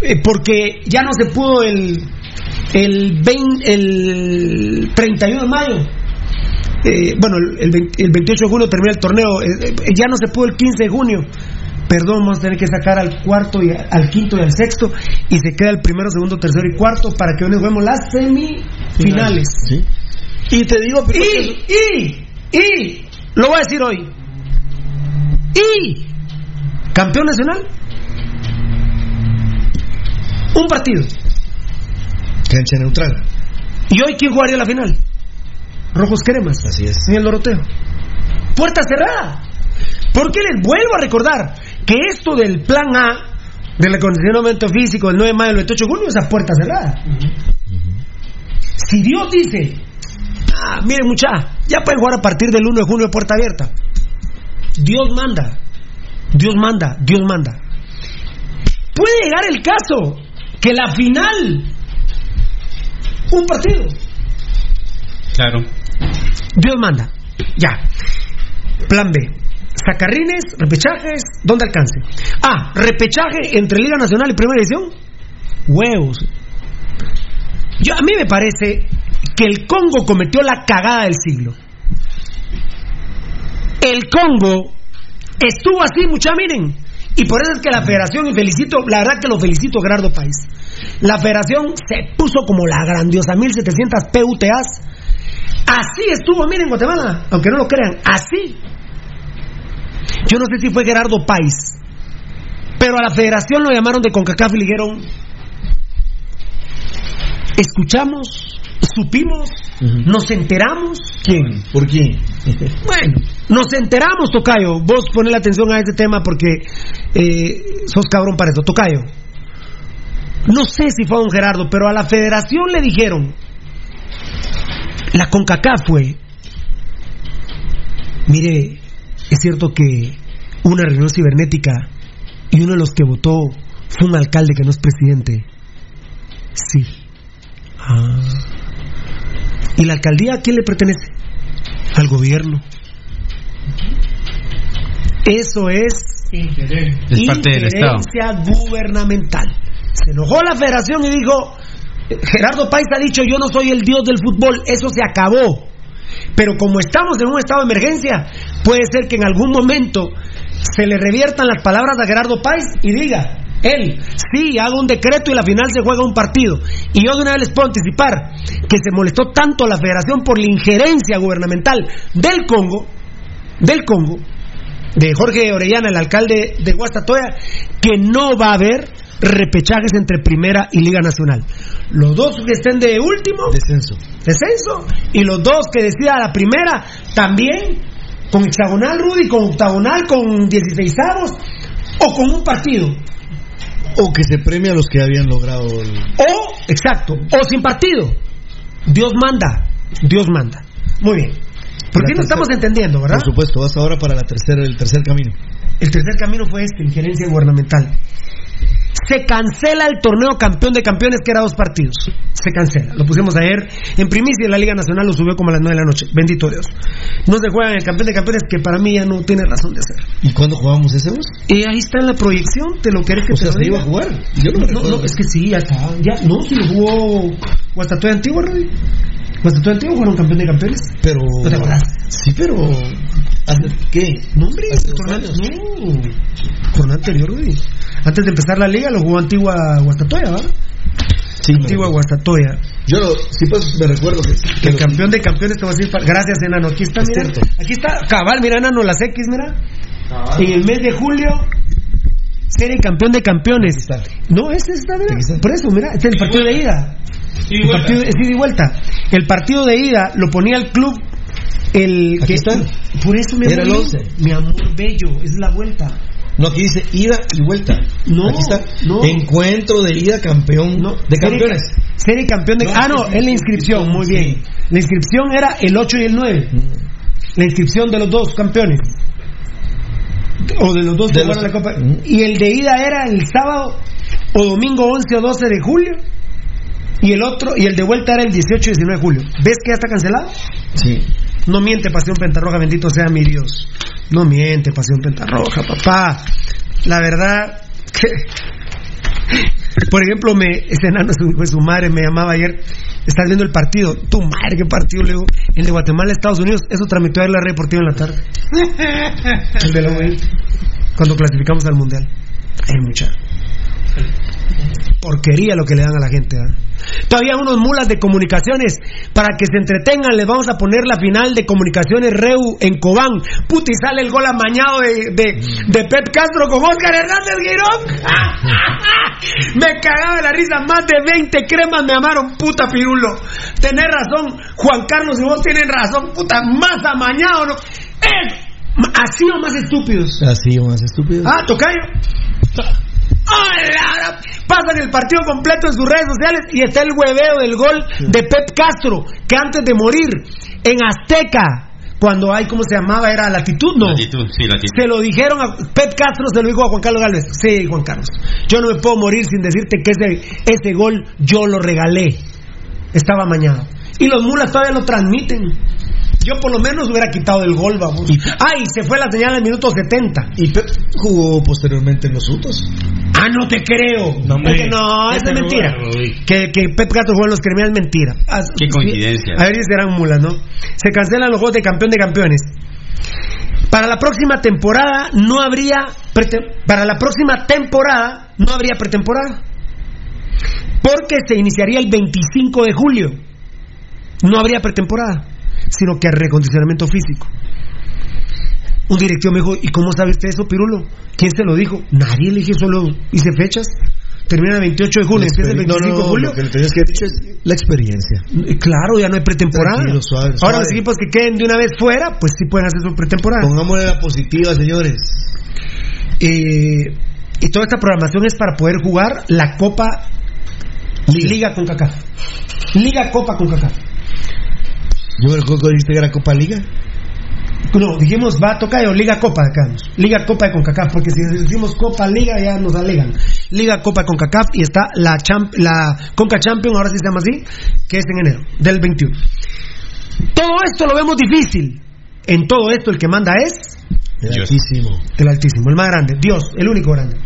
Eh, porque ya no se pudo el el, 20 el 31 de mayo. Eh, bueno, el, el 20 el 28 de junio termina el torneo. Eh, ya no se pudo el 15 de junio. Perdón, vamos a tener que sacar al cuarto y al quinto y al sexto y se queda el primero, segundo, tercero y cuarto para que hoy nos juguemos las semifinales. Y te digo, y, y, y, lo voy a decir hoy. Y, campeón nacional, un partido. Cancha neutral. ¿Y hoy quién jugaría la final? Rojos Cremas. Así es. En el Doroteo. Puerta cerrada. Porque les vuelvo a recordar que esto del plan A, del acondicionamiento físico del 9 de mayo del 28 de junio, es a puerta cerrada. Si Dios dice, ah, miren mucha, ya pueden jugar a partir del 1 de junio de puerta abierta. Dios manda, Dios manda, Dios manda. Puede llegar el caso que la final, un partido, Claro. Dios manda. Ya. Plan B. Sacarrines, repechajes, ¿dónde alcance? Ah, repechaje entre Liga Nacional y Primera División. Huevos. Yo, a mí me parece que el Congo cometió la cagada del siglo. El Congo estuvo así, mucha, miren. Y por eso es que la federación, y felicito, la verdad que lo felicito, Gerardo País. La federación se puso como la grandiosa 1700 PUTAs. Así estuvo, miren, Guatemala, aunque no lo crean, así. Yo no sé si fue Gerardo País, pero a la federación lo llamaron de CONCACAF y le dijeron, escuchamos, supimos, nos enteramos. ¿Quién? ¿Por quién? Bueno, nos enteramos, Tocayo. Vos ponle la atención a este tema porque eh, sos cabrón para eso, Tocayo. No sé si fue a don Gerardo, pero a la federación le dijeron, la CONCACAF fue, mire, es cierto que hubo una reunión cibernética y uno de los que votó fue un alcalde que no es presidente. Sí. Ah. ¿Y la alcaldía a quién le pertenece? Al gobierno. Eso es Es parte del Estado. gubernamental. Se enojó la federación y dijo, Gerardo País ha dicho, yo no soy el dios del fútbol, eso se acabó. Pero como estamos en un estado de emergencia, puede ser que en algún momento se le reviertan las palabras a Gerardo País y diga, él, sí, haga un decreto y la final se juega un partido. Y yo de una vez les puedo anticipar que se molestó tanto a la federación por la injerencia gubernamental del Congo, del Congo, de Jorge Orellana, el alcalde de Guastatoya, que no va a haber repechajes entre Primera y Liga Nacional. Los dos que estén de último, descenso. Descenso. Y los dos que decida la primera, también, con hexagonal, Rudy, con octagonal, con 16 avos, o con un partido. O que se premia a los que habían logrado el... O, exacto, o sin partido. Dios manda, Dios manda. Muy bien. ¿Por qué no estamos entendiendo, verdad? Por supuesto, vas ahora para la tercera, el tercer camino. El tercer camino fue este, injerencia gubernamental. Se cancela el torneo campeón de campeones que era dos partidos. Se cancela. Lo pusimos ayer en primicia y la Liga Nacional lo subió como a las 9 de la noche. Bendito Dios. No se juega en el campeón de campeones que para mí ya no tiene razón de ser. ¿Y cuándo jugamos ese vos? Y ahí está en la proyección, te lo querés que O te sea, lo ¿se diga? iba a jugar? Yo no me no, no, es que sí, ya está. Ya, no, si lo jugó Guastatoya Antiguo, Rudy. Guastatoya Antiguo fueron campeón de campeones. Pero... ¿No te acordás? Sí, pero... ¿Hace qué? No, hombre, Hace no. Jornada anterior, Rudy. Antes de empezar la liga lo jugó Antigua Guastatoya, ¿verdad? Sí, Antigua Guastatoya. Yo lo- sí, pues me recuerdo que... Que el campeón de campeones te voy a decir. Gracias, enano. Aquí está, Es mira. cierto. Aquí está, cabal, mira, enano, las X, mira. En el mes de julio, serie campeón de campeones. No, ese está, mira. Por eso, mira, este es el partido de ida. El partido es ida y vuelta. El partido de ida lo ponía el club. El Aquí que está. Por eso, mi amor, el mi amor bello, es la vuelta. No, aquí dice ida y vuelta. No, Aquí está. no. Encuentro de ida campeón No, de campeones. Serie campeón de. No, ah, no, es la inscripción, muy sí. bien. La inscripción era el 8 y el 9. La inscripción de los dos campeones. O de los dos De los- la Copa. Y el de ida era el sábado o domingo 11 o 12 de julio. Y el otro, y el de vuelta era el 18 y 19 de julio. ¿Ves que ya está cancelado? Sí. No miente Pasión Pentarroja, bendito sea mi Dios. No miente Pasión Pentarroja, papá. La verdad que... Por ejemplo, me, ese enano su, su madre me llamaba ayer, estás viendo el partido, tu madre, qué partido, le digo, el de Guatemala, Estados Unidos, eso transmitió ayer la red deportiva en la tarde. El de la UAI, cuando clasificamos al mundial. Ay, mucha porquería lo que le dan a la gente. ¿eh? Todavía unos mulas de comunicaciones para que se entretengan. Les vamos a poner la final de comunicaciones Reu en Cobán. Puti sale el gol amañado de, de, de Pep Castro con Oscar Hernández Guirón. me cagaba la risa. Más de 20 cremas me amaron, puta pirulo. Tenés razón, Juan Carlos, y vos tienen razón, puta, más amañado, ¿no? Eh, así o más estúpidos. Así o más estúpidos. Ah, tocayo. ¡Hola! Pasan el partido completo en sus redes sociales y está el hueveo del gol de Pep Castro, que antes de morir en Azteca, cuando hay, ¿cómo se llamaba? Era latitud, ¿no? Latitud, sí, latitud. Se lo dijeron a Pep Castro, se lo dijo a Juan Carlos Galvez. Sí, Juan Carlos. Yo no me puedo morir sin decirte que ese, ese gol yo lo regalé. Estaba mañana. Y los mulas todavía lo transmiten. Yo por lo menos hubiera quitado el gol, vamos. Ay, se fue la señal al minuto 70. ¿Y Pep jugó posteriormente en los Utos? Ah, no te creo. No, hombre. Porque no, es mentira. Que, que Pep Castro jugó en los criminales es mentira. Ah, Qué coincidencia. A ver si serán mulas, ¿no? Se cancelan los juegos de campeón de campeones. Para la próxima temporada no habría para la próxima temporada no habría pretemporada. Porque se iniciaría el 25 de julio. No habría pretemporada, sino que recondicionamiento físico. Un directivo me dijo, ¿y cómo sabe usted eso, Pirulo? ¿Quién se lo dijo? Nadie le dije, solo hice fechas. Termina el 28 de julio, empieza el 25 No, no, de julio. Lo que le tenías que decir es la experiencia. Claro, ya no hay pretemporada. Suave, Ahora los equipos que queden de una vez fuera, pues sí pueden hacer su pretemporada. Pongámosle la positiva, señores. Eh, y toda esta programación es para poder jugar la Copa Liga, con CACAF. Liga Copa con CACAF. Yo me recuerdo que dijiste que era Copa Liga. No, dijimos va a tocar Liga Copa acá. Liga Copa de CONCACAF, porque si decimos Copa Liga ya nos alegan. Liga Copa de CONCACAF y está la, champ- la Conca Champion, ahora sí se llama así, que es en enero del 21. Todo esto lo vemos difícil. En todo esto el que manda es El altísimo. el Altísimo, el más grande, Dios, el único grande.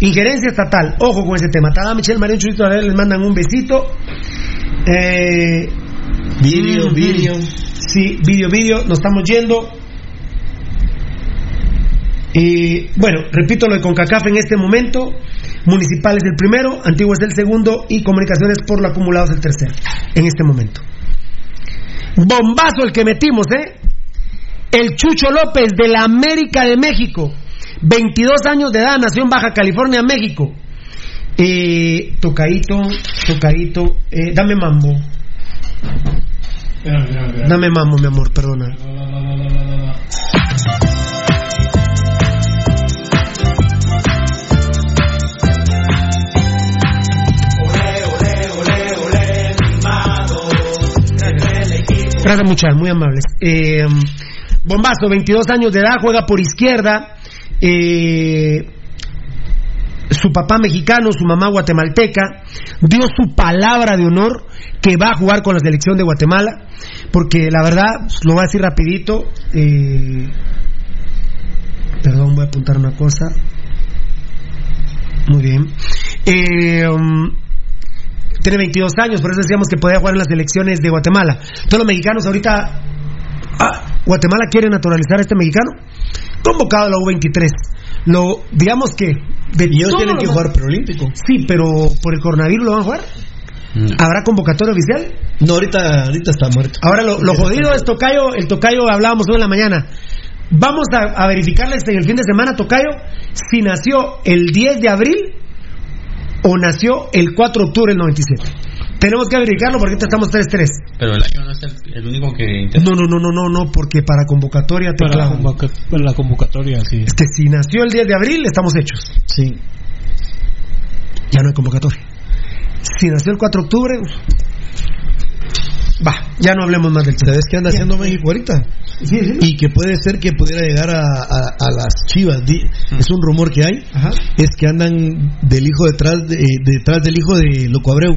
Injerencia estatal, ojo con ese tema. Tada Michelle a ver, les mandan un besito. Eh, Video, video. Sí, video, video, nos estamos yendo. Y bueno, repito lo de CONCACAF en este momento. Municipal es el primero, Antiguo es el segundo y Comunicaciones por lo acumulado es el tercero en este momento. Bombazo el que metimos, ¿eh? El Chucho López de la América de México. 22 años de edad, nació en Baja California, México. Eh, tocadito, tocadito. eh, dame mambo. Dame mambo, mi amor, perdona. Gracias, muchachos, muy amables. Eh, bombazo, 22 años de edad, juega por izquierda. eh, su papá mexicano, su mamá guatemalteca, dio su palabra de honor que va a jugar con la selección de Guatemala, porque la verdad, lo voy a decir rapidito, eh, perdón, voy a apuntar una cosa, muy bien, Eh, um, tiene 22 años, por eso decíamos que podía jugar en las selecciones de Guatemala. Todos los mexicanos ahorita, ah, Guatemala quiere naturalizar a este mexicano, convocado a la U23. Lo, digamos que de Y ellos tienen que jugar preolímpico. Sí, pero por el coronavirus lo van a jugar. ¿Habrá convocatoria oficial? No, ahorita, ahorita está muerto. Ahora lo, lo jodido es Tocayo, el Tocayo hablábamos hoy en la mañana. Vamos a, a verificarles en el fin de semana, Tocayo, si nació el 10 de abril o nació el 4 de octubre del 97. Tenemos que verificarlo porque ahorita estamos 3-3. Pero el año no es el, el único que intenta. No, no, no, no, no, no, porque para convocatoria te Para la, clavan. convoca- para la convocatoria, sí. Es que si nació el 10 de abril, estamos hechos. Sí. Ya no hay convocatoria. Si nació el 4 de octubre, va, ya no hablemos más del tema. ¿Sabes qué anda haciendo México ahorita? Sí, sí. Y que puede ser que pudiera llegar a, a- a las chivas. Di- Es un rumor que hay. Ajá. Es que andan del hijo detrás, de- eh, detrás del hijo de Loco Abreu.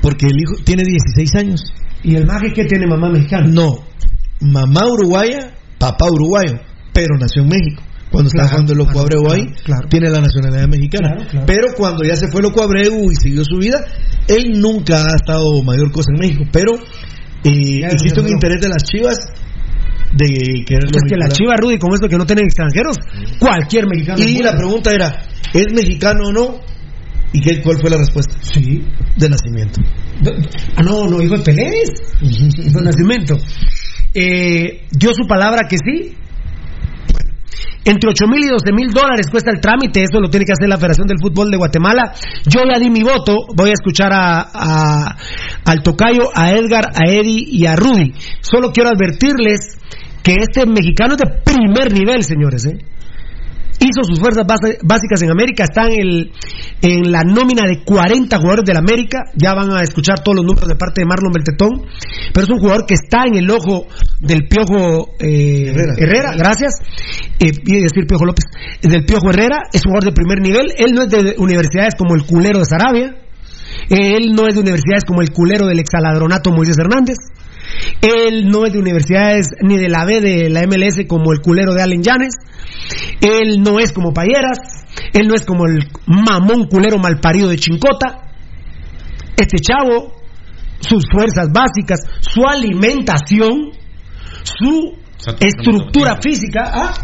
Porque el hijo tiene 16 años. ¿Y el maje que tiene mamá mexicana? No, mamá uruguaya, papá uruguayo, pero nació en México. Cuando está Claro, jugando el Loco Abreu ahí, claro. tiene la nacionalidad mexicana. Pero cuando ya se fue Loco Abreu y siguió su vida, él nunca ha estado mayor cosa en México. Pero eh, existe un interés de las chivas de quererlo Es que la chiva Rudy, con esto que no tienen extranjeros, cualquier mexicano. Y la pregunta era, ¿es mexicano o no? ¿Y qué, cuál fue la respuesta? Sí. De nacimiento. Ah, no, no, hijo de Pelés. de nacimiento. Eh, dio su palabra que sí. Bueno, entre 8 mil y 12 mil dólares cuesta el trámite, eso lo tiene que hacer la Federación del Fútbol de Guatemala. Yo ya di mi voto, voy a escuchar a, a- al Tocayo, a Edgar, a Eddie y a Rudy. Solo quiero advertirles que este mexicano es de primer nivel, señores, ¿eh? Hizo sus fuerzas base- básicas en América, está en, el, en la nómina de 40 jugadores del América, ya van a escuchar todos los números de parte de Marlon Beltetón, pero es un jugador que está en el ojo del Piojo eh, Herrera. gracias, eh, decir Piojo López, del Piojo Herrera, es un jugador de primer nivel, él no es de universidades como el culero de Sarabia, él no es de universidades como el culero del exaladronato Moisés Hernández, él no es de universidades ni de la B de la MLS como el culero de Allen Llanes. Él no es como Payeras. Él no es como el mamón culero malparido de Chincota. Este chavo, sus fuerzas básicas, su alimentación, su estructura física, ¿ah?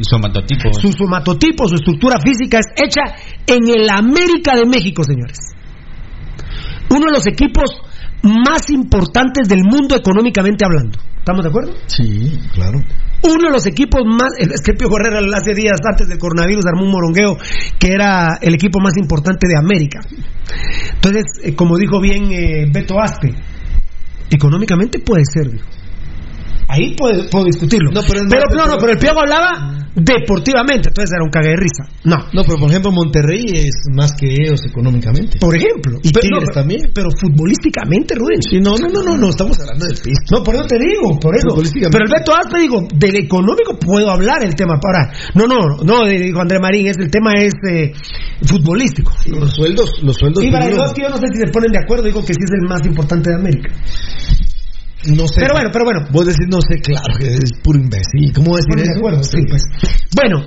Somatotipo. su somatotipo, su estructura física es hecha en el América de México, señores. Uno de los equipos más importantes del mundo económicamente hablando. ¿Estamos de acuerdo? Sí, claro. Uno de los equipos más. Es que Pio Herrera hace días antes del coronavirus armó un morongueo que era el equipo más importante de América. Entonces, eh, como dijo bien eh, Beto Aspe, económicamente puede ser, dijo. Ahí puedo, puedo discutirlo. No, pero pero, no, no, pero el Piago hablaba deportivamente, entonces era un cague de risa. No. No, pero por ejemplo Monterrey es más que ellos económicamente. Por ejemplo. Y Pero- Tigres no, también. Pero futbolísticamente, Rubén. Sí, no, no, no, no, no, estamos hablando del piso. No, por eso te digo, por eso. Futbolísticamente. Pero el Beto Aspe, digo, del económico puedo hablar el tema. Ahora, no, no, no, dijo André Marín, es, el tema es eh, futbolístico. Los sueldos, los sueldos. Y para Pirulo, yo no sé si se ponen de acuerdo, digo que sí es el más importante de América. No sé. Pero bueno, pero bueno. Vos decís no sé, claro que es puro imbécil. ¿Cómo decir de eso? acuerdo, sí, pues. Bueno,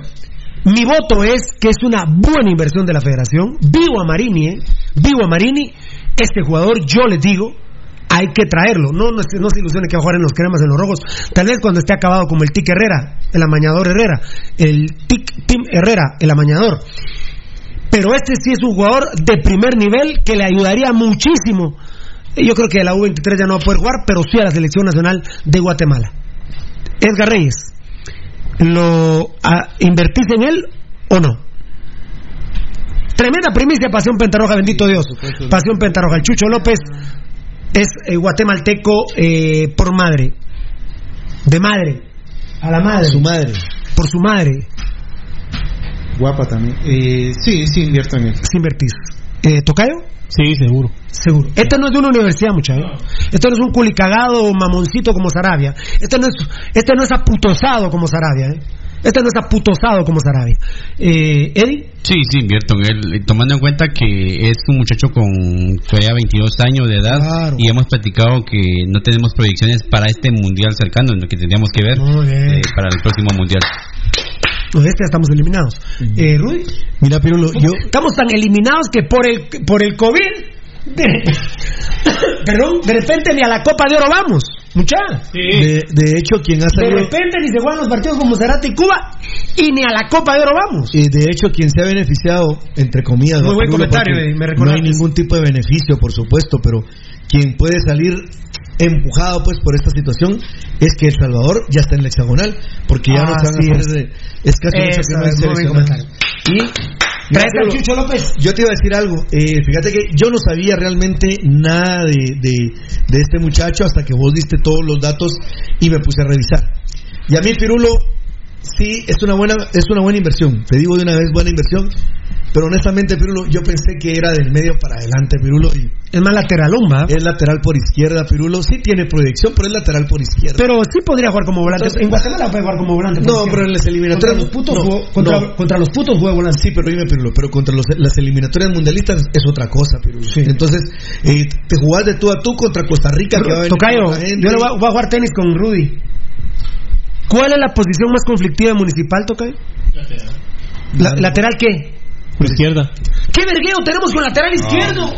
mi voto es que es una buena inversión de la federación. Vivo a Marini, ¿eh? Vivo a Marini. Este jugador, yo les digo, hay que traerlo. No, no, se- no se ilusione que va a jugar en los cremas, en los rojos. Tal vez cuando esté acabado como el Tic Herrera, el amañador Herrera, el Tic Tim Herrera, el amañador. Pero este sí es un jugador de primer nivel que le ayudaría muchísimo. Yo creo que la U23 ya no va a poder jugar, pero sí a la selección nacional de Guatemala. Edgar Reyes, ¿lo ah, invertís en él o no? Tremenda primicia, Pasión Pentarroja, bendito Dios. Pasión Pentarroja. El Chucho López es eh, guatemalteco eh, por madre. De madre. A la madre. Su madre. Por su madre. Guapa también. Eh, sí, sí, invierto en él. Si invertís. Eh, ¿Tocayo? Sí, seguro. Seguro. Este no es de una universidad, muchachos. Este no es un culicagado mamoncito como Sarabia. Este no es, este no es aputosado como Sarabia, ¿eh? Este no es aputosado como Sarabia. Eh, ¿Eddie? Sí, sí, invierto en él, tomando en cuenta que es un muchacho con todavía 22 años de edad y hemos platicado que no tenemos proyecciones para este mundial cercano, en lo que tendríamos que ver eh, para el próximo mundial. Pues este ya estamos eliminados. Eh, Rudy. Mira, Pirulo, yo. Estamos tan eliminados que por el, por el COVID. de- perdón, de repente ni a la Copa de Oro vamos. Mucha. De, de hecho, quien ha De salido. repente ni se juegan los partidos como Zarate y Cuba y ni a la Copa de Oro vamos. Y de hecho, quien se ha beneficiado, entre comillas, Muy ¿no, buen comentario, eh, me no hay ningún tipo de beneficio, por supuesto, pero quien puede salir empujado pues por esta situación es que El Salvador ya está en el hexagonal, porque ya no se van a hacer es. de- es casi un. Y Chucho López. Yo te iba a decir algo. eh, fíjate que yo no sabía realmente nada de, de- de este muchacho hasta que vos diste todos los datos y me puse a revisar. Y a mí, Pirulo, sí, es una buena, es una buena inversión. Te digo de una vez, buena inversión. Pero honestamente, Pirulo, yo pensé que era del medio para adelante, Pirulo. Y es más lateralón, ¿va? Es lateral por izquierda, Pirulo. Sí tiene proyección, pero es lateral por izquierda. Pero sí podría jugar como volante. en Guatemala puede jugar como volante. No, pero en las eliminatorias. Contra los putos, no, jugó, contra, no. contra, los putos juega volante. Sí, pero dime, Pirulo. Pero contra los, las eliminatorias mundialistas es otra cosa, Pirulo. Sí. Entonces, eh, te jugás de tú a tú contra Costa Rica. Pero, que va a venir Tocayo, yo voy a, voy a jugar tenis con Rudy. ¿Cuál es la posición más conflictiva de Municipal, Tocayo? Lateral. La, ¿Lateral qué? Por izquierda. ¿Qué vergueo tenemos con lateral izquierdo?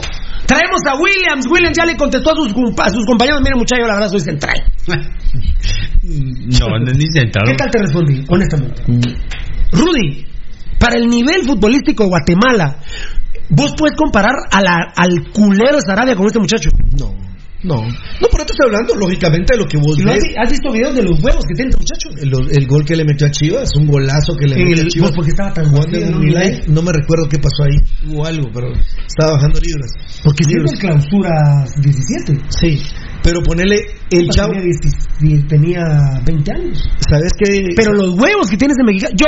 Traemos a Williams. Williams ya le contestó a sus, a sus compañeros. Miren, muchachos, la verdad soy central. No, no, ni sentado. ¿Qué tal te respondí? Honestamente. Rudy, para el nivel futbolístico de Guatemala, ¿vos puedes comparar a la- al culero de Sarabia con este muchacho? No. No, no, pero te estoy hablando lógicamente de lo que vos ¿Y lo has, visto videos de los huevos que tiene este muchacho? El, el gol que le metió a Chivas, un golazo que le El- metió a Chivas. porque estaba tan jugando en ¿no? un live, no me recuerdo qué pasó ahí. Hubo algo, pero estaba bajando libras. Porque si Libras. es clausura 17. Sí, pero ponele el chavo. Tenía, 10 tenía 20 años. ¿Sabes qué? Pero los huevos que tienes de mexicano, yo,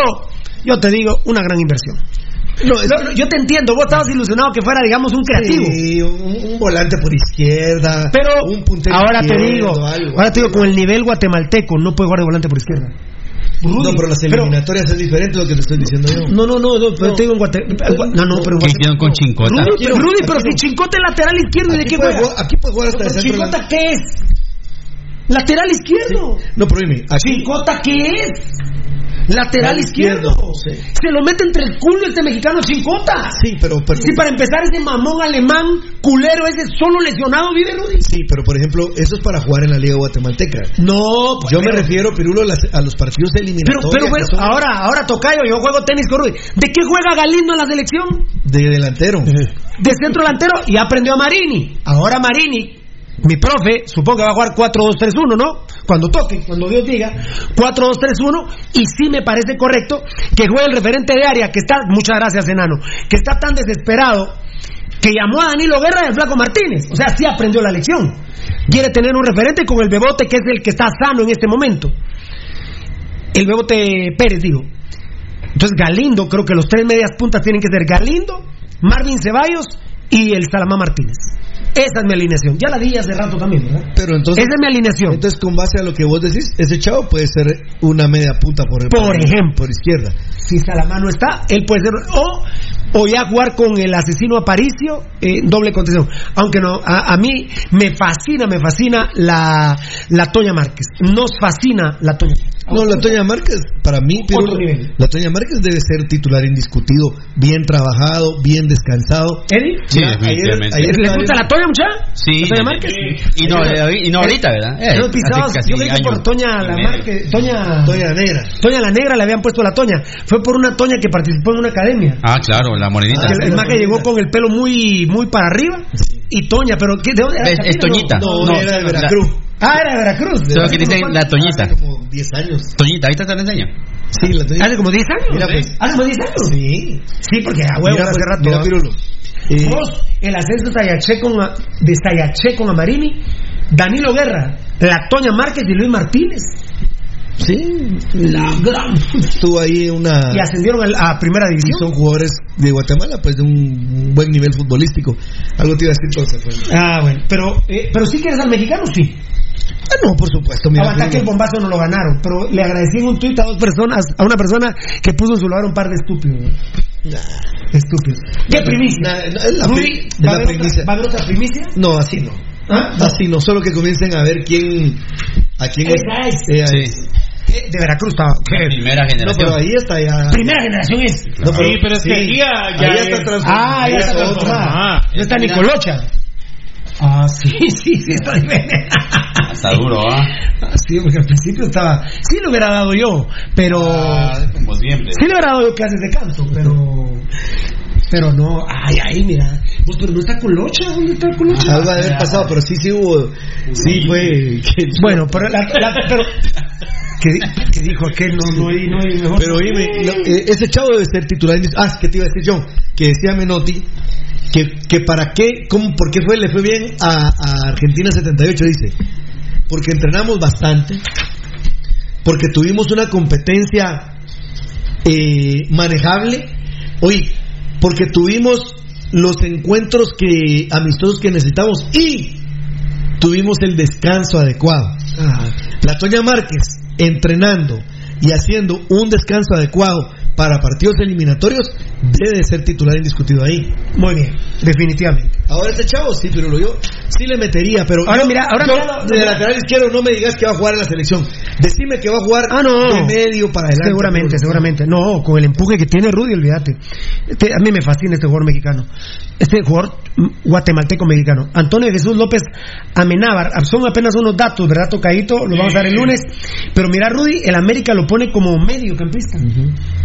yo te digo, una gran inversión. No, es- No, no, yo te entiendo, vos estabas ilusionado que fuera, digamos, un creativo. Sí, un, un volante por izquierda. Pero un puntero ahora te digo, algo. ahora te digo, con el nivel guatemalteco no puede jugar de volante por izquierda. No, pero las pero- eliminatorias es diferente de lo que te estoy diciendo yo. No, no, no, no, pero te digo en Guatemala. No, no, pero en ¿Qué Guatemala. hicieron con Chincota? Rudy, pero si Chincote es lateral izquierdo, ¿y de qué juega? aquí puede jugar hasta de Pero centro ¿Chincota qué es? Lateral izquierdo. No, pero dime, aquí. ¿Chincota qué es? Lateral izquierdo. izquierdo, sí. Se lo mete entre el culo este mexicano Chincota. Sí, pero, pero- Si para empezar ese mamón alemán culero ese solo lesionado vive Rudy. sí, pero por ejemplo, eso es para jugar en la Liga Guatemalteca. No, pues, Yo me pero- refiero, Pirulo, a, las- a los partidos Pero, eliminatorios. pero bueno, que son ahora, ahora Tocayo, yo juego tenis con Rudy. ¿De qué juega Galindo en la selección? de delantero. De centro delantero y aprendió a Marini. Ahora Marini, mi profe, supongo que va a jugar 4-2-3-1, ¿no? Cuando toque, cuando Dios diga, 4-2-3-1. Y sí me parece correcto que juegue el referente de área, que está, muchas gracias, enano, que está tan desesperado que llamó a Danilo Guerra y al Flaco Martínez. O sea, sí aprendió la lección. Quiere tener un referente con el Bebote, que es el que está sano en este momento. El Bebote Pérez, digo. Entonces Galindo, creo que los tres medias puntas tienen que ser Galindo, Marvin Ceballos y el Salamá Martínez. Esa es mi alineación. Ya la di hace rato también, ¿verdad? Pero entonces, Esa es mi alineación. entonces, con base a lo que vos decís, ese chavo puede ser una media punta por, Por ejemplo. por izquierda. si Salamá no está, él puede ser o o ya jugar con el asesino Aparicio, eh, doble contención. Aunque no, a, a mí me fascina, me fascina la, la Toña Márquez. Nos fascina la Toña. No, la Toña Márquez, para mí, Pirulo, Otro nivel. la Toña Márquez debe ser titular indiscutido, bien trabajado, bien descansado. ¿Eddie? Sí, Ya, definitivamente. ayer- ayer ¿Les estaba gusta la Toña, mucha? Sí, ¿La Toña sí, Márquez? Y no, eh, y no ahorita, ¿verdad? Eh, casi yo creí que por Toña la y medio. Márquez, Toña, Toña la Negra. Toña la Negra le habían puesto la Toña. Fue por una Toña que participó en una academia. Ah, claro, la morenita. Que el el maje llegó con el pelo muy muy para arriba y Toña, pero ¿qué, ¿de dónde era? Es- es Toñita. No, No, era de la- Veracruz. Ah, era de Veracruz. Solo que dicen la Toñita. Hace como 10 años. Toñita, ahorita te la enseño. Sí, la Toñita. Hace como 10 años. Mira, pues. Hace como 10 años. Sí. Sí, porque a huevo Mira, hace pues, rato. mira. Pirulo. Eh, Vos, el ascenso de Sayaché con, de Sayaché con Amarini, Danilo Guerra, la Toña Márquez y Luis Martínez. Sí, La gran. estuvo ahí una. Y ascendieron a, primera y división. son jugadores de Guatemala, pues de un buen nivel futbolístico. Algo te iba a decir, entonces, pues. Ah, bueno. Pero, eh, pero sí quieres al mexicano, sí. Ah, no, por supuesto, mira. Aguanta que el bombazo no lo ganaron, pero le agradecí en un tuit a dos personas, a una persona que puso en su lugar un par de estúpidos. Nah. Estúpidos. ¿Qué primicia? Nah, no, es la Rudy, pri- es ¿va, a la haber otra, primicia. ¿Va a haber otra primicia? No, así no. ¿Ah? Así no, solo que comiencen a ver quién. A quién es. Ella Sí. Eh, De Veracruz estaba. ¿Qué? Primera No, generación. pero ahí está ya. Primera generación es. No, Sí, pero es que aquí ya- ya ahí es- está transformado. Ah, ya Ahí está transformada. Ah, No está. Nicolocha. Ah, sí, sí, sí, está diferente. Está duro, ¿ah? Ah, Sí, porque al principio estaba. Sí lo hubiera dado yo, pero. Ah, como siempre. Sí le hubiera dado yo clases de canto, pero. Pero no. Ay, ay, mira. Pues, pero no está Colocha. ¿Dónde está Colocha? Algo de haber pasado, pero sí, sí hubo. Sí fue. Bueno, pero. La, la- pero que, que dijo aquel, no, no hay, no hay mejor. Pero oíme, no, eh, ese chavo debe ser titular. Ah, que te iba a decir yo, que decía Menotti, que, que para qué, cómo, por qué fue, le fue bien a, a Argentina 78, dice. Porque entrenamos bastante, porque tuvimos una competencia eh, manejable. Oye, porque tuvimos los encuentros que amistosos que necesitamos y tuvimos el descanso adecuado. La Toña Márquez entrenando y haciendo un descanso adecuado para partidos eliminatorios debe de ser titular indiscutido ahí. Muy bien, definitivamente. Ahora este chavo sí, pero lo yo sí le metería, pero Ahora yo- mira, ahora yo, mira de lateral izquierdo no me digas que va a jugar en la selección. Decime que va a jugar Ah, no. de medio para adelante. Seguramente, seguramente. No, con el empuje que tiene Rudy, olvídate. Este, a mí me fascina este jugador mexicano. Este jugador guatemalteco mexicano. Antonio Jesús López Amenábar. Son apenas unos datos, ¿verdad, Tocadito? Lo vamos a dar el lunes. Pero mira, Rudy, el América lo pone como mediocampista.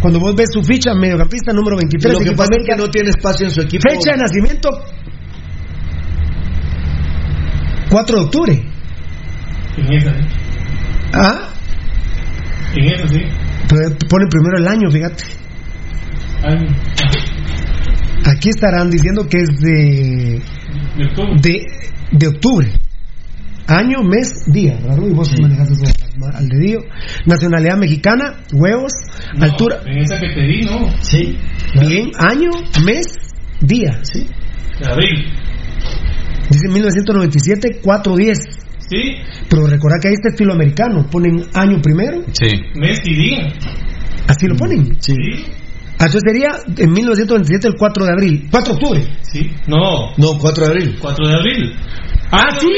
Cuando vos ves su ficha, mediocampista número 23. Lo que pasa es América. que no tiene espacio en su equipo. Fecha de nacimiento 4 de octubre. En esa, ¿eh? Ah, En esa, sí. pero pone primero el año, fíjate. Ay, Aquí estarán diciendo que es de de octubre. de, de octubre. Año, mes, día, ¿verdad? Rudy? vos manejas eso al- dedillo. Nacionalidad mexicana, huevos, No, altura. En esa que te di, no. Sí. Bien, año, mes, día. Sí. De abril. Dice 1997, 410. Sí. Pero recordad que ahí está estilo americano. Ponen año primero, Sí. Mes y día. así lo ponen. Sí. Ah, Entonces sería en 1997 el 4 de abril. 4 de octubre. Sí. No. No, 4 de abril. 4 de abril. Ah, sí.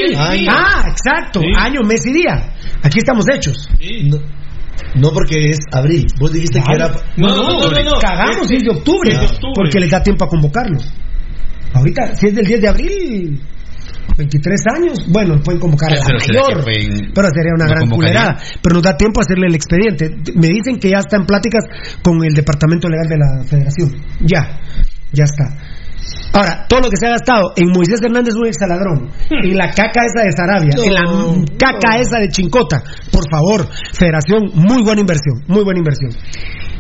Ah, exacto. Sí. Año, mes y día. Aquí estamos hechos. Sí. No, no, porque es abril. Vos dijiste que era. No, no, no, no, no. Cagamos es de octubre, Es de octubre. porque les da tiempo a convocarlos. Ahorita, si es del 10 de abril, 23 años, bueno, pueden convocar a la Pero mayor, que pueden- pero sería una no gran culerada. Pero nos da tiempo a hacerle el expediente. Me dicen que ya está en pláticas con el Departamento Legal de la Federación. Ya, ya está. Ahora, todo lo que se ha gastado en Moisés Hernández un exaladrón, en la caca esa de Sarabia, No, en la caca esa de Chincota, por favor, Federación, muy buena inversión, muy buena inversión.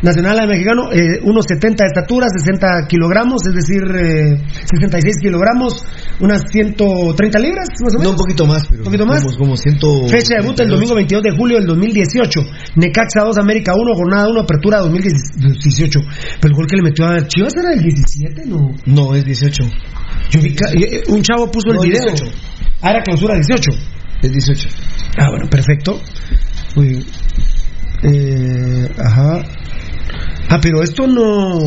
Nacional al Mexicano, eh, unos 70 de estatura, 60 kilogramos, es decir, eh, 66 kilogramos, unas 130 libras, más o No, menos. un poquito más, pero. ¿Un poquito más? Como, como ciento. Fecha de debut el domingo 22 de julio del 2018. Necaxa 2, América 1, jornada 1, apertura 2018. Pero el gol que le metió a Chivas era del 17, ¿no? No, es 18. Yo vi ca- eh, un chavo puso No, el video. 18. Ah, era clausura 18. Es 18. Ah, bueno, perfecto. Muy bien. Eh, ajá. Ah, pero esto no.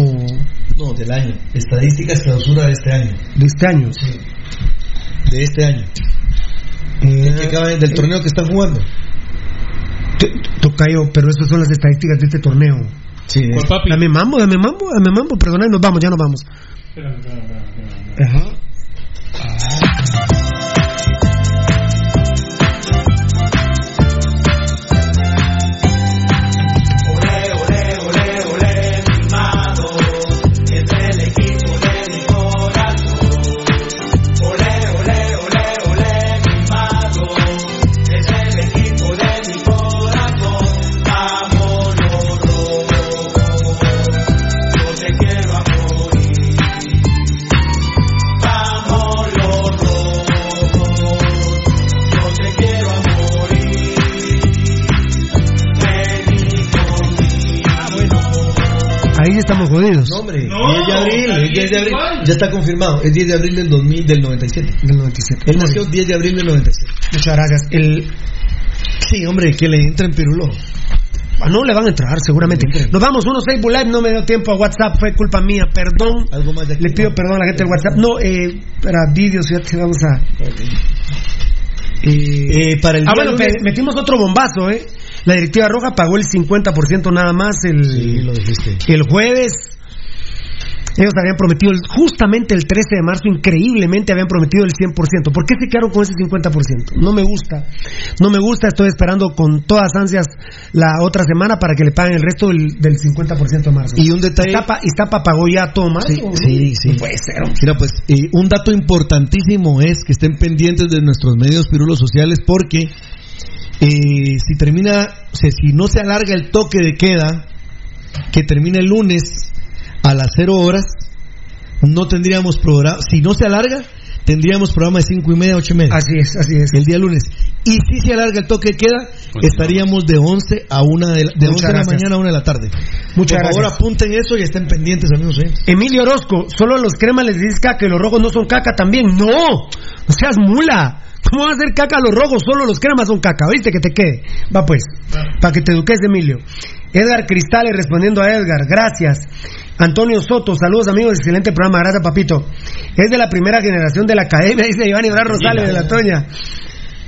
No, del año. Estadísticas clausura de este año. de este año. De este año. Eh, Que acaba de- del torneo que están jugando. Tocayo, pero estas son las estadísticas de este torneo. Sí, es- Pues, papi. Dame mambo, dame mambo, dame mambo. Perdona, nos vamos, ya nos vamos. Espérame, espérame, espérame, espérame. Ajá. Ole, Ahí estamos jodidos. No, hombre, No, 10 de abril, es 10 de abril. Ya está confirmado, es 10 de abril del 2000, del 97. Del 97. Él nació 10 de abril del 97. Muchas gracias. El, Sí, hombre, que le entra en Pirulo. ah, no le van a entrar, seguramente. Nos vamos, unos Facebook Live, no me dio tiempo a WhatsApp, fue culpa mía, perdón. Algo más de aquí. Le pido perdón a la gente del WhatsApp. No, eh, para vídeos, fíjate, vamos a. Eh, Eh, para el ah, bueno, lunes- metimos otro bombazo, ¿eh? La directiva roja pagó el 50% nada más el, Sí, lo dijiste. el jueves. Ellos habían prometido, el- justamente el 13 de marzo, increíblemente habían prometido el 100%. ¿Por qué se quedaron con ese 50%? No me gusta. No me gusta, estoy esperando con todas ansias la otra semana para que le paguen el resto del, del 50% de marzo. Y un detalle. Iztapa, Iztapa pagó ya todo marzo. Sí, sí, sí. No puede ser. Mira, pues eh, un dato importantísimo es que estén pendientes de nuestros medios pirulos sociales porque eh, si termina, o sea, si no se alarga el toque de queda, que termina el lunes a las 0 horas, no tendríamos programa. Si no se alarga, tendríamos programa de cinco y media a ocho y media. Así es, así es. El día lunes. Y si se alarga el toque de queda, estaríamos de 11 a una de, la- de, 11 Muchas de la mañana a una de la tarde. Muchas Por favor, apunten eso y estén pendientes, amigos. ¿eh? Emilio Orozco, solo a los cremas les dices caca y los rojos no son caca también. No, no seas mula. ¿Cómo va a ser caca los rojos? Solo los cremas son caca. ¿Viste que te quede? Va pues, para que te eduques, Emilio. Edgar Cristales respondiendo a Edgar, gracias. Antonio Soto, saludos amigos, excelente programa, gracias papito. Es de la primera generación de la academia, dice Iván Ibrar Rosales de la Toña.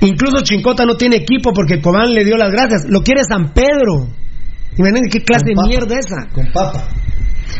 Incluso Chincota no tiene equipo porque Cobán le dio las gracias. Lo quiere San Pedro. Imagínense qué clase de mierda esa. Con papa.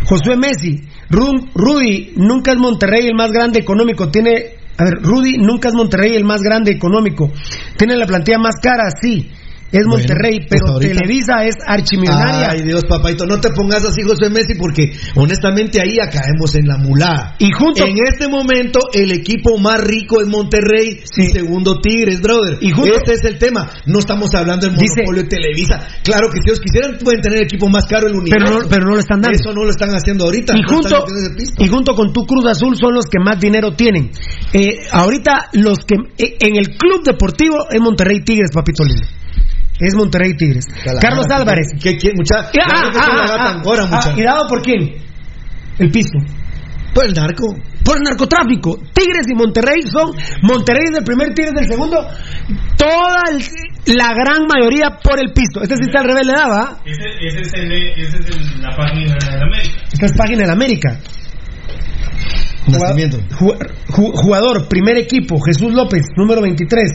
Josué Messi, Ru- Rudy, nunca es Monterrey el más grande económico, tiene, a ver, Rudy nunca es Monterrey el más grande económico, tiene la plantilla más cara, sí, es Monterrey, pues pero Televisa es archimillonaria. Ay, Dios, papaito, no te pongas así, José Messi, porque honestamente ahí ya caemos en la mulá. Y junto- En este momento, el equipo más rico es Monterrey, y segundo Tigres, brother. Y junto- Este es el tema. No estamos hablando del Dice- monopolio de Televisa. Claro que si ellos quisieran, pueden tener el equipo más caro del universo. Pero no- pero no lo están dando. Eso no lo están haciendo ahorita. y no junto, y junto con tu Cruz Azul son los que más dinero tienen. Eh, ahorita los que eh, en el club deportivo es Monterrey Tigres, papito lindo. Es Monterrey Tigres. Carlos cala- Álvarez. ¿Qué, qué, mucha? Ah, ah, la ah, ah, ah, mucha. ¿Y dado por quién? El piso. Por el narco. Por el narcotráfico. Tigres y Monterrey son. Monterrey es el primer, Tigres del segundo. Toda el- la gran mayoría por el piso. Este sí está al revés, le daba. Ese, ese es, el, ese es el- la página de América. Esta es página de América. Nacimiento. Ju- ju- Jugador, primer equipo, Jesús López, número 23.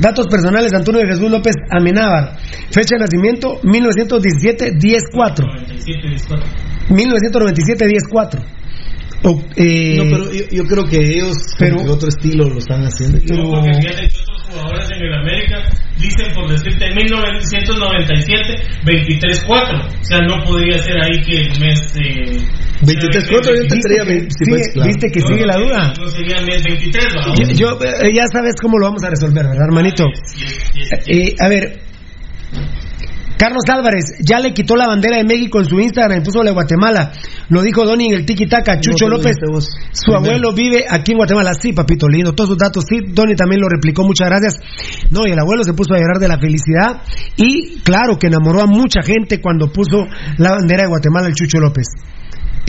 Datos personales, Antonio de Jesús López Amenábar. Fecha de nacimiento, 1917-10-4. 1997-10-4. O, eh, No, pero yo, yo creo que ellos, pero- pero otro estilo lo están haciendo. No, porque fíjate que otros jugadores en el América dicen, por decirte, 1997, 23-4. O sea, no podría ser ahí que el mes. Eh, 23-4 yo entendería ¿Viste que, bien, sí, sigue- pues, claro. viste que no, sigue no la duda? No sería mes 23, ¿va? Yo, yo, eh, ya sabes cómo lo vamos a resolver, ¿verdad, hermanito? Eh, a ver, Carlos Álvarez ya le quitó la bandera de México en su Instagram y puso la de Guatemala. Lo dijo Donny en el Tiki Taka. Chucho te López, su Primero. abuelo vive aquí en Guatemala. Sí, papito lindo. Todos sus datos, sí. Donny también lo replicó. Muchas gracias. No, y el abuelo se puso a llorar de la felicidad. Y claro que enamoró a mucha gente cuando puso la bandera de Guatemala el Chucho López.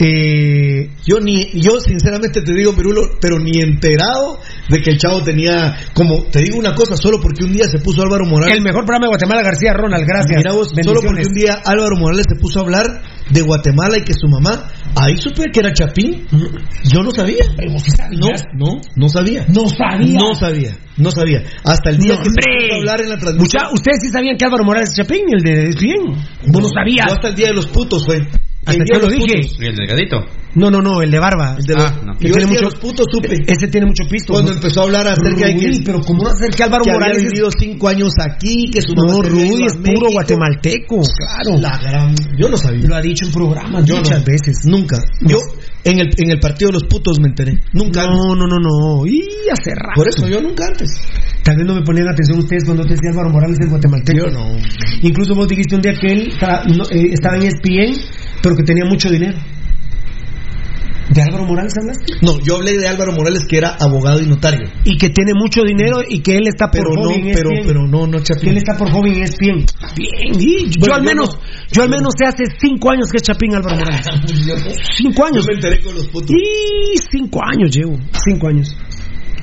Eh, Yo ni, yo sinceramente te digo, Pirulo, pero ni enterado de que el chavo tenía, como te digo una cosa, solo porque un día se puso Álvaro Morales. el mejor programa de Guatemala, García Ronald. Gracias. Mira vos, solo porque un día Álvaro Morales se puso a hablar de Guatemala y que su mamá, ahí supe que era Chapín. Yo no sabía. No, no, no sabía. No sabía. No sabía, no sabía. Hasta el día No, que se hombre. puso a hablar en la transmisión. Mucha- ustedes sí sabían que Álvaro Morales es Chapín, el de bien. Vos no sabías. Yo hasta el día de los putos fue. Hasta yo lo de dije. putos. ¿Y el delgadito? No, no, no, el de barba. El de los- Ah, no. Que Yo tiene de mucho- los putos supe. Ese tiene mucho pisto. Cuando ¿no? empezó a hablar acerca de que, Rudy, pero ¿cómo va a ser que Álvaro que Morales había vivido cinco años aquí, que su No, Rudy es puro México. guatemalteco, claro. La gran- Yo no sabía. Lo ha dicho en programas Yo muchas no. veces. Nunca. Yo en el, en el partido de los putos me enteré. Nunca. antes. No, no, no, no. Y hace rato. Por eso yo nunca antes. Tal vez no me ponían atención ustedes cuando te decía Álvaro Morales es guatemalteco. Yo no. Incluso vos dijiste un día que él tra- no, eh, estaba en ESPN, pero que tenía mucho dinero. ¿De Álvaro Morales hablaste? No, yo hablé de Álvaro Morales que era abogado y notario. Y que tiene mucho dinero y que él está por Pero no, pero, pero no, no Chapín. él está por hobby en ESPN. Bien, y yo Bueno, al yo menos, no. yo al menos sé hace cinco años que es Chapín Álvaro Morales. cinco años. Yo me enteré con los putos. Y cinco años llevo, cinco años.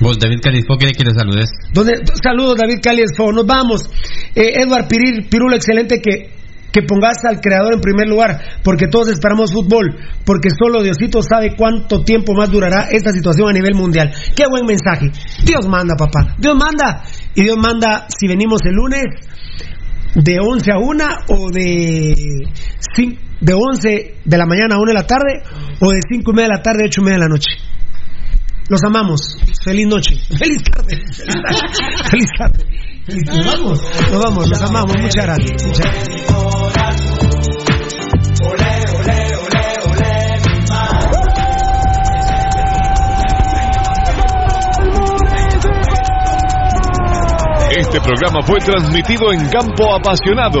Vos, David Calispo, quiere que le saludes. Donde, saludos David Caliesfo, nos vamos. Eh, Edward Pirulo, excelente que, que pongas al creador en primer lugar, porque todos esperamos fútbol, porque solo Diosito sabe cuánto tiempo más durará esta situación a nivel mundial. Qué buen mensaje. Dios manda, papá. Dios manda. Y Dios manda si venimos el lunes de 11 a 1 o de, de 11 de la mañana a 1 de la tarde o de 5 y media de la tarde a 8 y media de la noche. Los amamos. Feliz noche. Feliz tarde. Feliz tarde. Feliz tarde. Nos vamos. Nos vamos. Los amamos. Muchas gracias. Muchas gracias. Este programa fue transmitido en campo apasionado.